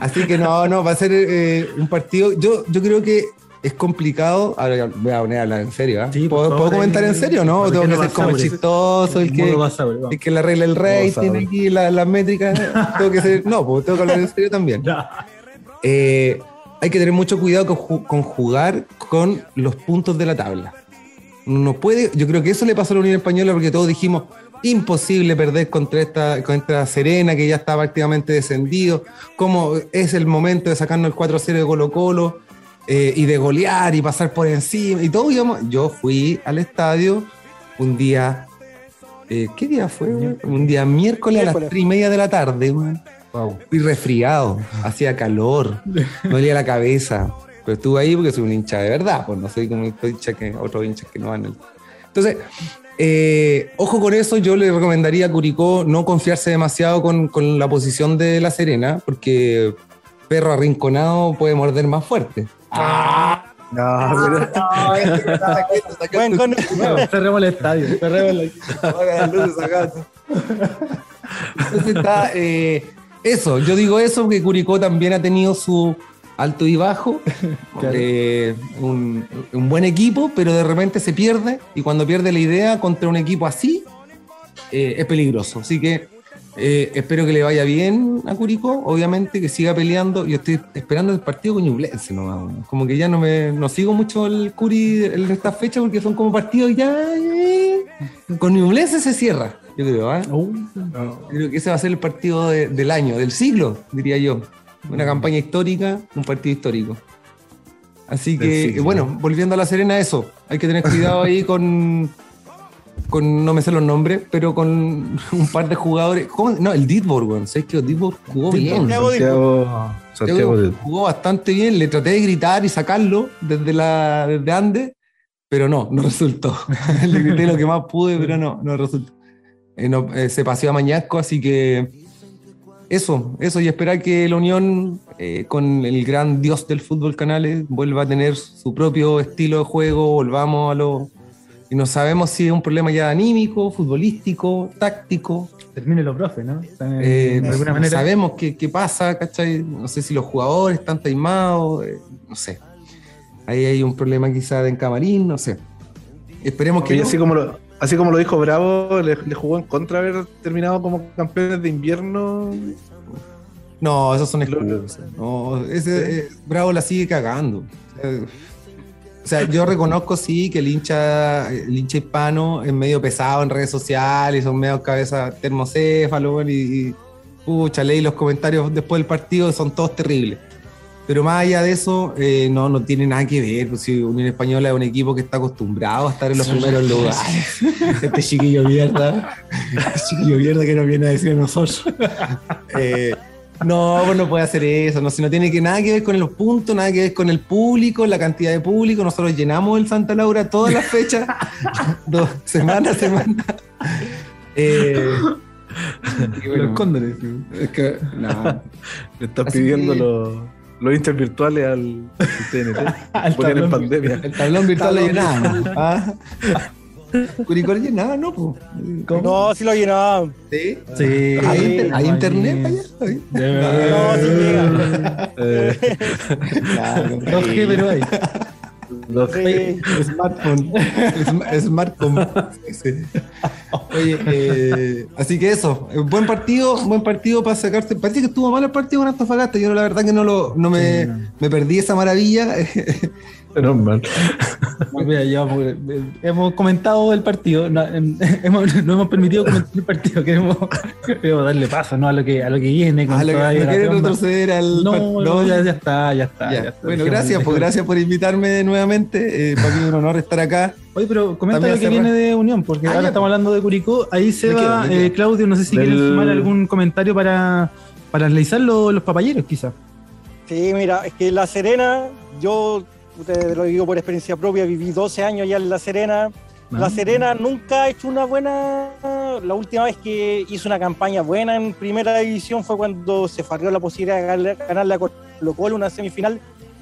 S5: así que no, no, va a ser eh, un partido. Yo, yo creo que es complicado. Ahora voy a poner a hablar en serio. ¿ah?
S2: Sí, por
S5: ¿Puedo,
S2: favor,
S5: puedo comentar en serio no? ¿O
S2: ¿por
S5: tengo que
S2: no
S5: ser como chistoso, el que, el que le arregla el rating
S3: basable.
S5: aquí, la- las métricas? Tengo que ser. No, pues tengo que hablar en serio también.
S2: Ya.
S5: Eh, hay que tener mucho cuidado con, ju- con jugar con los puntos de la tabla. No puede, yo creo que eso le pasó a la Unión Española porque todos dijimos imposible perder contra esta contra Serena que ya está prácticamente descendido, como es el momento de sacarnos el 4-0 de Colo Colo eh, y de golear y pasar por encima y todo íbamos- yo fui al estadio un día eh, ¿qué día fue? Un día miércoles, a las
S4: Miércoles.
S5: 3 y media de la tarde, güey.
S3: Wow.
S5: Fui resfriado, hacía calor, me dolía la cabeza. Pero estuve ahí porque soy un hincha de verdad, pues no soy como estos hinchas que, otros hinchas que no van. Entonces, eh, ojo con eso, yo le recomendaría a Curicó no confiarse demasiado con, con la posición de La Serena, porque perro arrinconado puede morder más fuerte.
S3: No, pero-
S4: Buen con-
S2: Bueno, cerremos el estadio. Cerremos el...
S5: Entonces está eh, eso, yo digo eso porque Curicó también ha tenido su alto y bajo,
S2: Claro.
S5: eh, un, un buen equipo, pero de repente se pierde y cuando pierde la idea contra un equipo así, eh, es peligroso. Así que eh, espero que le vaya bien a Curicó, obviamente que siga peleando. Yo estoy esperando el partido con Ñublense nomás. Como que ya no me no sigo mucho el Curi en esta fecha porque son como partidos ya... con Ñublense se cierra, yo creo.
S2: Uh,
S5: Creo que ese va a ser el partido de- del año, del siglo, diría yo. Una campaña histórica, un partido histórico. Así que,
S3: siglo.
S5: bueno, volviendo a la Serena, eso. Hay que tener cuidado ahí con, con no me sé los nombres, pero con un par de jugadores. ¿Cómo? No, el Ditborg, weón. ¿Sabes que el Ditborg jugó bien?
S4: Santiago
S3: Santiago,
S5: jugó bastante bien. Le traté de gritar y sacarlo desde, la, desde Andes, pero no, no resultó. Le grité lo que más pude, pero no, no resultó. Eh, no, eh, se paseó a Mañasco, así que eso, eso, y esperar que la Unión, eh, con el gran dios del fútbol Canales, vuelva a tener su propio estilo de juego, volvamos a lo... Y no sabemos si es un problema ya anímico, futbolístico, táctico,
S2: termínelo, profe, ¿no? Están en-
S5: eh,
S2: de alguna
S5: no
S2: manera.
S5: sabemos qué, qué pasa, ¿cachai? No sé si los jugadores están taimados, eh, no sé. Ahí hay un problema quizá de en camarín, no sé. Esperemos que
S3: Y
S5: no.
S3: así como lo, así como lo dijo Bravo, le, le jugó en contra haber terminado como campeones de invierno.
S5: No, esos son excusas. No, ese eh, Bravo la sigue cagando. O sea, yo reconozco sí que el hincha, el hincha hispano es medio pesado en redes sociales, son medio cabeza termocéfalo, y, y pucha, leí los comentarios después del partido, son todos terribles. Pero más allá de eso, eh, no, no tiene nada que ver. Pues si Unión Española es un equipo que está acostumbrado a estar en los primeros lugares. Este chiquillo mierda. Este chiquillo mierda que nos viene a decir a nosotros. Eh, no, pues no puede hacer eso. No, si no tiene que nada que ver con los puntos, nada que ver con el público, la cantidad de público. Nosotros llenamos el Santa Laura todas las fechas, dos, semana a semana. Eh, y bueno,
S2: Los cóndores.
S5: es que, no,
S3: Le están
S5: Así
S3: pidiendo los, los hinchas virtuales al, al TNT.
S2: Al
S3: en pandemia.
S5: El tablón virtual lo llenamos. ¿ah? Curicó lo llenaba, ¿no? po?
S4: No, sí lo llenaba.
S5: ¿Sí?
S2: Sí.
S5: ¿Hay, inter- hay
S2: no,
S5: internet allá? ¿Hay?
S4: No, sí llega.
S3: Eh,
S5: Claro.
S2: 2G, pero hay.
S3: Los-
S4: Sí.
S5: Smartphone. Sm- Smartphone. Sí, sí. Oye, eh, así que eso, eh, buen partido, buen partido para sacarse. Parece que estuvo mal el partido con Antofagasta. Yo la verdad que no lo, no me,
S2: Sí.
S5: me perdí esa maravilla.
S3: menos mal.
S2: Mira, ya, pues, eh, hemos comentado el partido, no, en- hemos, no hemos permitido comentar el partido, queremos, queremos darle paso ¿no? a, lo que, a lo que viene. Con
S5: lo que-
S2: toda
S5: no
S2: la
S5: quiere
S2: ronda.
S5: retroceder al
S2: No, ya, ya está, ya está.
S5: Ya.
S2: ya está.
S5: Bueno,
S2: Dejemos-
S5: gracias, pues gracias por invitarme nuevamente. Eh, para mí es un honor estar acá.
S2: Oye, pero comenta lo que
S5: cerrar.
S2: viene de Unión, porque
S5: Ah,
S2: ahora
S5: ya,
S2: estamos hablando de Curicó. Ahí se
S5: Me
S2: va,
S5: quedo,
S2: eh. Claudio, no sé si
S3: Del-
S2: quieres sumar algún comentario para, para analizar lo- los papayeros, quizás.
S4: Sí, mira, es que La Serena, yo te lo digo por experiencia propia, viví 12 años ya en La Serena. La
S2: Ah.
S4: Serena nunca ha hecho una buena. La última vez que hizo una campaña buena en primera división fue cuando se farrió la posibilidad de ganarle- ganarle a Colo Colo una semifinal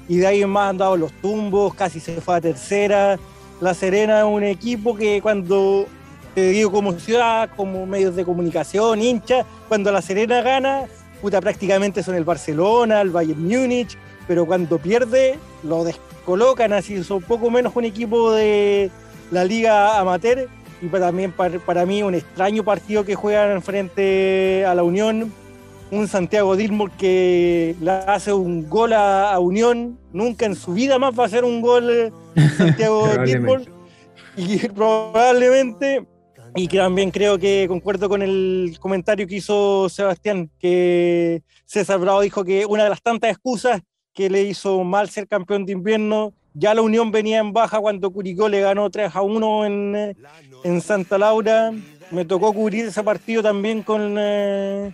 S4: y de ahí en más han dado los tumbos, casi se fue a tercera. La Serena es un equipo que cuando, te digo como ciudad, como medios de comunicación, hincha, cuando La Serena gana, puta, prácticamente son el Barcelona, el Bayern Múnich, pero cuando pierde lo descolocan, así son poco menos un equipo de la liga amateur y pa- también para, para mí un extraño partido que juegan frente a la Unión, un Santiago Dilmor que le hace un gol a, a Unión, nunca en su vida más va a hacer un gol eh, Santiago Dilmor y probablemente y que también creo que concuerdo con el comentario que hizo Sebastián, que César Bravo dijo que una de las tantas excusas que le hizo mal ser campeón de invierno, ya la Unión venía en baja cuando Curicó le ganó 3 a 1 en, eh, en Santa Laura. Me tocó cubrir ese partido también con, eh,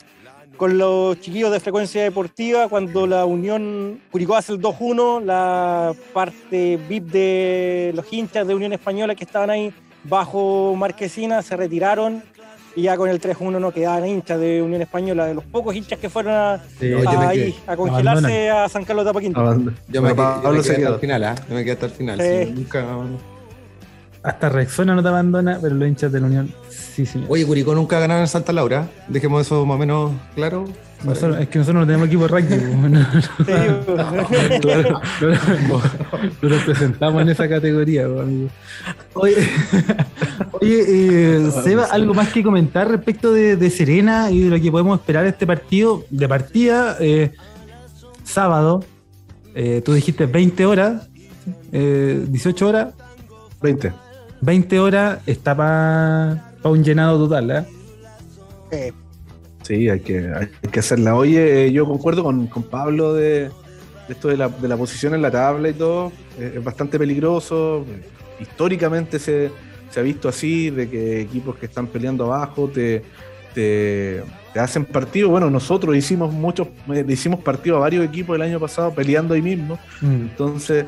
S4: con los chiquillos de frecuencia deportiva cuando la Unión Curicó hace el 2-1, la parte VIP de los hinchas de Unión Española que estaban ahí bajo Marquesina se retiraron y ya con el 3-1 no quedaban hinchas de Unión Española, de los pocos hinchas que fueron a,
S2: Sí,
S4: ahí a congelarse
S2: Abandonan.
S4: a San Carlos de Apaquinto.
S3: Aband-
S5: Yo me, quedé- yo me quedé hasta el final, ¿ah? Yo me quedé hasta el final.
S4: Sí.
S5: sí, nunca-
S2: Hasta Rexona no te abandona, pero los hinchas de la Unión, sí, sí.
S5: Oye, Curicó nunca ha ganado en Santa Laura. Dejemos eso más o menos claro.
S2: Nosotros- es que nosotros no tenemos equipo de rugby. pues, no,
S4: Sí,
S2: claro, no, no nos presentamos en esa categoría, pues, amigo. Oye, oye eh, Seba, ¿algo más que comentar respecto de, de Serena y de lo que podemos esperar de este partido? De partida, eh, sábado, eh, tú dijiste 20 horas, eh, 18 horas,
S3: 20.
S2: 20 horas está para un llenado total, ¿eh?
S3: Sí, hay que, hay que hacerla. Oye, eh, yo concuerdo con, con Pablo de, de esto de la, de la posición en la tabla y todo. Es bastante peligroso. Históricamente se, se ha visto así, de que equipos que están peleando abajo te, te, te hacen partido. Bueno, nosotros hicimos muchos, eh, hicimos partido a varios equipos el año pasado peleando ahí mismo. Entonces,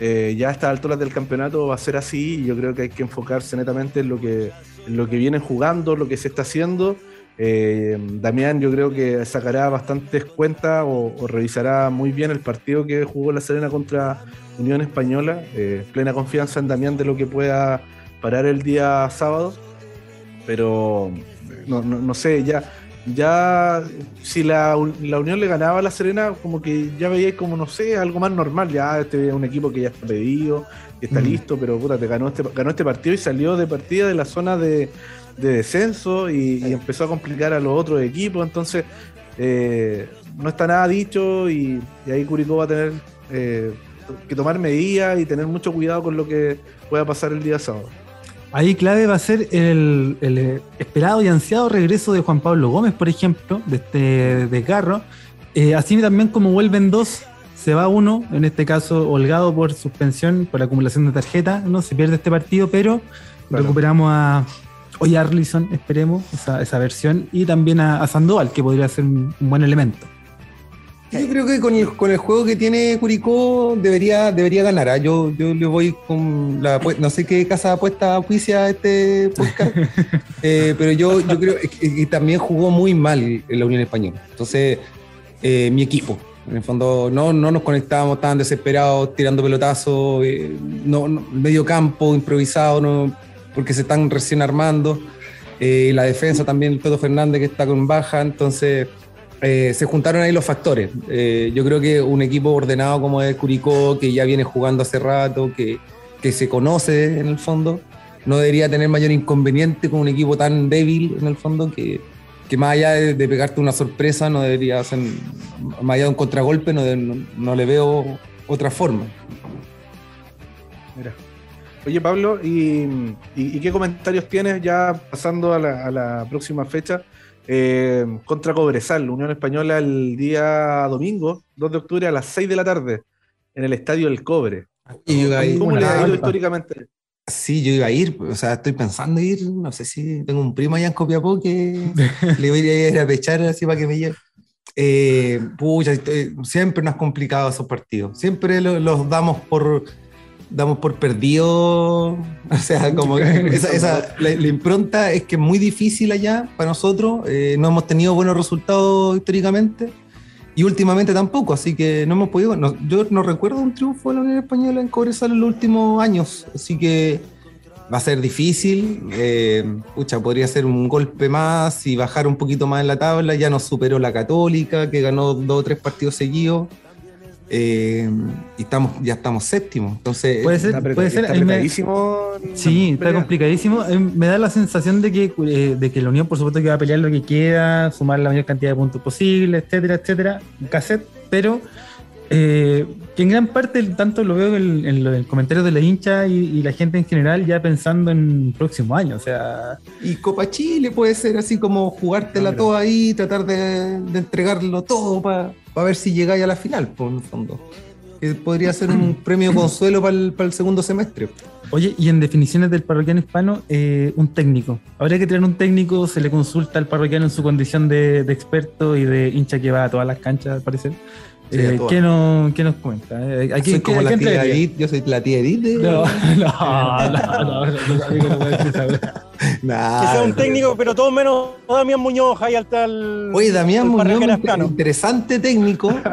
S3: eh, ya a estas alturas del campeonato va a ser así y yo creo que hay que enfocarse netamente en lo que, en lo que vienen jugando, lo que se está haciendo. Eh, Damián yo creo que sacará bastantes cuentas o, revisará muy bien el partido que jugó la Serena contra Unión Española. Eh, plena confianza en Damián de lo que pueda parar el día sábado. Pero no, no- no sé, ya, ya si la, la Unión le ganaba a la Serena, como que ya veía como, no sé, algo más normal. Ya este es un equipo que ya está pedido, y está
S2: Mm.
S3: listo, pero puta, te ganó este, ganó este partido y salió de partida de la zona de, de descenso y, y empezó a complicar a los otros equipos. Entonces, eh, no está nada dicho y, y ahí Curicó va a tener eh, que tomar medidas y tener mucho cuidado con lo que pueda pasar el día sábado.
S2: Ahí clave va a ser el, el, eh, esperado y ansiado regreso de Juan Pablo Gómez, por ejemplo, de este desgarro. Eh, así también como vuelven dos, se va uno, en este caso holgado por suspensión, por acumulación de tarjeta, ¿no? Se pierde este partido, pero
S3: Claro.
S2: recuperamos a hoy Arlison, esperemos, esa, esa versión, y también a, a Sandoval, que podría ser un, un buen elemento.
S5: Yo creo que con el, con el juego que tiene Curicó debería, debería ganar. ¿ah? Yo, yo le voy con la no sé qué casa de apuesta auspicia este podcast, eh, pero yo, yo creo que, que también jugó muy mal en la Unión Española. Entonces, eh, mi equipo, en el fondo, no, no nos conectábamos, estaban desesperados, tirando pelotazos, eh, no, no- medio campo improvisado, no, porque se están recién armando. Eh, la defensa también, el Toto Fernández que está con baja, entonces eh, se juntaron ahí los factores. Eh, yo creo que un equipo ordenado como es Curicó, que ya viene jugando hace rato, que, que se conoce en el fondo, no debería tener mayor inconveniente con un equipo tan débil en el fondo que, que más allá de, pegarte una sorpresa, no debería ser, más allá de un contragolpe, no, no, le veo otra forma.
S3: Mira. Oye, Pablo, ¿y, y- qué comentarios tienes ya pasando a la próxima fecha? Eh, contra Cobresal, Unión Española, el día domingo, 2 de octubre, a las 6 de la tarde, en el Estadio del Cobre.
S5: Y yo ir-
S3: ¿Cómo le ha ido históricamente?
S5: Sí, yo iba a ir, o sea, estoy pensando ir, no sé si tengo un primo allá en Copiapó que le voy a ir a pechar así para que me lleve. Eh, pucha, estoy- siempre nos ha complicado esos partidos, siempre lo- los damos por damos por perdido, o sea, como que esa, esa- la, la impronta es que es muy difícil allá para nosotros, eh, no hemos tenido buenos resultados históricamente y últimamente tampoco, así que no hemos podido, no- yo no recuerdo un triunfo de la Unión Española en Cobresal en los últimos años, así que va a ser difícil, eh, pucha, podría ser un golpe más y bajar un poquito más en la tabla, ya nos superó la Católica, que ganó dos o tres partidos seguidos. Eh, y estamos, ya estamos séptimos. Entonces,
S2: Puede ser,
S3: Está
S2: puede ser.
S3: está
S2: me- Sí, está
S3: pelea.
S2: complicadísimo. Eh, Me da la sensación de que, eh, de que la Unión, por supuesto, que va a pelear lo que queda, sumar la mayor cantidad de puntos posible, etcétera, etcétera, un cassette, pero eh, que en gran parte, tanto lo veo en, en lo- en comentarios de la hincha y, y la gente en general, ya pensando en próximo año. O sea,
S5: Y Copa Chile puede ser así como jugártela todo ahí, tratar de, de entregarlo todo para ver si llegáis a la final, por el fondo. Que podría ser un premio consuelo para el, para el segundo semestre.
S2: Oye, y en definiciones del parroquiano hispano, eh, un técnico. Habría que tener un técnico, se le consulta al parroquiano en su condición de, de experto y de hincha que va a todas las canchas, al parecer. Eh. ¿qué, nos, ¿Qué nos cuenta? Eh, ¿a quién-
S5: Soy como la tía? Edith, yo soy la tía Edith. de-
S2: No, no, no, no,
S4: Que sea un técnico, pero todo menos Damián Muñoz, ahí al tal.
S5: Oye, Damián Muñoz, un interesante técnico.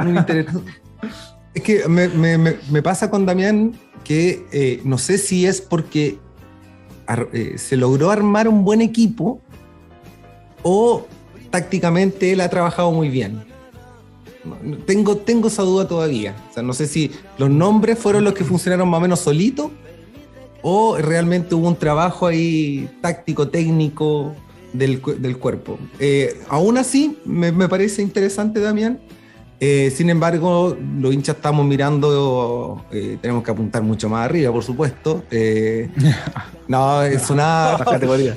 S5: Es que me, me- me- me pasa con Damián que eh, no sé si es porque ar- eh, se logró armar un buen equipo o tácticamente él ha trabajado muy bien. Tengo, tengo esa duda todavía. O sea, no sé si los nombres fueron los que funcionaron más o menos solitos o realmente hubo un trabajo ahí táctico, técnico del, del cuerpo. Eh, aún así, me, me parece interesante, Damián. Eh, sin embargo, los hinchas estamos mirando, eh, tenemos que apuntar mucho más arriba, por supuesto. Eh, no, sonaba.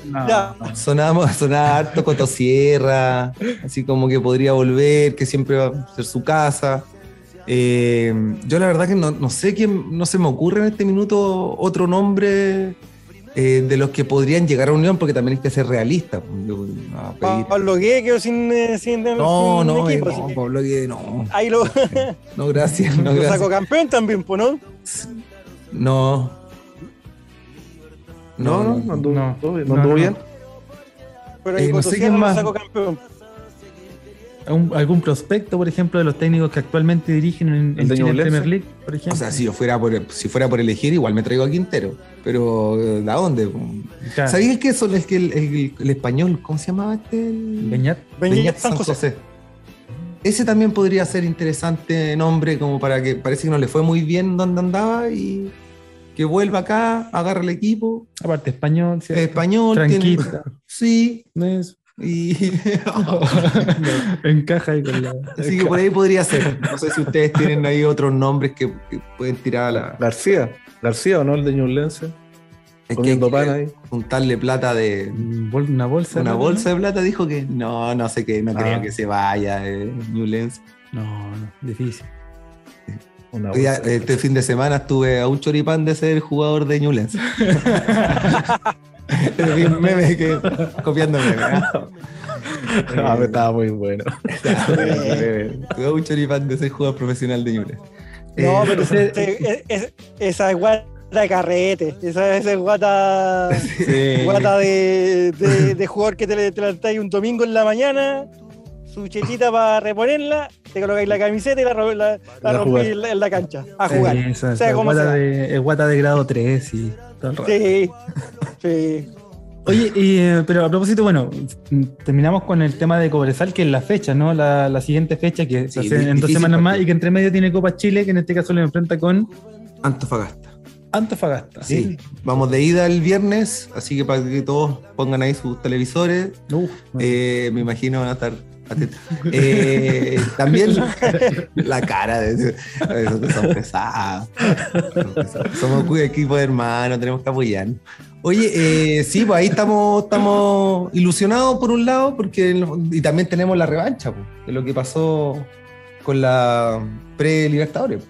S2: No,
S5: sonaba, sonaba harto Cotosierra, así como que podría volver, que siempre va a ser su casa. Eh, yo la verdad que no, no sé quién, no se me ocurre en este minuto otro nombre eh, de los que podrían llegar a Unión, porque también hay que ser realista. No,
S4: Pablo Gué quedó sin, eh, sin,
S5: no,
S4: sin
S5: no, eh,
S4: equipo.
S5: no,
S4: así que
S5: Pablo Guede, no,
S4: Ahí lo,
S5: no, gracias, no,
S4: lo
S5: gracias.
S4: sacó campeón también, pues, ¿no?
S5: No.
S3: No, no, no anduvo,
S2: no.
S3: no anduvo
S2: No, no,
S3: bien.
S4: Pero ahí
S5: Eh, no sé
S4: lo sacó campeón.
S2: ¿Algún, algún prospecto, por ejemplo, de los técnicos que actualmente dirigen en,
S3: ¿El
S2: en Chile? Premier League, por ejemplo?
S5: O sea, si yo fuera por, si fuera por elegir, igual me traigo a Quintero. Pero, ¿de dónde?
S2: Claro.
S5: ¿Sabías que eso es que el, el- el español, ¿cómo se llamaba este?
S2: Beñat.
S4: Beñat San José.
S5: Ese también podría ser interesante nombre, como para que parece que no le fue muy bien donde andaba y que vuelva acá, agarra el equipo,
S2: Aparte, español,
S5: es
S2: ¿cierto?
S5: español, tiene-
S2: Tranquita.
S5: sí,
S2: Eso.
S5: Y
S2: Encaja ahí con la.
S5: así que por ahí podría ser. No sé si ustedes tienen ahí otros nombres que, que pueden tirar a la.
S3: García. García o no, el de Ñublense.
S5: Es que
S3: pan ahí.
S5: juntarle plata de.
S2: Bol- Una bolsa.
S5: Una
S2: ¿no?
S5: bolsa de plata dijo que no, no sé qué, no
S3: Ah.
S5: creo que se vaya eh, Ñublense.
S2: No, no, difícil.
S3: Una
S5: este fin de semana estuve a un choripán de ser jugador de Ñublense. Vi un meme que copiando meme. ¿ah?
S3: Ah, me estaba muy bueno.
S5: Estuve a un choripán de ser jugador profesional de.
S4: No,
S5: Eh,
S4: pero
S2: ese-
S4: ese- es- es- esa es guata de carrete, esa, esa es guata,
S2: Sí.
S4: guata de, de, de jugador que te, te levantáis un domingo en la mañana, su chetita para reponerla, te colocáis la camiseta y la, la, la rompís en la, cancha, a jugar.
S2: Sí, esa-
S4: sea
S2: esa
S4: como
S2: guata
S4: sea.
S2: de, es guata de grado 3 y todo el rato.
S4: Sí, sí.
S2: Oye, y, eh, pero a propósito, bueno, terminamos con el tema de Cobresal, que es la fecha, ¿no? La, la siguiente fecha, que se
S5: Sí,
S2: hace en dos semanas más y que entre medio tiene Copa Chile, que en este caso lo enfrenta con
S5: Antofagasta.
S2: Antofagasta.
S5: Sí, vamos de ida el viernes, así que para que todos pongan ahí sus televisores, eh, me imagino van a estar. Eh, también la cara de esos que son pesados. Somos un equipo de hermanos, tenemos que apoyar. Oye, eh, sí, pues ahí estamos, estamos ilusionados por un lado, porque y también tenemos la revancha pues, de lo que pasó con la pre-Libertadores.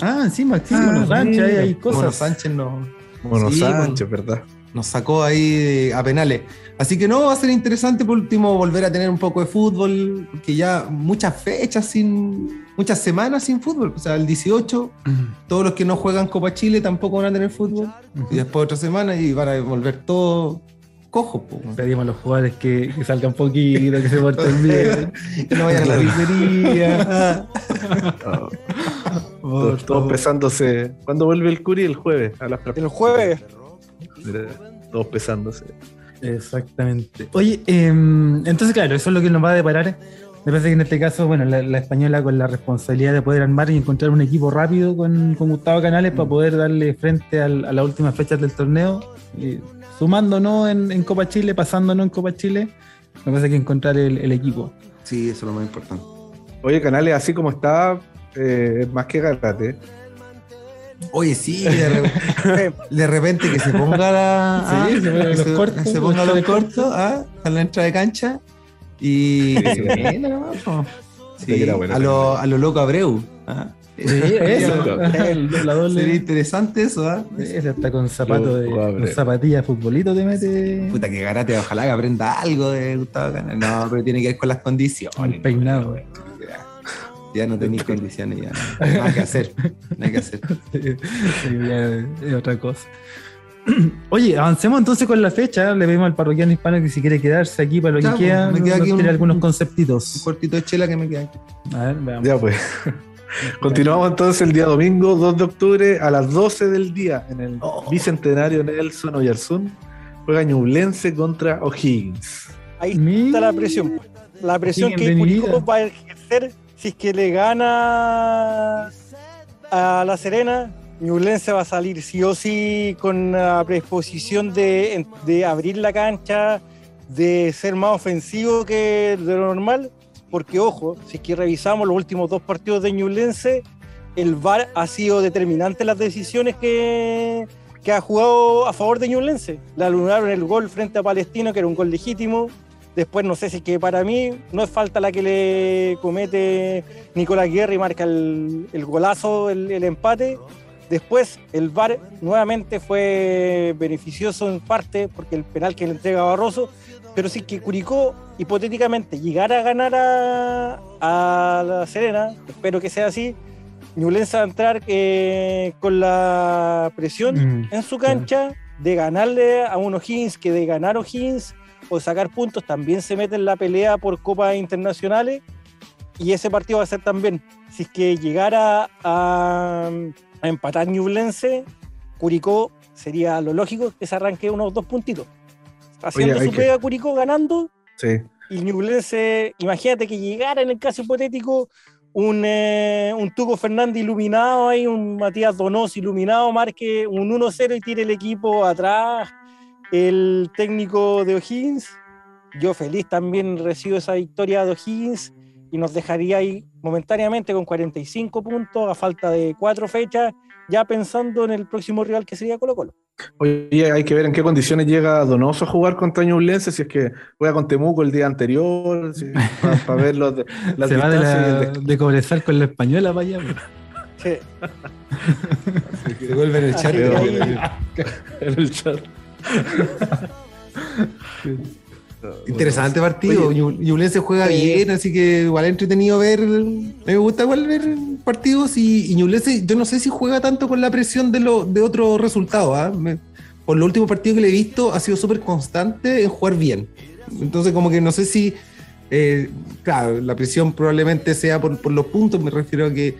S2: Ah, encima, sí,
S3: Ah,
S2: Mono Sánchez, ahí hay
S5: Mono
S2: cosas.
S5: Sánchez no,
S3: Mono
S5: Sí,
S3: Sánchez, ¿verdad?
S5: Nos sacó ahí a penales. Así que no, va a ser interesante por último volver a tener un poco de fútbol, porque ya muchas fechas sin, muchas semanas sin fútbol. O sea, el 18, todos los que no juegan Copa Chile tampoco van a tener fútbol. Y después otra semana y van a volver todos cojos. po.
S2: Pedimos a los jugadores que, que salgan poquito, que se porten bien.
S5: Que no vayan a la pizzería.
S3: Todos, todos pesándose. ¿Cuándo vuelve el Curi? El jueves. A las
S4: El jueves,
S3: Todos pesándose.
S2: Exactamente. Oye, em, entonces, claro, eso es lo que nos va a deparar. Me parece que en este caso, bueno, la, la española con la responsabilidad de poder armar y encontrar un equipo rápido con, con Gustavo Canales para poder darle frente al- a las últimas fechas del torneo, y sumándonos en, en Copa Chile, pasándonos en Copa Chile. Me parece que encontrar el, el equipo.
S5: Sí, eso es lo más importante.
S3: Oye, Canales, así como está, eh, es más que Garate.
S5: Oye, sí, de, re- de repente que se ponga la. ah,
S2: Sí, se ponga los cortos,
S5: se ponga
S2: los
S5: cortos, ah, a la entrada de cancha. Y. que se venda nomás, po. Sí, a, lo, a lo loco Abreu. ah.
S2: eso. La doble.
S5: Sería interesante eso, ¿ah?
S2: Ese hasta con zapatos de, con zapatillas de futbolito te mete
S5: Puta que garate, ojalá que aprenda algo de Gustavo Canales. No, pero tiene que ver con las condiciones.
S2: El peinado.
S5: Ya, ya no tenéis condiciones, ya. Nada que hacer. Nada que hacer.
S2: Sí, ya es otra cosa. Oye, avancemos entonces con la fecha. Le pedimos al parroquiano hispano que si quiere quedarse aquí para lo
S5: Ya,
S2: que queda,
S5: pues, me queda
S2: nos
S5: aquí un-
S2: tire algunos
S5: Un
S2: conceptitos.
S5: cortito de chela que me queda aquí.
S2: A ver, veamos.
S3: Ya pues. Continuamos entonces el día domingo 2 de octubre a las 12 del día en el
S2: Oh.
S3: Bicentenario Nelson Oyarzún. Juega Ñublense contra O'Higgins.
S4: ahí está la presión. La presión que. Curicó va a ejercer si es que le gana a La Serena. Ñublense va a salir sí o sí con la predisposición de, de abrir la cancha, de ser más ofensivo que de lo normal. Porque, ojo, si es que revisamos los últimos dos partidos de Ñublense, el VAR ha sido determinante en las decisiones que, que ha jugado a favor de Ñublense. Le anularon el gol frente a Palestino, que era un gol legítimo. Después, no sé si es que para mí no es falta la que le comete Nicolás Guerra y marca el, el golazo, el, el empate. Después, el VAR nuevamente fue beneficioso en parte porque el penal que le entrega a Barroso. Pero es que Curicó, hipotéticamente, llegara a ganar a, a La Serena, espero que sea así, Ñublense va a entrar eh, con la presión
S2: Mm,
S4: en su cancha de ganarle a un O'Higgins que de ganar O'Higgins o sacar puntos también se mete en la pelea por copas internacionales y ese partido va a ser también si es que llegara a, a empatar Ñublense Curicó sería lo lógico que se arranque unos dos puntitos haciendo su
S3: que-
S4: pega Curicó ganando
S3: Sí.
S4: y Ñublense imagínate que llegara en el caso hipotético un, eh, un Tuco Fernández iluminado ahí, un Matías Donoso iluminado, marque un 1-0 y tire el equipo atrás. El técnico de O'Higgins, yo feliz también recibo esa victoria de O'Higgins y nos dejaría ahí momentáneamente con 45 puntos a falta de cuatro fechas, ya pensando en el próximo rival que sería Colo Colo.
S3: Oye, hay que ver en qué condiciones llega Donoso a jugar contra Ñublense, si es que juega con Temuco el día anterior, para ver los, las
S2: Se va de, la,
S3: de-
S2: con la española para allá.
S4: Sí.
S5: Devuelven el chat.
S3: En el chat.
S5: Interesante partido. Ñu- Ñublense juega bien, así que igual es entretenido ver. Me gusta igual ver partidos y, y Ñublense, yo no sé si juega tanto con la presión de, lo, de otros resultados. ¿ah? Me- por los últimos partidos que le he visto, ha sido súper constante en jugar bien. Entonces, como que no sé si. eh, claro, la presión probablemente sea por, por los puntos, me refiero a que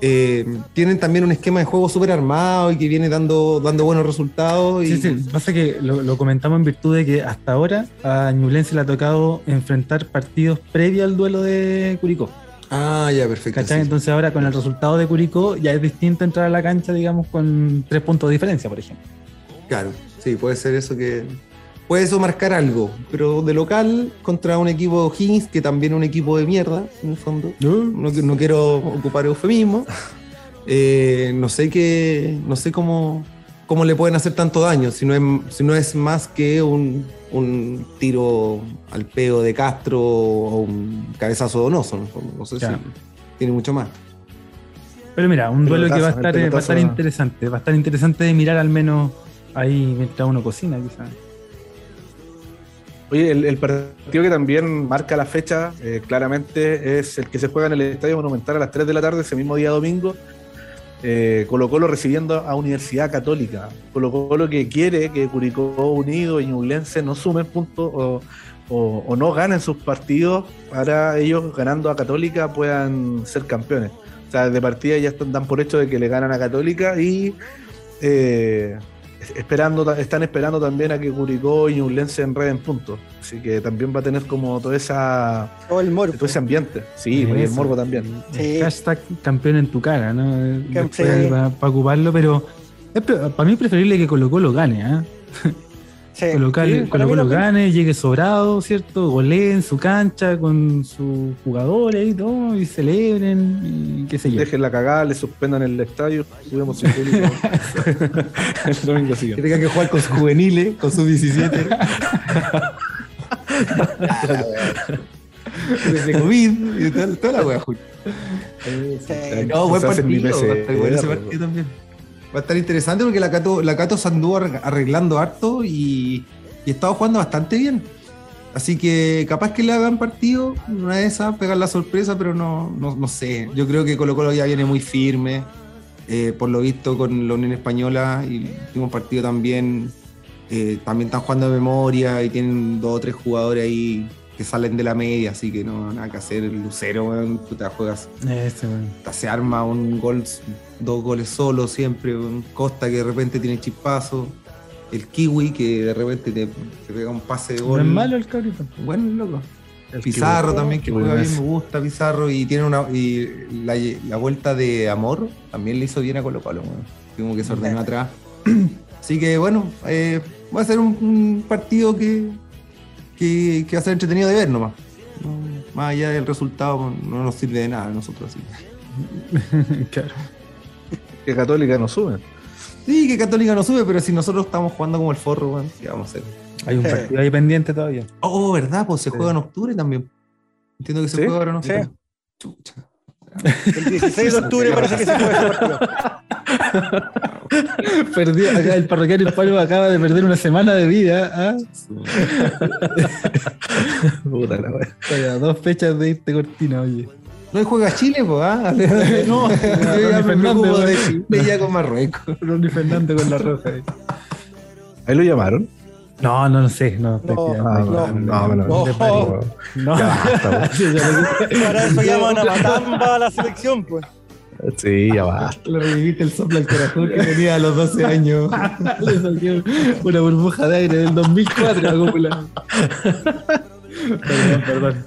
S5: eh, tienen también un esquema de juego súper armado y que viene dando, dando buenos resultados. Y,
S2: Sí, sí, pasa que lo, lo comentamos en virtud de que hasta ahora a Ñublense le ha tocado enfrentar partidos previos al duelo de Curicó.
S5: Ah, ya, perfecto. Sí.
S2: Entonces ahora con el resultado de Curicó ya es distinto entrar a la cancha, digamos, con tres puntos de diferencia, por ejemplo.
S5: Claro, sí, puede ser eso que. Puede eso marcar algo, pero de local contra un equipo de O'Higgins, que también es un equipo de mierda, en el fondo. No, no quiero ocupar eufemismo. Eh, no sé qué. No sé cómo, cómo le pueden hacer tanto daño, si no es, si no es más que un, un tiro al peo de Castro o un cabezazo donoso. en el fondo. No sé
S2: Ya.
S5: si tiene mucho más.
S2: Pero mira, un duelo que va a estar, eh, va a estar interesante. Va a estar interesante de mirar al menos ahí mientras uno cocina, quizás.
S3: Oye, el, partido que también marca la fecha eh, claramente es el que se juega en el Estadio Monumental a las 3 de la tarde, ese mismo día domingo. Eh, Colo Colo recibiendo a Universidad Católica. Colo Colo que quiere que Curicó Unido y Ñublense no sumen puntos o no ganen sus partidos para ellos ganando a Católica puedan ser campeones. O sea, de partida ya están, dan por hecho de que le ganan a Católica y eh, esperando, están esperando también a que Curicó y Ñublense enreden puntos. Así que también va a tener como toda esa,
S4: Todo el morbo.
S3: todo ese ambiente. Sí, y el morbo también.
S4: Sí.
S2: Hashtag campeón en tu cara, ¿no? Para, ocuparlo, pero es para mí es preferible que Colo Colo gane, ¿ah?
S4: Sí.
S2: Colo Colo gane, llegue sobrado, ¿cierto? Golee en su cancha con sus jugadores y todo, y celebren, y qué sé yo.
S3: Dejen la cagada, le suspendan el estadio, juguemos sin público. el domingo
S5: Que
S3: siguiente.
S5: tenga que jugar con sus juveniles, con sus 17. Desde COVID y tal, toda la wea, Julio.
S4: Sí.
S5: No, buen
S3: mi
S5: partido. Ese partido también. Va a estar interesante porque la Cato, la Cato se anduvo arreg- arreglando harto y, y estaba jugando bastante bien. Así que capaz que le hagan partido, una de esas, pegar la sorpresa, pero no, no, no sé. Yo creo que Colo Colo ya viene muy firme. eh, por lo visto con la Unión Española y el último partido también. eh, también están jugando de memoria y tienen dos o tres jugadores ahí que salen de la media, así que no nada que hacer. Lucero, weón, puta, juegas. Puta, se arma un gol, dos goles solo siempre, un Costa que de repente tiene chispazo, el Kiwi que de repente te, te pega un pase de
S2: No
S5: gol.
S2: es malo el cabrito.
S5: Bueno, loco.
S3: El
S5: Pizarro
S3: Kiwi-
S5: también, que juega bien, me gusta Pizarro y tiene una y la, la vuelta de Amor también le hizo bien a Colo Colo, weón. Como que se ordenó atrás. Así que bueno, eh, va a ser un, un partido que, que, que va a ser entretenido de ver nomás. No, más allá del resultado no nos sirve de nada a nosotros así.
S2: claro.
S3: Que Católica no sube.
S5: Sí, que Católica no sube, pero si nosotros estamos jugando como el forro, weón, ¿qué vamos a hacer?
S2: Hay un
S4: Sí.
S2: partido ahí pendiente todavía.
S5: Oh, ¿verdad? Pues se
S3: Sí.
S5: juega en octubre también. Entiendo que se
S3: ¿Sí?
S5: juega ahora en
S4: Sí.
S5: octubre. Chucha.
S4: El 16 de octubre parece que se juega ese partido.
S2: Perdió, acá el parroquiano Palo acaba de perder una semana de vida. ¿ah?
S3: Puta la wea.
S2: Dos fechas de este cortina, oye.
S5: No juega Chile, pues, ¿ah?
S2: No,
S5: yo ya me
S2: Fernández,
S5: preocupo de
S2: weón.
S5: Chile ya con Marruecos.
S2: Ronnie Fernández con la roja. ahí.
S3: Ahí lo llamaron.
S2: No, no, no sé. No,
S4: No,
S2: tirando
S3: Ah,
S2: ahí.
S3: no, no, no, no.
S4: No.
S2: No.
S4: Para eso llaman a Matamba a la selección, pues.
S3: Sí, ya basta.
S5: Le reviviste el soplo al corazón que tenía a los 12 años.
S2: Le salió una burbuja de aire del 2004 acumulada. Perdón, perdón.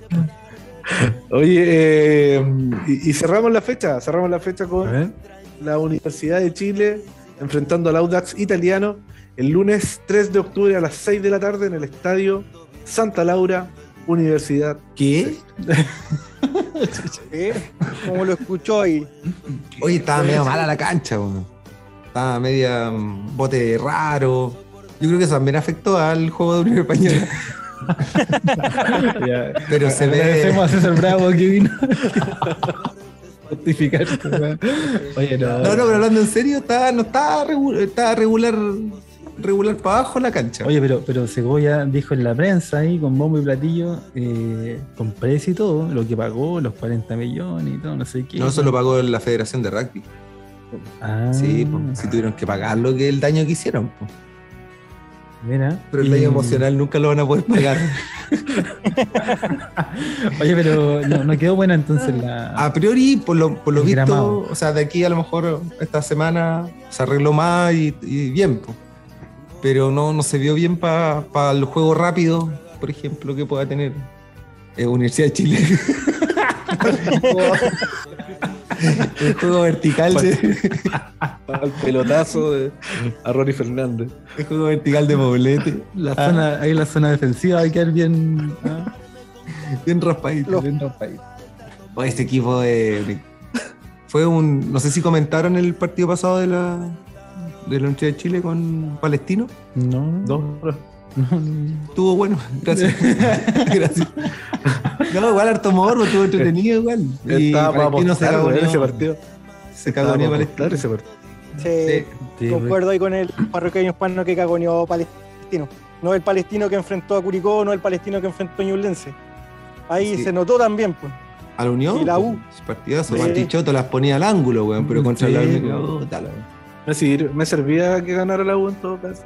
S3: Oye, eh, y, y cerramos la fecha, cerramos la fecha con la Universidad de Chile enfrentando al Audax italiano el lunes 3 de octubre a las 6 de la tarde en el estadio Santa Laura, Universidad.
S5: ¿Qué?
S4: ¿Eh? Como lo escuchó ahí.
S5: Oye, estaba medio mala la cancha. Estaba media mm, bote raro. Yo creo que eso también afectó al juego de Unión Española.
S2: Ya.
S5: Pero se ve.
S2: Agradecemos a César Bravo que vino justificar. Oye, no.
S5: No, no, pero hablando en serio, está, no está, regu- está regular, regular para abajo la cancha.
S2: Oye, pero, pero Segovia dijo en la prensa ahí, con bombo y platillo, eh, con precio y todo, lo que pagó, los 40 millones y todo, no sé qué.
S5: no, eso lo pagó la Federación de Rugby.
S2: Ah,
S5: Sí, pues, si tuvieron que pagar lo que el daño que hicieron. pues.
S2: Mira.
S5: Pero el
S2: y-
S5: daño emocional nunca lo van a poder pagar.
S2: Oye, pero no, no quedó buena entonces la.
S5: A priori, por lo, por lo visto,
S2: gramado.
S5: o sea, de aquí a lo mejor esta semana se arregló más y, y bien, pero no, no se vio bien para el juego rápido, por ejemplo, que pueda tener eh, Universidad de Chile. el juego vertical de,
S3: Al pelotazo de a Ronnie Fernández.
S5: el juego vertical de Moblete.
S2: la
S5: Ah,
S2: zona, ahí la zona defensiva va a quedar bien. ah,
S5: bien raspadito.
S2: bien raspadito.
S5: Este equipo de, fue un. No sé si comentaron el partido pasado de la de la Universidad de Chile con Palestino.
S2: No,
S3: no,
S2: no.
S5: Estuvo bueno, gracias. gracias. No, igual harto morbo, estuvo entretenido igual. Y
S3: estaba para
S5: Palestino se cagoneó.
S3: ese partido.
S5: Se cagoneó Palestino.
S3: ese partido.
S4: Sí,
S2: Sí,
S4: concuerdo ahí con el parroquiano hispano que cagoneó Palestino. No el palestino que enfrentó a Curicó, no el palestino que enfrentó a Ñublense. Ahí
S5: Sí.
S4: se notó también, pues.
S5: A la Unión.
S4: Y la U.
S5: pues, Partidazo.
S4: Sí.
S5: Martichoto las ponía al ángulo, weón, pero contra
S2: Sí,
S5: la puta, la-
S3: Me, me servía que ganara la U en todo caso.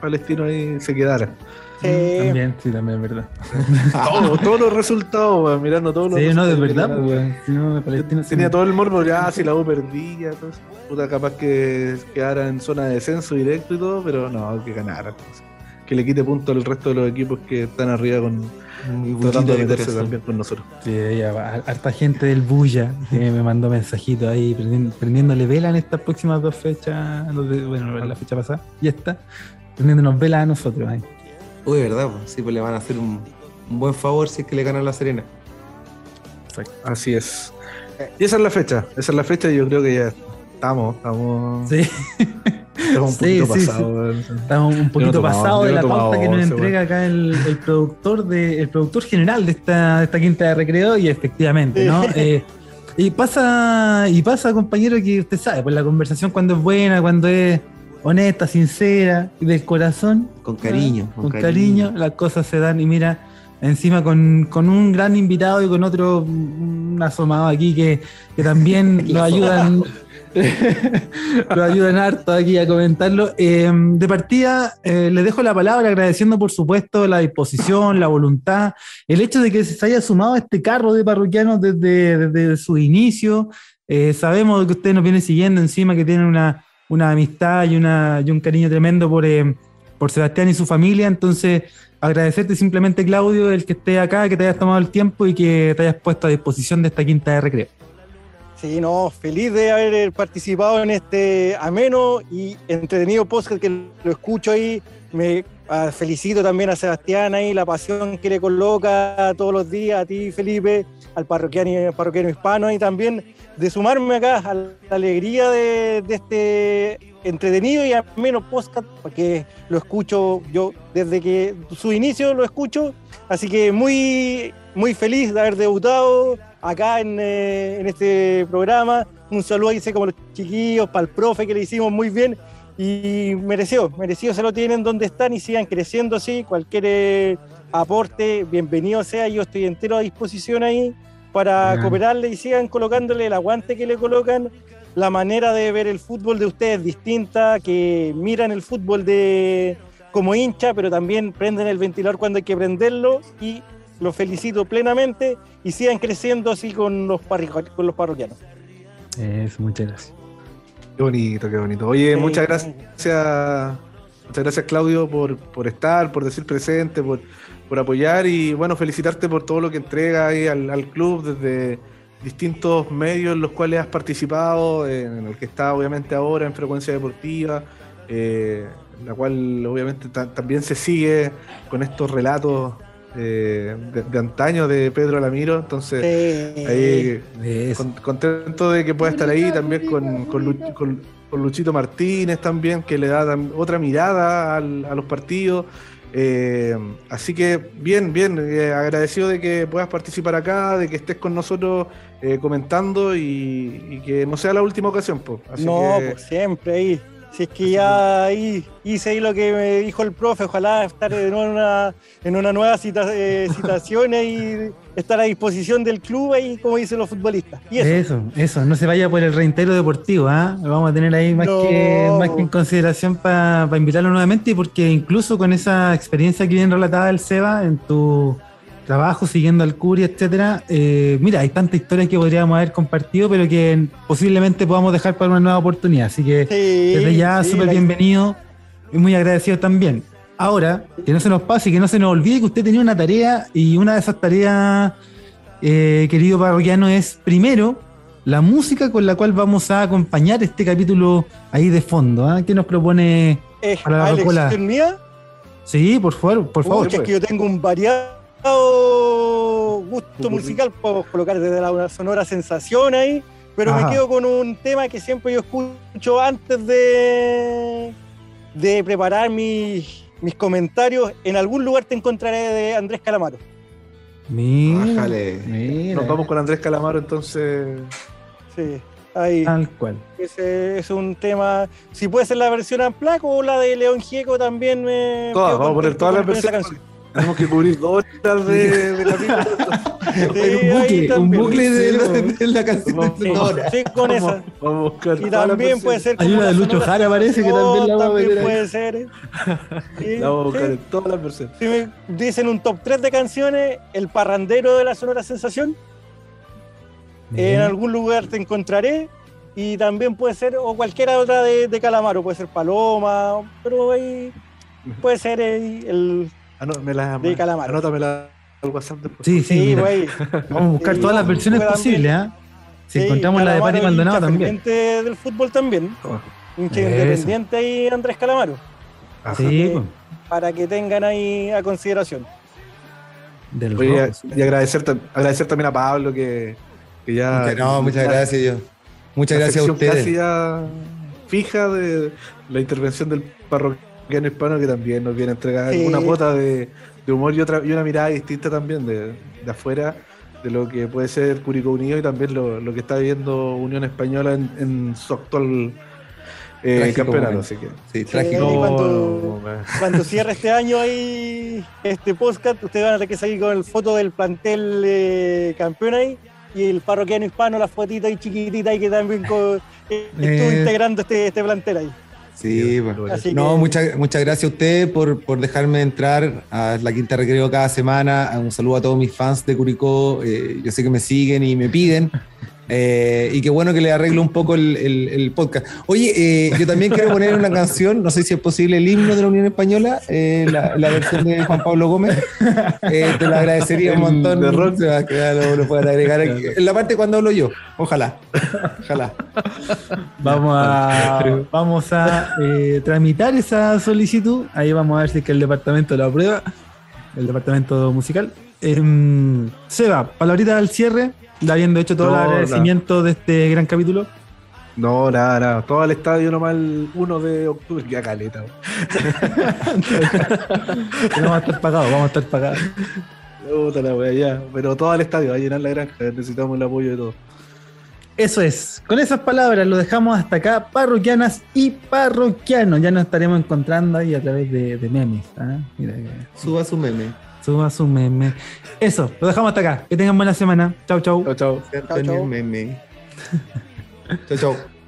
S3: Palestino ahí se quedara.
S4: Sí.
S2: También, sí, también es verdad.
S3: Todos, todos los resultados, weón, mirando todos los
S2: Sí, no, de
S3: resultados.
S2: verdad, pues, weón. Si no, Palestina sí.
S3: Tenía todo el morbo, ya si la U perdía, todo eso. Puta, capaz que quedara en zona de descenso directo y todo, pero no, que ganara. pues. Que le quite punto al resto de los equipos que están arriba con tratando de meterse también con nosotros.
S2: Sí, ya va. harta gente del Bulla que me mandó mensajitos ahí prendi- prendiéndole vela en estas próximas dos fechas. bueno, la fecha pasada y esta. Prendiéndonos vela a nosotros ahí.
S5: Uy, verdad, pues, sí, pues le van a hacer un, un buen favor si es que le ganan la Serena.
S3: Así es. Y esa es la fecha, esa es la fecha y yo creo que ya estamos, estamos,
S2: Sí,
S3: estamos un poquito
S2: sí,
S3: pasados.
S2: estamos un poquito pasados de la pauta que nos entrega acá el, el productor de, el productor general de esta, de esta quinta de recreo y efectivamente, ¿no? Eh, y pasa, y pasa, compañero, que usted sabe, pues la conversación cuando es buena, cuando es honesta, sincera y del corazón,
S5: Con cariño.
S2: con, cariño. las cosas se dan y mira, encima con, con un gran invitado y con otro un asomado aquí que, que también nos ayudan nos ayudan harto aquí a comentarlo. Eh, de partida, eh, les dejo la palabra agradeciendo por supuesto la disposición, la voluntad, el hecho de que se haya sumado a este carro de parroquianos desde, desde su inicio. Eh, sabemos que ustedes nos vienen siguiendo encima, que tienen una, una amistad y, una, y un cariño tremendo por, eh, por Sebastián y su familia. Entonces, agradecerte simplemente, Claudio, el que esté acá, que te hayas tomado el tiempo y que te hayas puesto a disposición de esta quinta de recreo.
S4: Sí, no, feliz de haber participado en este ameno y entretenido podcast que lo escucho ahí. Me ah, felicito también a Sebastián ahí, la pasión que le coloca todos los días, a ti Felipe, al parroquiano, parroquiano hispano y también de sumarme acá a la alegría de, este entretenido y ameno podcast, porque lo escucho yo desde que su inicio lo escucho, así que muy, muy feliz de haber debutado acá en, eh, en este programa. Un saludo sé como los chiquillos, para el profe que le hicimos muy bien y merecido, merecido se lo tienen donde están y sigan creciendo así. Cualquier eh, aporte, bienvenido sea, yo estoy entero a disposición ahí para cooperarle y sigan colocándole el aguante que le colocan. La manera de ver el fútbol de ustedes es distinta, que miran el fútbol de como hincha, pero también prenden el ventilador cuando hay que prenderlo y los felicito plenamente y sigan creciendo así con los, con los parroquianos.
S2: Eso, muchas gracias.
S3: Qué bonito, qué bonito. Oye,
S4: Sí.
S3: muchas gracias, muchas gracias Claudio por, por estar, por decir presente, por, por apoyar y bueno, felicitarte por todo lo que entregas ahí al, al club desde distintos medios en los cuales has participado, en el que está obviamente ahora en Frecuencia Deportiva, eh, la cual obviamente ta- también se sigue con estos relatos eh, de, de antaño de Pedro Alamiro, entonces
S4: Sí.
S3: ahí con- contento de que pueda estar ahí también con, con, Lu- con- con Luchito Martínez también, que le da otra mirada al- a los partidos. Eh, así que bien, bien, eh, agradecido de que puedas participar acá, de que estés con nosotros eh, comentando y, y que no sea la última ocasión. po. Así
S4: no,
S3: que,
S4: pues siempre ahí. Si es que ya ahí hice ahí lo que me dijo el profe, ojalá estar en una, en una nueva cita, eh, citación y estar a disposición del club ahí, como dicen los futbolistas. Y eso.
S2: Eso, eso, no se vaya por el reintegro deportivo, ¿ah? Lo vamos a tener ahí más,
S4: No.
S2: que, más que en consideración para invitarlo nuevamente, porque incluso con esa experiencia que bien relatada el Seba en tu trabajo siguiendo al Curi, etcétera, eh, mira, hay tanta historia que podríamos haber compartido, pero que posiblemente podamos dejar para una nueva oportunidad. Así que
S4: Sí,
S2: desde ya, súper bienvenido y muy agradecido también. Ahora, que no se nos pase y que no se nos olvide que usted tenía una tarea y una de esas tareas, eh, querido parroquiano, es primero la música con la cual vamos a acompañar este capítulo ahí de fondo. ¿ah? ¿Qué nos propone?
S4: Eh,
S2: para la
S4: ¿a
S2: rocola.
S4: elección mía?
S2: Sí, por favor, por favor.
S4: Pucha, es que yo tengo un variado gusto
S3: Popurrí.
S4: musical, puedo colocar desde la una sonora sensación ahí, pero
S2: Ajá.
S4: me quedo con un tema que siempre yo escucho antes de, de preparar mis, mis comentarios. En algún lugar te encontraré de Andrés Calamaro.
S2: Mira,
S5: Bájale.
S2: mira,
S3: nos vamos con Andrés Calamaro entonces.
S4: Sí, ahí.
S2: tal cual.
S4: Ese es un tema. Si puede ser la versión Amplac o la de León Gieco también me.
S3: Todas, vamos a poner todas las versiones. Tenemos que cubrir dos horas de, de capítulo.
S4: Sí,
S2: un bucle, un
S5: de, la,
S2: vamos.
S5: de la canción
S3: Vamos.
S5: de.
S4: Sí, con esa.
S3: Vamos, vamos a buscar
S4: Y
S3: todas las
S4: también puede ser
S2: Hay una de Lucho Jara, parece, que también la vamos a meter
S4: puede ser. Sí,
S3: La vamos a buscar en todas las versiones.
S4: Si me dicen un top 3 de canciones, el parrandero de la Sonora Sensación, en algún lugar te encontraré. Y también puede ser, o cualquiera otra de, de Calamaro, puede ser Paloma, pero ahí puede ser eh, el.
S3: Ano- me la,
S4: De Calamaro.
S3: Anótamela al WhatsApp después.
S2: Sí, sí,
S4: Sí, güey.
S2: Vamos a buscar
S4: Sí,
S2: todas las versiones posibles, ¿ah? Si
S4: Sí,
S2: encontramos la de Pati Maldonado
S4: hincha
S2: también.
S4: del fútbol también.
S2: Eso.
S4: independiente ahí, Andrés Calamaro.
S3: Ajá.
S2: Sí,
S4: que-
S2: pues,
S4: Para que tengan ahí a consideración.
S2: del
S3: Oye, y agradecer, agradecer también a Pablo que, que ya.
S5: Muchas- no, muchas
S3: la-
S5: gracias, yo. Muchas gracias a
S3: sección Casi
S5: ustedes.
S3: ya fija de la intervención del hispano que también nos viene a entregar
S4: Sí.
S3: una cuota de, de humor y otra y una mirada distinta también de, de afuera de lo que puede ser Curicó Unido y también lo, lo que está viviendo Unión Española en, en su actual eh, campeonato. Así que.
S5: Sí, trágico.
S4: cuando- Cuando cierre este año ahí este podcast, ustedes van a tener que salir con el foto del plantel eh, campeón ahí y el parroquiano hispano, la fotita ahí chiquitita ahí que también co- eh, estuvo
S2: Eh.
S4: integrando este, este plantel ahí.
S5: Sí, pues. No,
S4: que-
S5: muchas, muchas gracias a ustedes por, por dejarme entrar a la Quinta Recreo cada semana. Un saludo a todos mis fans de Curicó. Eh, yo sé que me siguen y me piden. Eh, y qué bueno que le arreglo un poco el, el- el podcast. Oye, eh, yo también quiero poner una canción, no sé si es posible, el himno de la Unión Española, eh, la, la versión de Juan Pablo Gómez. Eh, te lo agradecería un montón.
S3: de rock.
S5: Se va a quedar, lo, lo pueden agregar aquí. En la parte cuando hablo yo. Ojalá. Ojalá.
S2: Vamos a, vamos a eh, tramitar esa solicitud. Ahí vamos a ver si es que el departamento lo aprueba. El departamento musical. Em, Seba, palabrita al cierre, habiendo hecho todo
S3: No,
S2: el agradecimiento de este gran capítulo.
S3: No, nada, nada. Todo al estadio nomás el 1 de octubre. Ya caleta.
S2: vamos a estar pagados, vamos a estar pagados.
S3: Puta la wea, ya. Pero todo al estadio, va a llenar la granja. Necesitamos el apoyo de todos.
S2: Eso es. Con esas palabras lo dejamos hasta acá, parroquianas y parroquianos. Ya nos estaremos encontrando ahí a través de, de memes. ¿ah? Mira
S5: Suba su meme.
S2: Suba su meme. Eso, lo dejamos hasta acá. Que tengan buena semana. Chau, chau.
S3: Chao, chao.
S5: Antonio
S4: chao.
S5: Meme. Chao, chao.